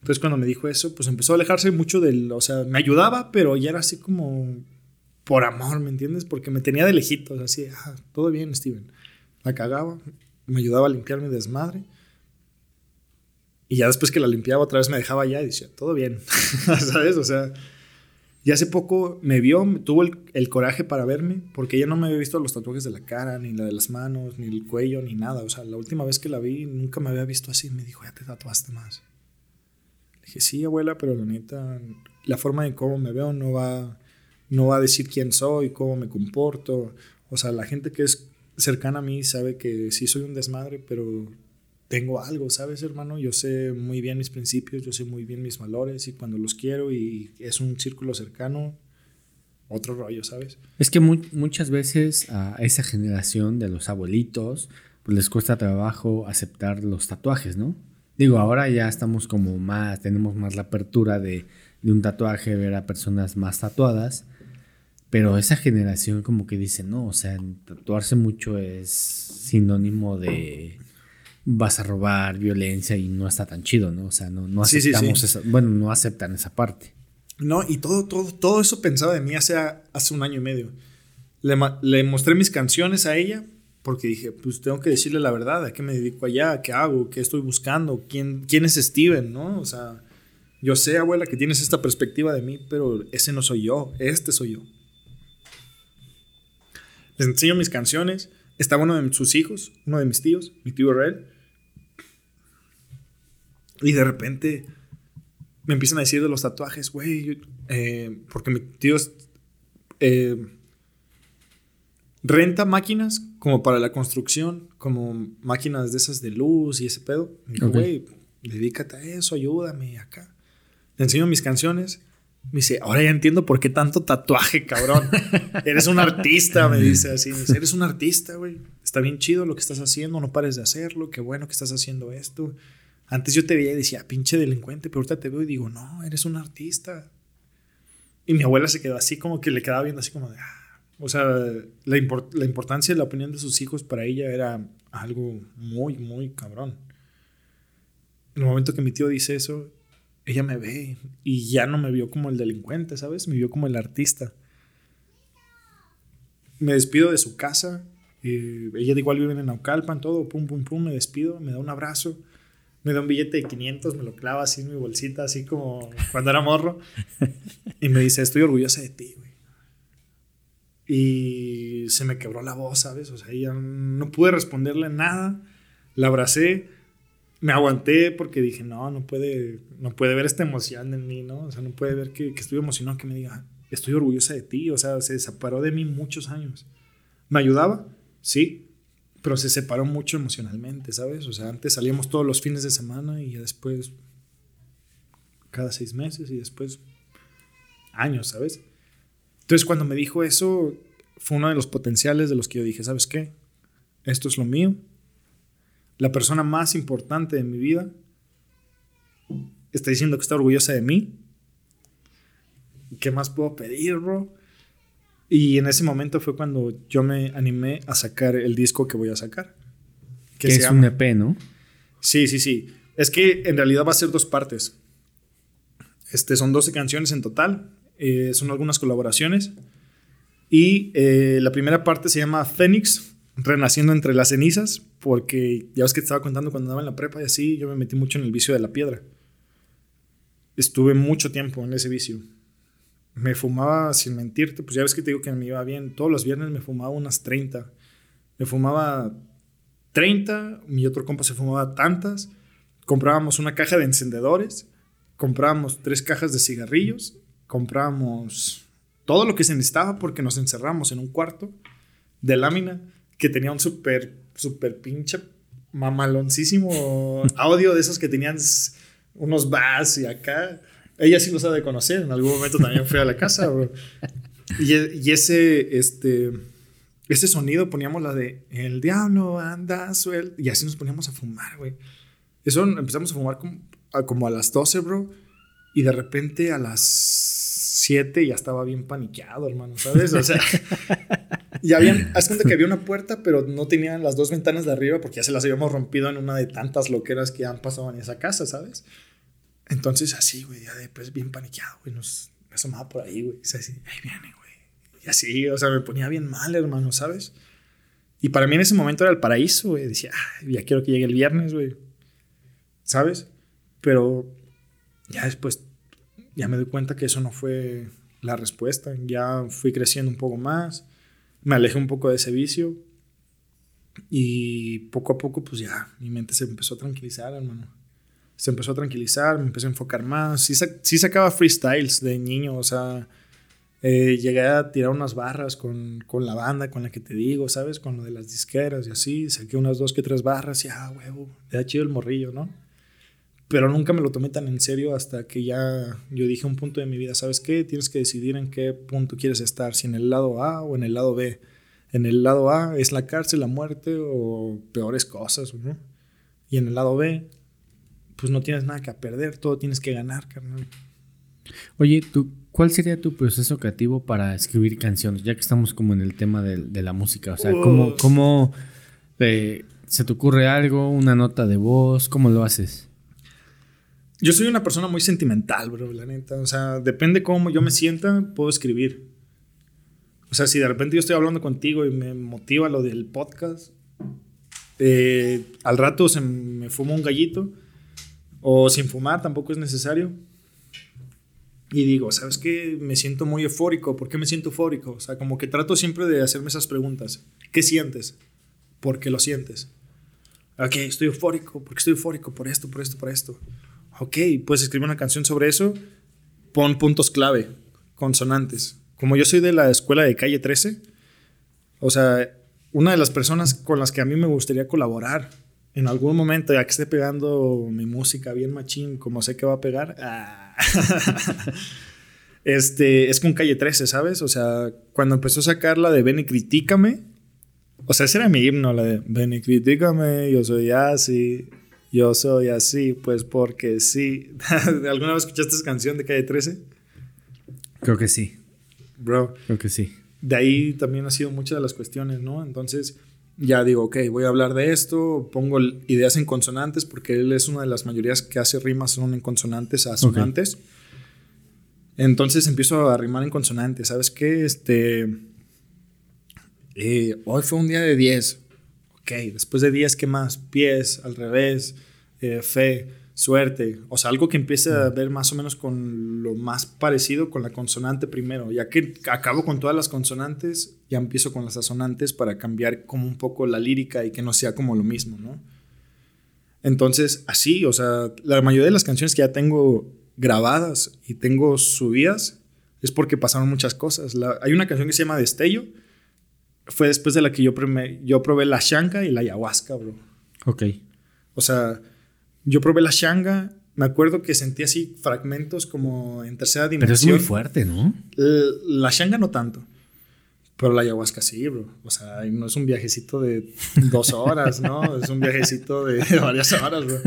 Entonces cuando me dijo eso, pues empezó a alejarse mucho del, o sea, me ayudaba, pero ya era así como por amor, ¿me entiendes? Porque me tenía de lejitos, así, ah, todo bien, Steven. La cagaba, me ayudaba a limpiar mi desmadre. Y ya después que la limpiaba otra vez me dejaba allá y decía, todo bien, ¿sabes? O sea, y hace poco me vio, tuvo el, coraje para verme, porque ella no me había visto los tatuajes de la cara, ni la de las manos, ni el cuello, ni nada. O sea, la última vez que la vi nunca me había visto así. Me dijo, ya te tatuaste más. Le dije, sí, abuela, pero la neta, la forma en cómo me veo no va, no va a decir quién soy, cómo me comporto. O sea, la gente que es cercana a mí sabe que sí soy un desmadre, pero tengo algo, ¿sabes, hermano? Yo sé muy bien mis principios, yo sé muy bien mis valores y cuando los quiero y es un círculo cercano, otro rollo, ¿sabes? Es que muy, muchas veces a esa generación de los abuelitos pues les cuesta trabajo aceptar los tatuajes, ¿no? Digo, ahora ya estamos como más, tenemos más la apertura de, de un tatuaje, ver a personas más tatuadas, pero esa generación como que dice, no, o sea, tatuarse mucho es sinónimo de vas a robar, violencia y no está tan chido, ¿no? O sea, no, no aceptamos sí, sí, sí. Esa, bueno, no aceptan esa parte. No, y todo, todo, todo eso pensaba de mí hace, hace un año y medio. Le, le, mostré mis canciones a ella porque dije, pues tengo que decirle la verdad, a qué me dedico allá, qué hago, qué estoy buscando, quién, quién es Steven, ¿no? O sea, yo sé, abuela, que tienes esta perspectiva de mí, pero ese no soy yo, este soy yo. Les enseño mis canciones. Estaba uno de sus hijos, uno de mis tíos, mi tío Red. Y de repente me empiezan a decir de los tatuajes, güey, eh, porque mi tío eh, renta máquinas como para la construcción, como máquinas de esas de luz y ese pedo. Güey, okay. dedícate a eso, ayúdame acá. Le enseño mis canciones. Me dice, ahora ya entiendo por qué tanto tatuaje, cabrón. eres un artista, me dice así. Me dice, eres un artista, güey. Está bien chido lo que estás haciendo, no pares de hacerlo. Qué bueno que estás haciendo esto. Antes yo te veía y decía, pinche delincuente, pero ahorita te veo y digo, no, eres un artista. Y mi abuela se quedó así como que le quedaba viendo así como de, ah. O sea, la, import la importancia de la opinión de sus hijos para ella era algo muy, muy cabrón. En el momento que mi tío dice eso, ella me ve y ya no me vio como el delincuente, ¿sabes? Me vio como el artista. Me despido de su casa. Eh, ella de igual vive en Naucalpan, todo, pum, pum, pum, me despido, me da un abrazo me da un billete de 500, me lo clava así en mi bolsita, así como cuando era morro. Y me dice, estoy orgullosa de ti, güey. Y se me quebró la voz, ¿sabes? O sea, ya no pude responderle nada. La abracé, me aguanté porque dije, no, no puede, no puede ver esta emoción en mí, ¿no? O sea, no puede ver que, que estoy emocionado, que me diga, estoy orgullosa de ti. O sea, se separó de mí muchos años. ¿Me ayudaba? Sí, pero se separó mucho emocionalmente, ¿sabes? O sea, antes salíamos todos los fines de semana y después cada seis meses y después años, ¿sabes? Entonces cuando me dijo eso, fue uno de los potenciales de los que yo dije, ¿sabes qué? Esto es lo mío. La persona más importante de mi vida está diciendo que está orgullosa de mí. ¿Qué más puedo pedir, bro? Y en ese momento fue cuando yo me animé a sacar el disco que voy a sacar. Que, es llama... un EP, ¿no? Sí, sí, sí. Es que en realidad va a ser dos partes. Este, son 12 canciones en total. Eh, son algunas colaboraciones. Y eh, la primera parte se llama Phoenix, renaciendo entre las cenizas, porque ya ves que te estaba contando cuando andaba en la prepa y así, yo me metí mucho en el vicio de la piedra. Estuve mucho tiempo en ese vicio me fumaba, sin mentirte, pues ya ves que te digo que me iba bien. Todos los viernes me fumaba unas 30. Me fumaba 30, mi otro compa se fumaba tantas. Comprábamos una caja de encendedores, comprábamos tres cajas de cigarrillos, comprábamos todo lo que se necesitaba porque nos encerramos en un cuarto de lámina que tenía un súper, súper pinche mamaloncísimo audio de esos que tenían unos bass y acá. Ella sí lo sabe de conocer. En algún momento también fui a la casa, bro. Y, y, ese, este, ese sonido poníamos la de El diablo anda suelto. Y así nos poníamos a fumar, güey. Eso empezamos a fumar como a, como a las 12, bro. Y de repente a las 7 ya estaba bien paniqueado, hermano, ¿sabes? O sea, ya habían, haz cuenta que había una puerta, pero no tenían las dos ventanas de arriba porque ya se las habíamos rompido en una de tantas loqueras que han pasado en esa casa, ¿sabes? Entonces, así, güey, ya después bien paniqueado, güey, nos asomaba por ahí, güey, o sea, viene, güey. Y así, o sea, me ponía bien mal, hermano, ¿sabes? Y para mí en ese momento era el paraíso, güey. Decía, ah, ya quiero que llegue el viernes, güey. ¿Sabes? Pero ya después, ya me doy cuenta que eso no fue la respuesta. Ya fui creciendo un poco más. Me alejé un poco de ese vicio. Y poco a poco, pues ya, mi mente se empezó a tranquilizar, hermano. Se empezó a tranquilizar, me empecé a enfocar más. Sí, sí sacaba freestyles de niño, o sea, eh, llegué a tirar unas barras con, con, la banda con la que te digo, ¿sabes? Con lo de las disqueras y así. Saqué unas dos que tres barras y, ah, huevo, era chido el morrillo, ¿no? Pero nunca me lo tomé tan en serio hasta que ya yo dije un punto de mi vida, ¿sabes qué? Tienes que decidir en qué punto quieres estar, si en el lado A o en el lado B. En el lado A es la cárcel, la muerte o peores cosas, ¿no? Y en el lado B, pues no tienes nada que perder, todo tienes que ganar, carnal. Oye, ¿tú, ¿cuál sería tu proceso creativo para escribir canciones? Ya que estamos como en el tema de, la música. O sea, ¿cómo, cómo eh, se te ocurre algo, una nota de voz? ¿Cómo lo haces? Yo soy una persona muy sentimental, bro, la neta. O sea, depende cómo yo me sienta, puedo escribir. O sea, si de repente yo estoy hablando contigo y me motiva lo del podcast, eh, al rato se me fuma un gallito. O sin fumar, tampoco es necesario y digo, ¿sabes qué? Me siento muy eufórico. ¿Por qué me siento eufórico? O sea, como que trato siempre de hacerme esas preguntas. ¿Qué sientes? ¿Por qué lo sientes? Ok, estoy eufórico. ¿Por qué estoy eufórico? Por esto, por esto, por esto. Ok, puedes escribir una canción sobre eso. Pon puntos clave, consonantes. Como yo soy de la escuela de calle 13, o sea, una de las personas con las que a mí me gustaría colaborar en algún momento, ya que esté pegando mi música bien machín, como sé que va a pegar, este, es con Calle 13, ¿sabes? O sea, cuando empezó a sacar la de Ven y Critícame, o sea, ese era mi himno, la de Ven y Critícame, yo soy así, yo soy así, pues porque sí. ¿Alguna vez escuchaste esa canción de Calle 13? Creo que sí. Bro. Creo que sí. De ahí también ha sido muchas de las cuestiones, ¿no? Entonces ya digo, ok, voy a hablar de esto, pongo ideas en consonantes, porque él es una de las mayorías que hace rimas son en consonantes a sonantes. Entonces empiezo a rimar en consonantes, ¿sabes qué? Este, eh, hoy fue un día de 10. Ok, después de 10, ¿qué más? Pies, al revés, eh, fe suerte, o sea, algo que empiece a ver más o menos con lo más parecido con la consonante primero, ya que acabo con todas las consonantes, ya empiezo con las asonantes para cambiar como un poco la lírica y que no sea como lo mismo, ¿no? Entonces, así, o sea, la mayoría de las canciones que ya tengo grabadas y tengo subidas es porque pasaron muchas cosas. hay una canción que se llama Destello, fue después de la que yo, yo probé la shanka y la ayahuasca, bro. Ok. O sea, yo probé la shanga, me acuerdo que sentí así fragmentos como en tercera dimensión. Pero es muy fuerte, ¿no? La shanga no tanto. Pero la ayahuasca sí, bro. O sea, no es un viajecito de dos horas, ¿no? Es un viajecito de varias horas, bro.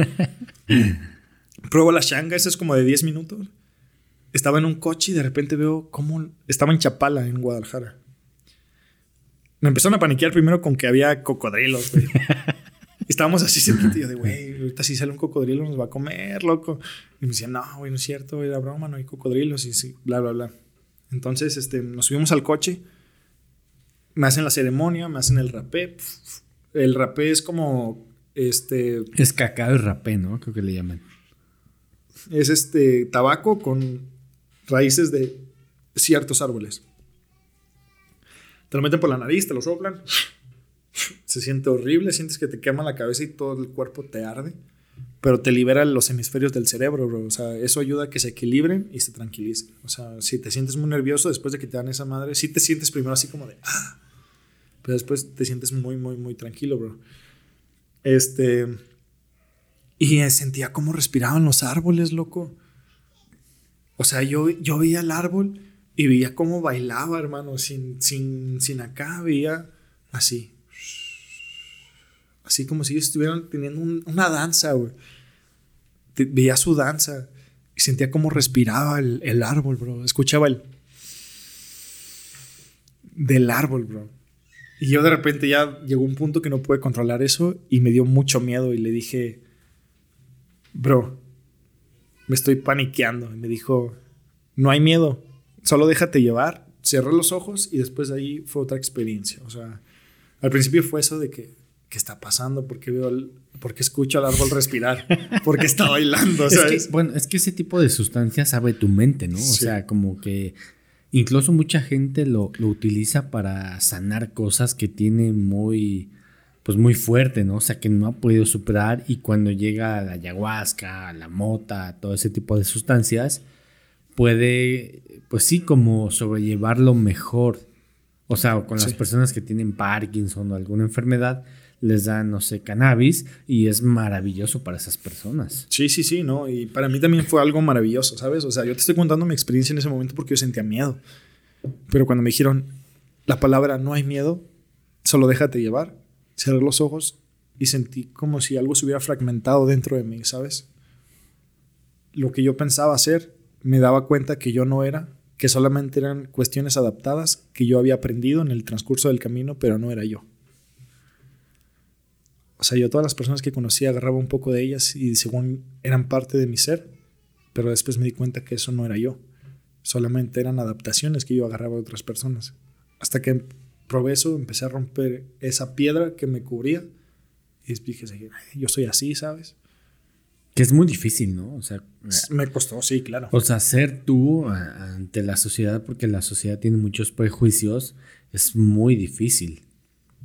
Pruebo la shanga, esa es como de 10 minutos. Estaba en un coche y de repente veo cómo... Estaba en Chapala, en Guadalajara. Me empezaron a paniquear primero con que había cocodrilos, güey. Estábamos así yo de, güey, ahorita si sale un cocodrilo nos va a comer, loco. Y me decían, no, güey, no es cierto, era broma, no hay cocodrilos y sí, bla, bla, bla. Entonces, este, nos subimos al coche, me hacen la ceremonia, me hacen el rapé. El rapé es como, este... Es cacao y rapé, ¿no? Creo que le llaman. Es este tabaco con raíces de ciertos árboles. Te lo meten por la nariz, te lo soplan se siente horrible, sientes que te quema la cabeza y todo el cuerpo te arde, pero te libera los hemisferios del cerebro, bro. O sea, eso ayuda a que se equilibren y se tranquilicen. O sea, si te sientes muy nervioso después de que te dan esa madre, sí te sientes primero así como de, ah, pero después te sientes muy, muy, muy tranquilo, bro. Este... Y sentía cómo respiraban los árboles, loco. O sea, yo, yo veía el árbol y veía cómo bailaba, hermano, sin, sin, sin acá, veía así. Así como si ellos estuvieran teniendo una danza, güey. Veía su danza. Y sentía cómo respiraba el, el árbol, bro. Escuchaba el... Del árbol, bro. Y yo de repente ya llegó un punto que no pude controlar eso y me dio mucho miedo y le dije, bro, me estoy paniqueando. Y me dijo, no hay miedo, solo déjate llevar. Cerré los ojos y después de ahí fue otra experiencia. O sea, al principio fue eso de que, ¿qué está pasando? ¿Por qué veo el, por qué escucho al árbol respirar? ¿Por qué está bailando? Es bueno, es que ese tipo de sustancias sabe tu mente, ¿no? O Sí. sea, como que incluso mucha gente lo, lo utiliza para sanar cosas que tiene muy, pues muy fuerte, ¿no? O sea, que no ha podido superar y cuando llega la ayahuasca, la mota, todo ese tipo de sustancias, puede, pues sí, como sobrellevarlo mejor. O sea, con las Sí. personas que tienen Parkinson o alguna enfermedad, les dan, no sé, cannabis y es maravilloso para esas personas. Sí, sí, sí, ¿no? Y para mí también fue algo maravilloso, ¿sabes? O sea, yo te estoy contando mi experiencia en ese momento porque yo sentía miedo. Pero cuando me dijeron la palabra no hay miedo, solo déjate llevar, cerré los ojos y sentí como si algo se hubiera fragmentado dentro de mí, ¿sabes? Lo que yo pensaba hacer, me daba cuenta que yo no era, que solamente eran cuestiones adaptadas que yo había aprendido en el transcurso del camino, pero no era yo. O sea, yo todas las personas que conocía agarraba un poco de ellas y según eran parte de mi ser, pero después me di cuenta que eso no era yo. Solamente eran adaptaciones que yo agarraba de otras personas. Hasta que probé eso, empecé a romper esa piedra que me cubría y dije, "Ay, yo soy así, ¿sabes? Que es muy difícil, ¿no? O sea, Me costó, sí, claro. o sea, ser tú ante la sociedad, porque la sociedad tiene muchos prejuicios, es muy difícil.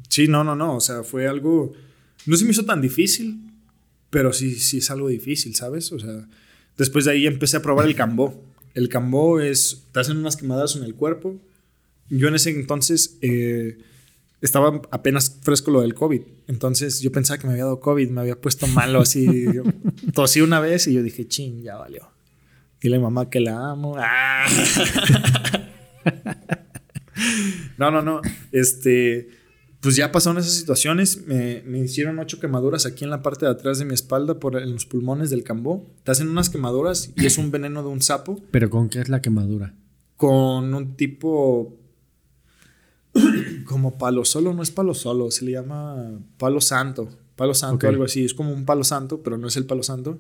Sí, no, no, no. O sea, fue algo. No se me hizo tan difícil, pero sí, sí es algo difícil, ¿sabes? O sea, después de ahí empecé a probar el cambó. El cambó es. Te hacen unas quemadas en el cuerpo. Yo en ese entonces eh, estaba apenas fresco lo del COVID. Entonces yo pensaba que me había dado COVID, me había puesto malo así. Tosí una vez y yo dije, ching, ya valió. Dile a mamá que la amo. ¡Ah! No, no, no. Este, pues ya pasaron esas situaciones. Me, me hicieron ocho quemaduras aquí en la parte de atrás de mi espalda, por en los pulmones del cambó. Te hacen unas quemaduras y es un veneno de un sapo Pero ¿con qué es la quemadura? con un tipo como palo solo, no es palo solo, se le llama palo santo. Palo santo, Ok. algo así. Es como un palo santo, pero no es el palo santo.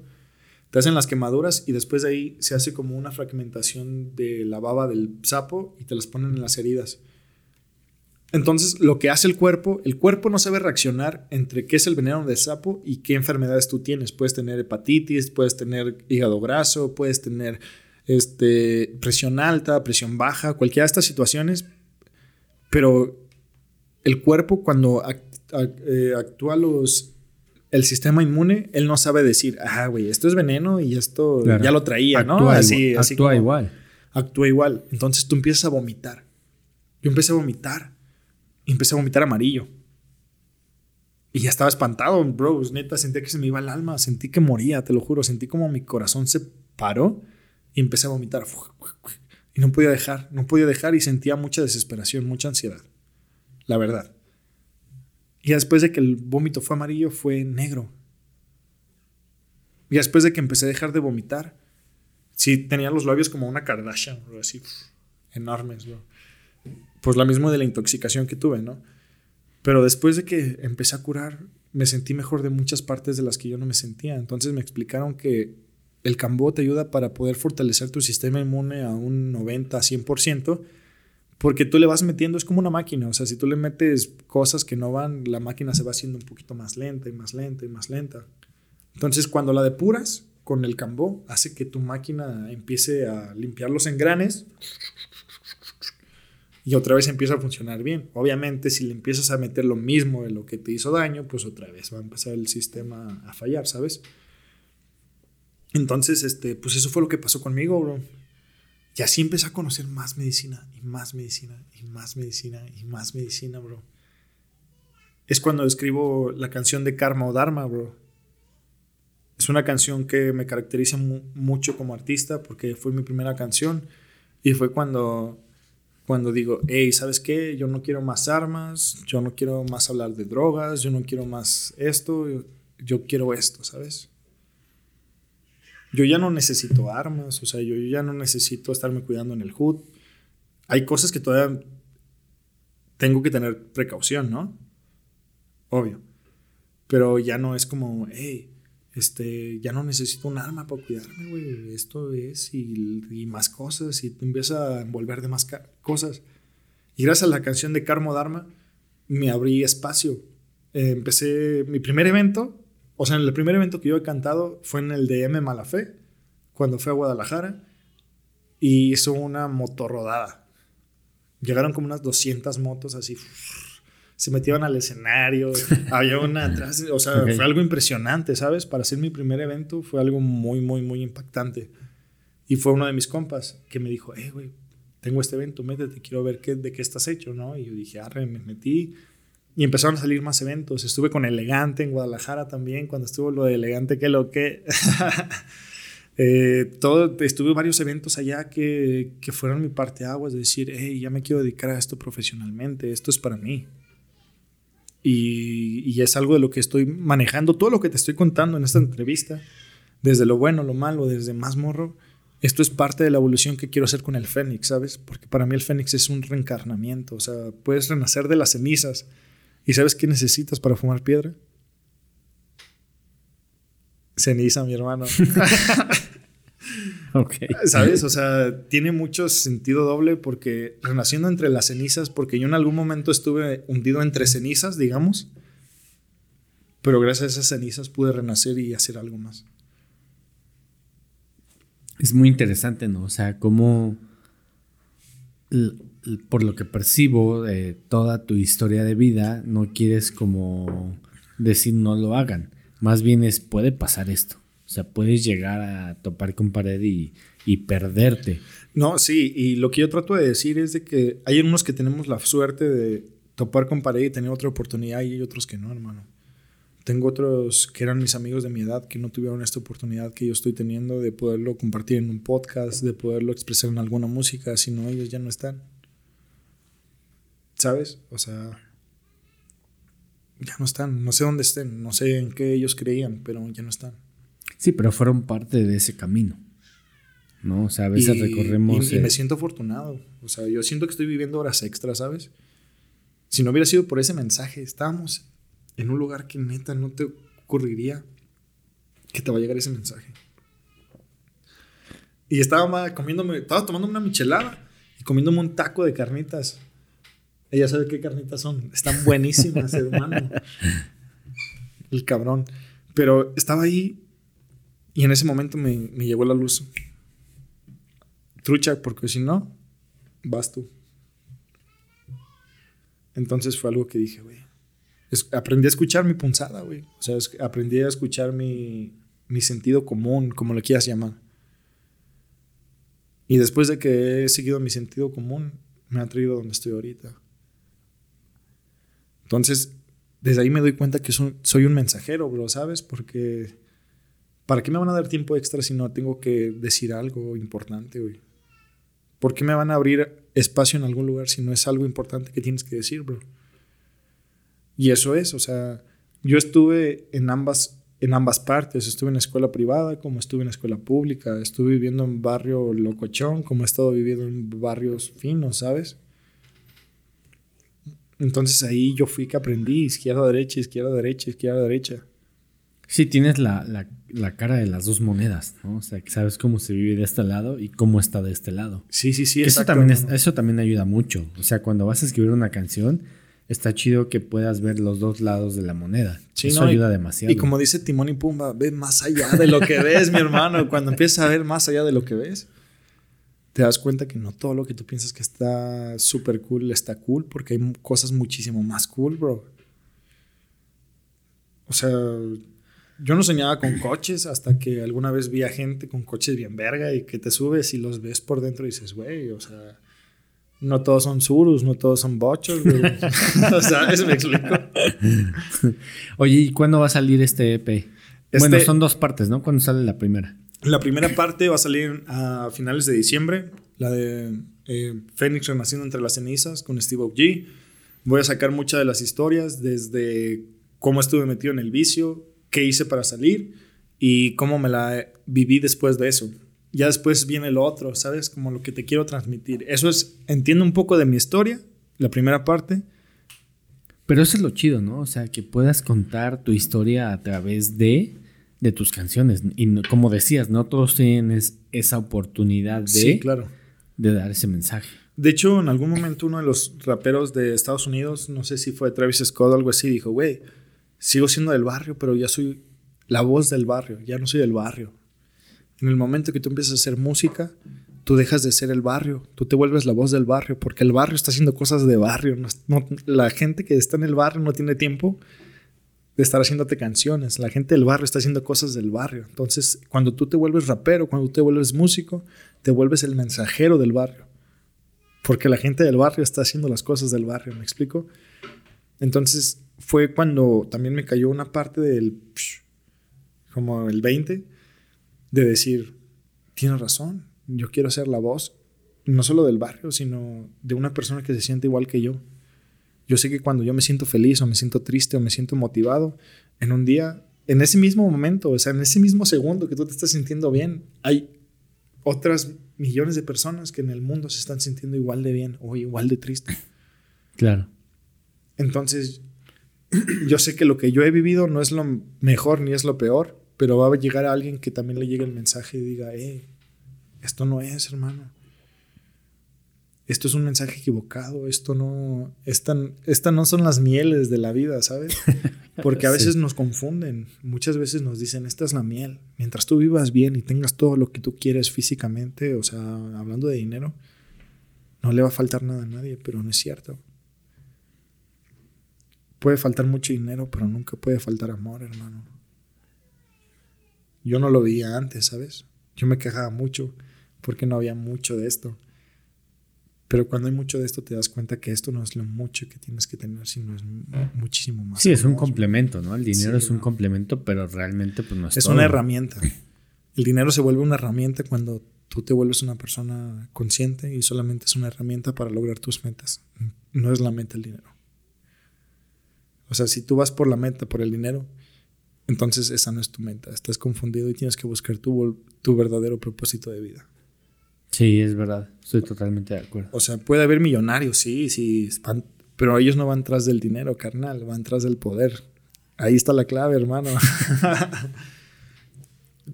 Te hacen las quemaduras y después de ahí se hace como una fragmentación de la baba del sapo y te las ponen en las heridas. Entonces, lo que hace el cuerpo, el cuerpo no sabe reaccionar entre qué es el veneno del sapo y qué enfermedades tú tienes. Puedes tener hepatitis, puedes tener hígado graso, puedes tener este, presión alta, presión baja, cualquiera de estas situaciones. Pero el cuerpo, cuando eh, actúa los, el sistema inmune, él no sabe decir, ah, güey, esto es veneno y esto Claro. ya lo traía, ¿no? Actúa Así, igual. así actúa como- igual. actúa igual. Entonces tú empiezas a vomitar. Yo empecé a vomitar. Y empecé a vomitar amarillo. Y ya estaba espantado, bro. Neta, sentía que se me iba el alma. Sentí que moría, te lo juro. Sentí como mi corazón se paró y empecé a vomitar. Y no podía dejar, no podía dejar y sentía mucha desesperación, mucha ansiedad. La verdad. Y después de que el vómito fue amarillo, fue negro. Y después de que empecé a dejar de vomitar, sí tenía los labios como una Kardashian, bro, así enormes. Pues la misma de la intoxicación que tuve, ¿no? Pero después de que empecé a curar, me sentí mejor de muchas partes de las que yo no me sentía. Entonces me explicaron que el cambó te ayuda para poder fortalecer tu sistema inmune a un 90, 100%, porque tú le vas metiendo, es como una máquina, o sea, si tú le metes cosas que no van, la máquina se va haciendo un poquito más lenta y más lenta y más lenta. Entonces, cuando la depuras con el cambó, hace que tu máquina empiece a limpiar los engranes y otra vez empieza a funcionar bien. Obviamente, si le empiezas a meter lo mismo de lo que te hizo daño, pues otra vez va a empezar el sistema a fallar, ¿sabes? Entonces, este, pues eso fue lo que pasó conmigo, bro. Y así empecé a conocer más medicina y más medicina y más medicina y más medicina, bro. Es cuando escribo la canción de Karma o Dharma, bro. Es una canción que me caracteriza mu- mucho como artista porque fue mi primera canción y fue cuando, cuando digo, hey, ¿sabes qué? Yo no quiero más armas, yo no quiero más hablar de drogas, yo no quiero más esto, yo quiero esto, ¿sabes? Yo ya no necesito armas, o sea, yo ya no necesito estarme cuidando en el HUD. Hay cosas que todavía tengo que tener precaución, ¿no? Obvio. Pero ya no es como, hey, este, ya no necesito un arma para cuidarme, güey. Esto es y, y, más cosas y te empieza a envolver de más cosas. Y gracias a la canción de Carmo Dharma me abrí espacio. Empecé mi primer evento, o sea, el primer evento que yo he cantado fue en el de M Malafé, cuando fue a Guadalajara y hizo una motorrodada. Llegaron como unas 200 motos así se metieron al escenario, había una atrás, o sea, fue algo impresionante, ¿sabes? Para hacer mi primer evento fue algo muy, muy, muy impactante. Y fue uno de mis compas que me dijo, eh, güey, tengo este evento, métete, quiero ver qué, de qué estás hecho, ¿no? Y yo dije, arre, me metí. Y empezaron a salir más eventos. Estuve con Elegante en Guadalajara también, cuando estuvo lo de Elegante, que lo que... eh, todo, estuve varios eventos allá que, que fueron mi parte agua, es decir, hey, ya me quiero dedicar a esto profesionalmente, esto es para mí. Y, es algo de lo que estoy manejando, todo lo que te estoy contando en esta entrevista, desde lo bueno, lo malo, desde más morro, esto es parte de la evolución que quiero hacer con el Fénix, ¿sabes? Porque para mí el Fénix es un reencarnamiento, o sea, puedes renacer de las cenizas. ¿Y sabes qué necesitas para fumar piedra? Ceniza, mi hermano. ¿Sabes? O sea, tiene mucho sentido doble porque renaciendo entre las cenizas, porque yo en algún momento estuve hundido entre cenizas, digamos, pero gracias a esas cenizas pude renacer y hacer algo más. Es muy interesante, ¿no? O sea, cómo, por lo que percibo de toda tu historia de vida, no quieres como decir no lo hagan. Más bien es, puede pasar esto. O sea, puedes llegar a topar con pared y, perderte. No, sí, y lo que yo trato de decir es de que hay unos que tenemos la suerte de topar con pared y tener otra oportunidad y hay otros que no, hermano. Tengo otros que eran mis amigos de mi edad que no tuvieron esta oportunidad que yo estoy teniendo de poderlo compartir en un podcast, de poderlo expresar en alguna música, si no ellos ya no están. ¿Sabes? O sea, ya no están, no sé dónde estén, no sé en qué ellos creían, pero ya no están. Sí, pero fueron parte de ese camino. ¿No? O sea, a veces recorremos. Y, me siento afortunado. O sea, yo siento que estoy viviendo horas extras, ¿sabes? Si no hubiera sido por ese mensaje, estábamos en un lugar que neta no te ocurriría que te va a llegar ese mensaje. Y estaba comiéndome, estaba tomando una michelada y comiéndome un taco de carnitas. Ella sabe qué carnitas son. Están buenísimas, hermano. El cabrón. Pero estaba ahí y en ese momento me, llegó la luz. Trucha, porque si no, vas tú. Entonces fue algo que dije, güey. aprendí a escuchar mi punzada, güey. O sea, aprendí a escuchar mi, mi sentido común, como le quieras llamar. Y después de que he seguido mi sentido común, me ha traído donde estoy ahorita. Entonces, desde ahí me doy cuenta que soy un mensajero, bro, ¿sabes? Porque ¿Para qué me van a dar tiempo extra si no tengo que decir algo importante, güey? ¿Por qué me van a abrir espacio en algún lugar si no es algo importante que tienes que decir, bro? Y eso es, o sea, yo estuve en ambas, en ambas partes, estuve en escuela privada como estuve en escuela pública, estuve viviendo en barrio locochón como he estado viviendo en barrios finos, ¿sabes? Entonces ahí yo fui que aprendí izquierda, derecha, izquierda, derecha, izquierda, derecha. Sí, tienes la, cara de las dos monedas, ¿no? O sea, que sabes cómo se vive de este lado y cómo está de este lado. Sí, sí, sí. Eso también, eso también ayuda mucho. O sea, cuando vas a escribir una canción, está chido que puedas ver los dos lados de la moneda. Sí, eso ayuda demasiado. Y como dice Timón y Pumba, ve más allá de lo que ves, mi hermano. Cuando empiezas a ver más allá de lo que ves, te das cuenta que no todo lo que tú piensas que está súper cool está cool, porque hay cosas muchísimo más cool, bro. O sea, yo no soñaba con coches hasta que alguna vez vi a gente con coches bien verga y que te subes y los ves por dentro y dices, güey, o sea, no todos son surus, no todos son bochos, güey. o sea, eso me explico. Oye, ¿y cuándo va a salir este EP? bueno, este son dos partes, ¿no? ¿Cuándo sale la primera? La primera parte va a salir a finales de diciembre, la de eh, Fénix renaciendo entre las cenizas con Steve O.G. Voy a sacar muchas de las historias, desde cómo estuve metido en el vicio, qué hice para salir y cómo me la viví después de eso. Ya después viene lo otro, ¿sabes? Como lo que te quiero transmitir. Eso es, entiendo un poco de mi historia, la primera parte. Pero eso es lo chido, ¿no? O sea, que puedas contar tu historia a través de, de tus canciones. Y como decías, no todos tienen es- esa oportunidad de, Sí, claro. de dar ese mensaje. De hecho, en algún momento uno de los raperos de Estados Unidos, no sé si fue Travis Scott o algo así, dijo, güey, sigo siendo del barrio, pero ya soy la voz del barrio, ya no soy del barrio. En el momento que tú empiezas a hacer música, tú dejas de ser el barrio, tú te vuelves la voz del barrio, porque el barrio está haciendo cosas de barrio. no- no- la gente que está en el barrio no tiene tiempo de estar haciéndote canciones. La gente del barrio está haciendo cosas del barrio. Entonces, cuando tú te vuelves rapero, cuando tú te vuelves músico, te vuelves el mensajero del barrio. Porque la gente del barrio está haciendo las cosas del barrio, ¿me explico? Entonces, fue cuando también me cayó una parte del... como el 20, de decir, tienes razón, yo quiero ser la voz, no solo del barrio, sino de una persona que se siente igual que yo. Yo sé que cuando yo me siento feliz o me siento triste o me siento motivado, en un día, en ese mismo momento, o sea, en ese mismo segundo que tú te estás sintiendo bien, hay otras millones de personas que en el mundo se están sintiendo igual de bien o igual de triste. Claro. Entonces, yo sé que lo que yo he vivido no es lo mejor ni es lo peor, pero va a llegar a alguien que también le llegue el mensaje y diga, eh, esto no es, hermano. Esto es un mensaje equivocado, esto no, esta, esta no son las mieles de la vida, ¿sabes? Porque a veces Sí. nos confunden, muchas veces nos dicen, esta es la miel. Mientras tú vivas bien y tengas todo lo que tú quieres físicamente, o sea, hablando de dinero, no le va a faltar nada a nadie, pero no es cierto. Puede faltar mucho dinero, pero nunca puede faltar amor, hermano. Yo no lo veía antes, ¿sabes? Yo me quejaba mucho porque no había mucho de esto. Pero cuando hay mucho de esto te das cuenta que esto no es lo mucho que tienes que tener, sino es mu- muchísimo más. Sí, es un complemento, ¿no? El dinero Sí, es un ¿no? complemento, pero realmente pues no es Es todo. una herramienta. El dinero se vuelve una herramienta cuando tú te vuelves una persona consciente y solamente es una herramienta para lograr tus metas. No es la meta el dinero. O sea, si tú vas por la meta, por el dinero, entonces esa no es tu meta. Estás confundido y tienes que buscar tu, tu verdadero propósito de vida. Sí, es verdad. Estoy totalmente de acuerdo. O sea, puede haber millonarios, sí, sí, van- pero ellos no van tras del dinero, carnal, van tras del poder. Ahí está la clave, hermano.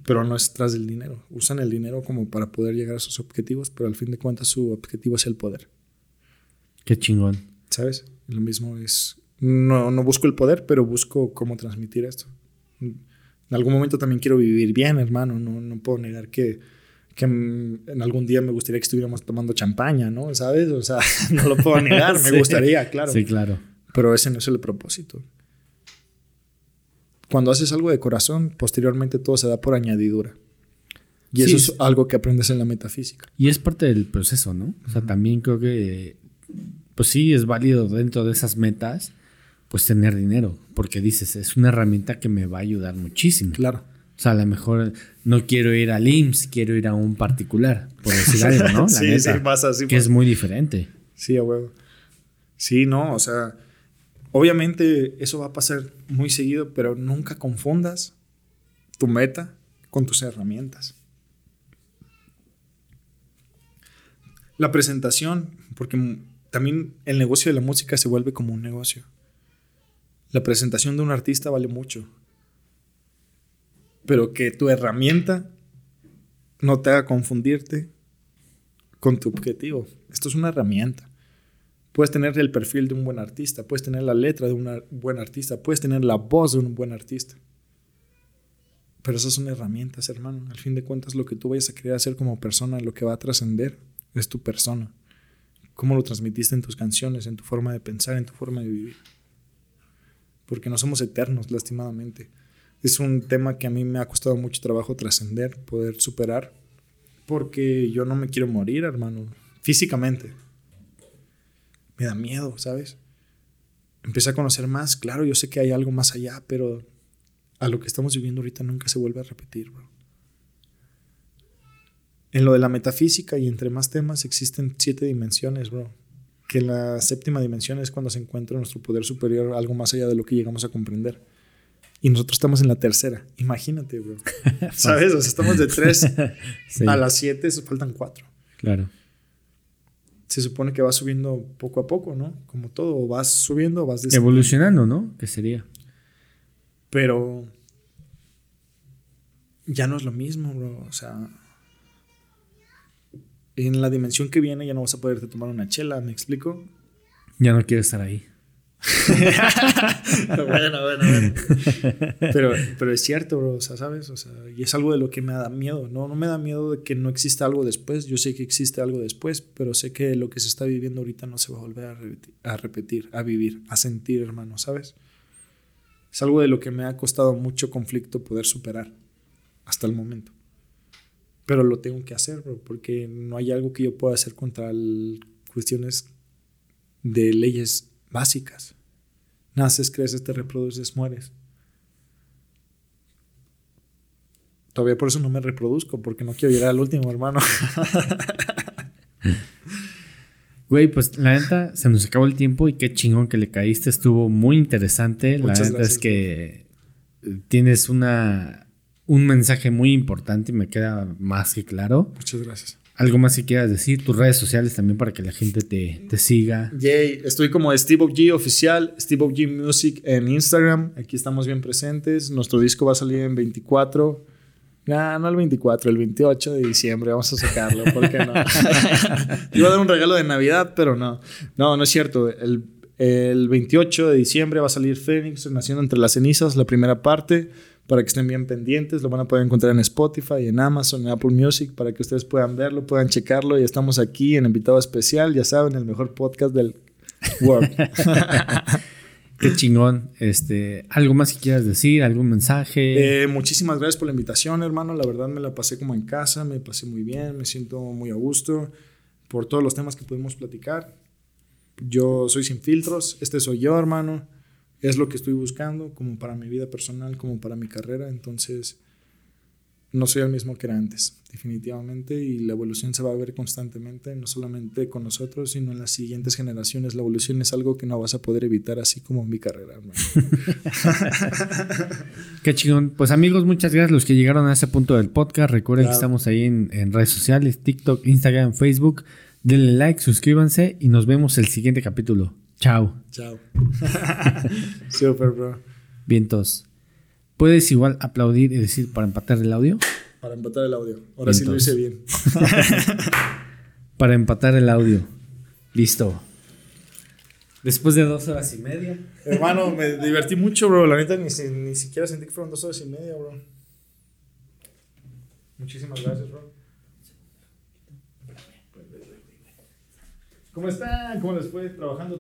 pero no es tras del dinero. Usan el dinero como para poder llegar a sus objetivos, pero al fin de cuentas su objetivo es el poder. Qué chingón. ¿Sabes? Lo mismo es. No, no busco el poder, pero busco cómo transmitir esto. En algún momento también quiero vivir bien, hermano. No, no puedo negar que, que en algún día me gustaría que estuviéramos tomando champaña, ¿no? ¿Sabes? O sea, no lo puedo negar. Sí. Me gustaría, claro. Sí, claro. Pero ese no es el propósito. Cuando haces algo de corazón, posteriormente todo se da por añadidura. Y Sí, eso es- es algo que aprendes en la metafísica. Y es parte del proceso, ¿no? O sea, también creo que, pues sí, es válido dentro de esas metas, pues tener dinero, porque dices, es una herramienta que me va a ayudar muchísimo. Claro. O sea, a lo mejor no quiero ir al IMSS, quiero ir a un particular, por decir algo, ¿no? La sí, neta, sí, pasa así. que es muy diferente. Sí, a huevo. Sí, no, o sea, obviamente eso va a pasar muy seguido, pero nunca confundas tu meta con tus herramientas. La presentación, porque también el negocio de la música se vuelve como un negocio. La presentación de un artista vale mucho. Pero que tu herramienta no te haga confundirte con tu objetivo. Esto es una herramienta. Puedes tener el perfil de un buen artista, puedes tener la letra de un buen artista, puedes tener la voz de un buen artista. Pero esas son herramientas, hermano. Al fin de cuentas, lo que tú vayas a querer hacer como persona, lo que va a trascender, es tu persona. Cómo lo transmitiste en tus canciones, en tu forma de pensar, en tu forma de vivir. Porque no somos eternos, lastimadamente. Es un tema que a mí me ha costado mucho trabajo trascender, poder superar. Porque yo no me quiero morir, hermano. Físicamente me da miedo, ¿sabes? Empecé a conocer más, claro, yo sé que hay algo más allá, pero a lo que estamos viviendo ahorita nunca se vuelve a repetir, bro. En lo de la metafísica y entre más temas existen siete dimensiones, bro. Que la séptima dimensión es cuando se encuentra nuestro poder superior, algo más allá de lo que llegamos a comprender. Y nosotros estamos en la tercera. Imagínate, bro. ¿Sabes? O sea, estamos de 3 Sí, a las 7, faltan 4. claro. Se supone que va subiendo poco a poco, ¿no? Como todo, o vas subiendo o vas. Evolucionando, ¿no? ¿Qué sería? Pero ya no es lo mismo, bro. O sea, en la dimensión que viene ya no vas a poderte tomar una chela, ¿me explico? Ya no quiero estar ahí. bueno, bueno, bueno. Pero, pero es cierto, bro. O sea, ¿sabes? O sea, y es algo de lo que me da miedo. No, no me da miedo de que no exista algo después. Yo sé que existe algo después, pero sé que lo que se está viviendo ahorita no se va a volver a repetir, a, repetir, a vivir, a sentir, hermano, ¿sabes? Es algo de lo que me ha costado mucho conflicto poder superar hasta el momento. Pero lo tengo que hacer, bro, porque no hay algo que yo pueda hacer contra cuestiones de leyes básicas. Naces, creces, te reproduces, mueres. Todavía por eso no me reproduzco, porque no quiero llegar al último, hermano. Güey, pues la neta se nos acabó el tiempo y qué chingón que le caíste. Estuvo muy interesante. Muchas la neta gracias, es que tienes una un mensaje muy importante y me queda más que claro. Muchas gracias. Algo más que quieras decir, tus redes sociales también para que la gente te, te siga. Yay, estoy como Steve G oficial, Steve G Music en Instagram. Aquí estamos bien presentes. Nuestro disco va a salir en 24. Nah, no el 24, el 28 de diciembre vamos a sacarlo. ¿Por qué no? Iba a dar un regalo de Navidad, pero no. No, no es cierto. El, el 28 de diciembre va a salir Fénix, Naciendo entre las cenizas, la primera parte, para que estén bien pendientes. Lo van a poder encontrar en Spotify, en Amazon, en Apple Music, para que ustedes puedan verlo, puedan checarlo. Y estamos aquí en invitado especial, ya saben, el mejor podcast del world. Qué chingón. Este, algo más que quieras decir, algún mensaje. Eh, muchísimas gracias por la invitación, hermano. La verdad me la pasé como en casa, me pasé muy bien, me siento muy a gusto por todos los temas que pudimos platicar. Yo soy sin filtros, este soy yo, hermano. Es lo que estoy buscando, como para mi vida personal, como para mi carrera. Entonces, no soy el mismo que era antes, definitivamente. Y la evolución se va a ver constantemente, no solamente con nosotros, sino en las siguientes generaciones. La evolución es algo que no vas a poder evitar, así como mi carrera, hermano. Qué chingón. Pues amigos, muchas gracias a los que llegaron a ese punto del podcast. Recuerden que estamos ahí en, en redes sociales, TikTok, Instagram, Facebook. Denle like, suscríbanse y nos vemos el siguiente capítulo. Chao. Chao. Super, bro. Vientos. ¿Puedes igual aplaudir y decir para empatar el audio? Para empatar el audio. Ahora sí lo hice bien. Para empatar el audio. Listo. Después de dos horas y media. Hermano, me divertí mucho, bro. La neta, ni, ni siquiera sentí que fueron dos horas y media, bro. Muchísimas gracias, bro. ¿Cómo están? ¿Cómo les fue trabajando?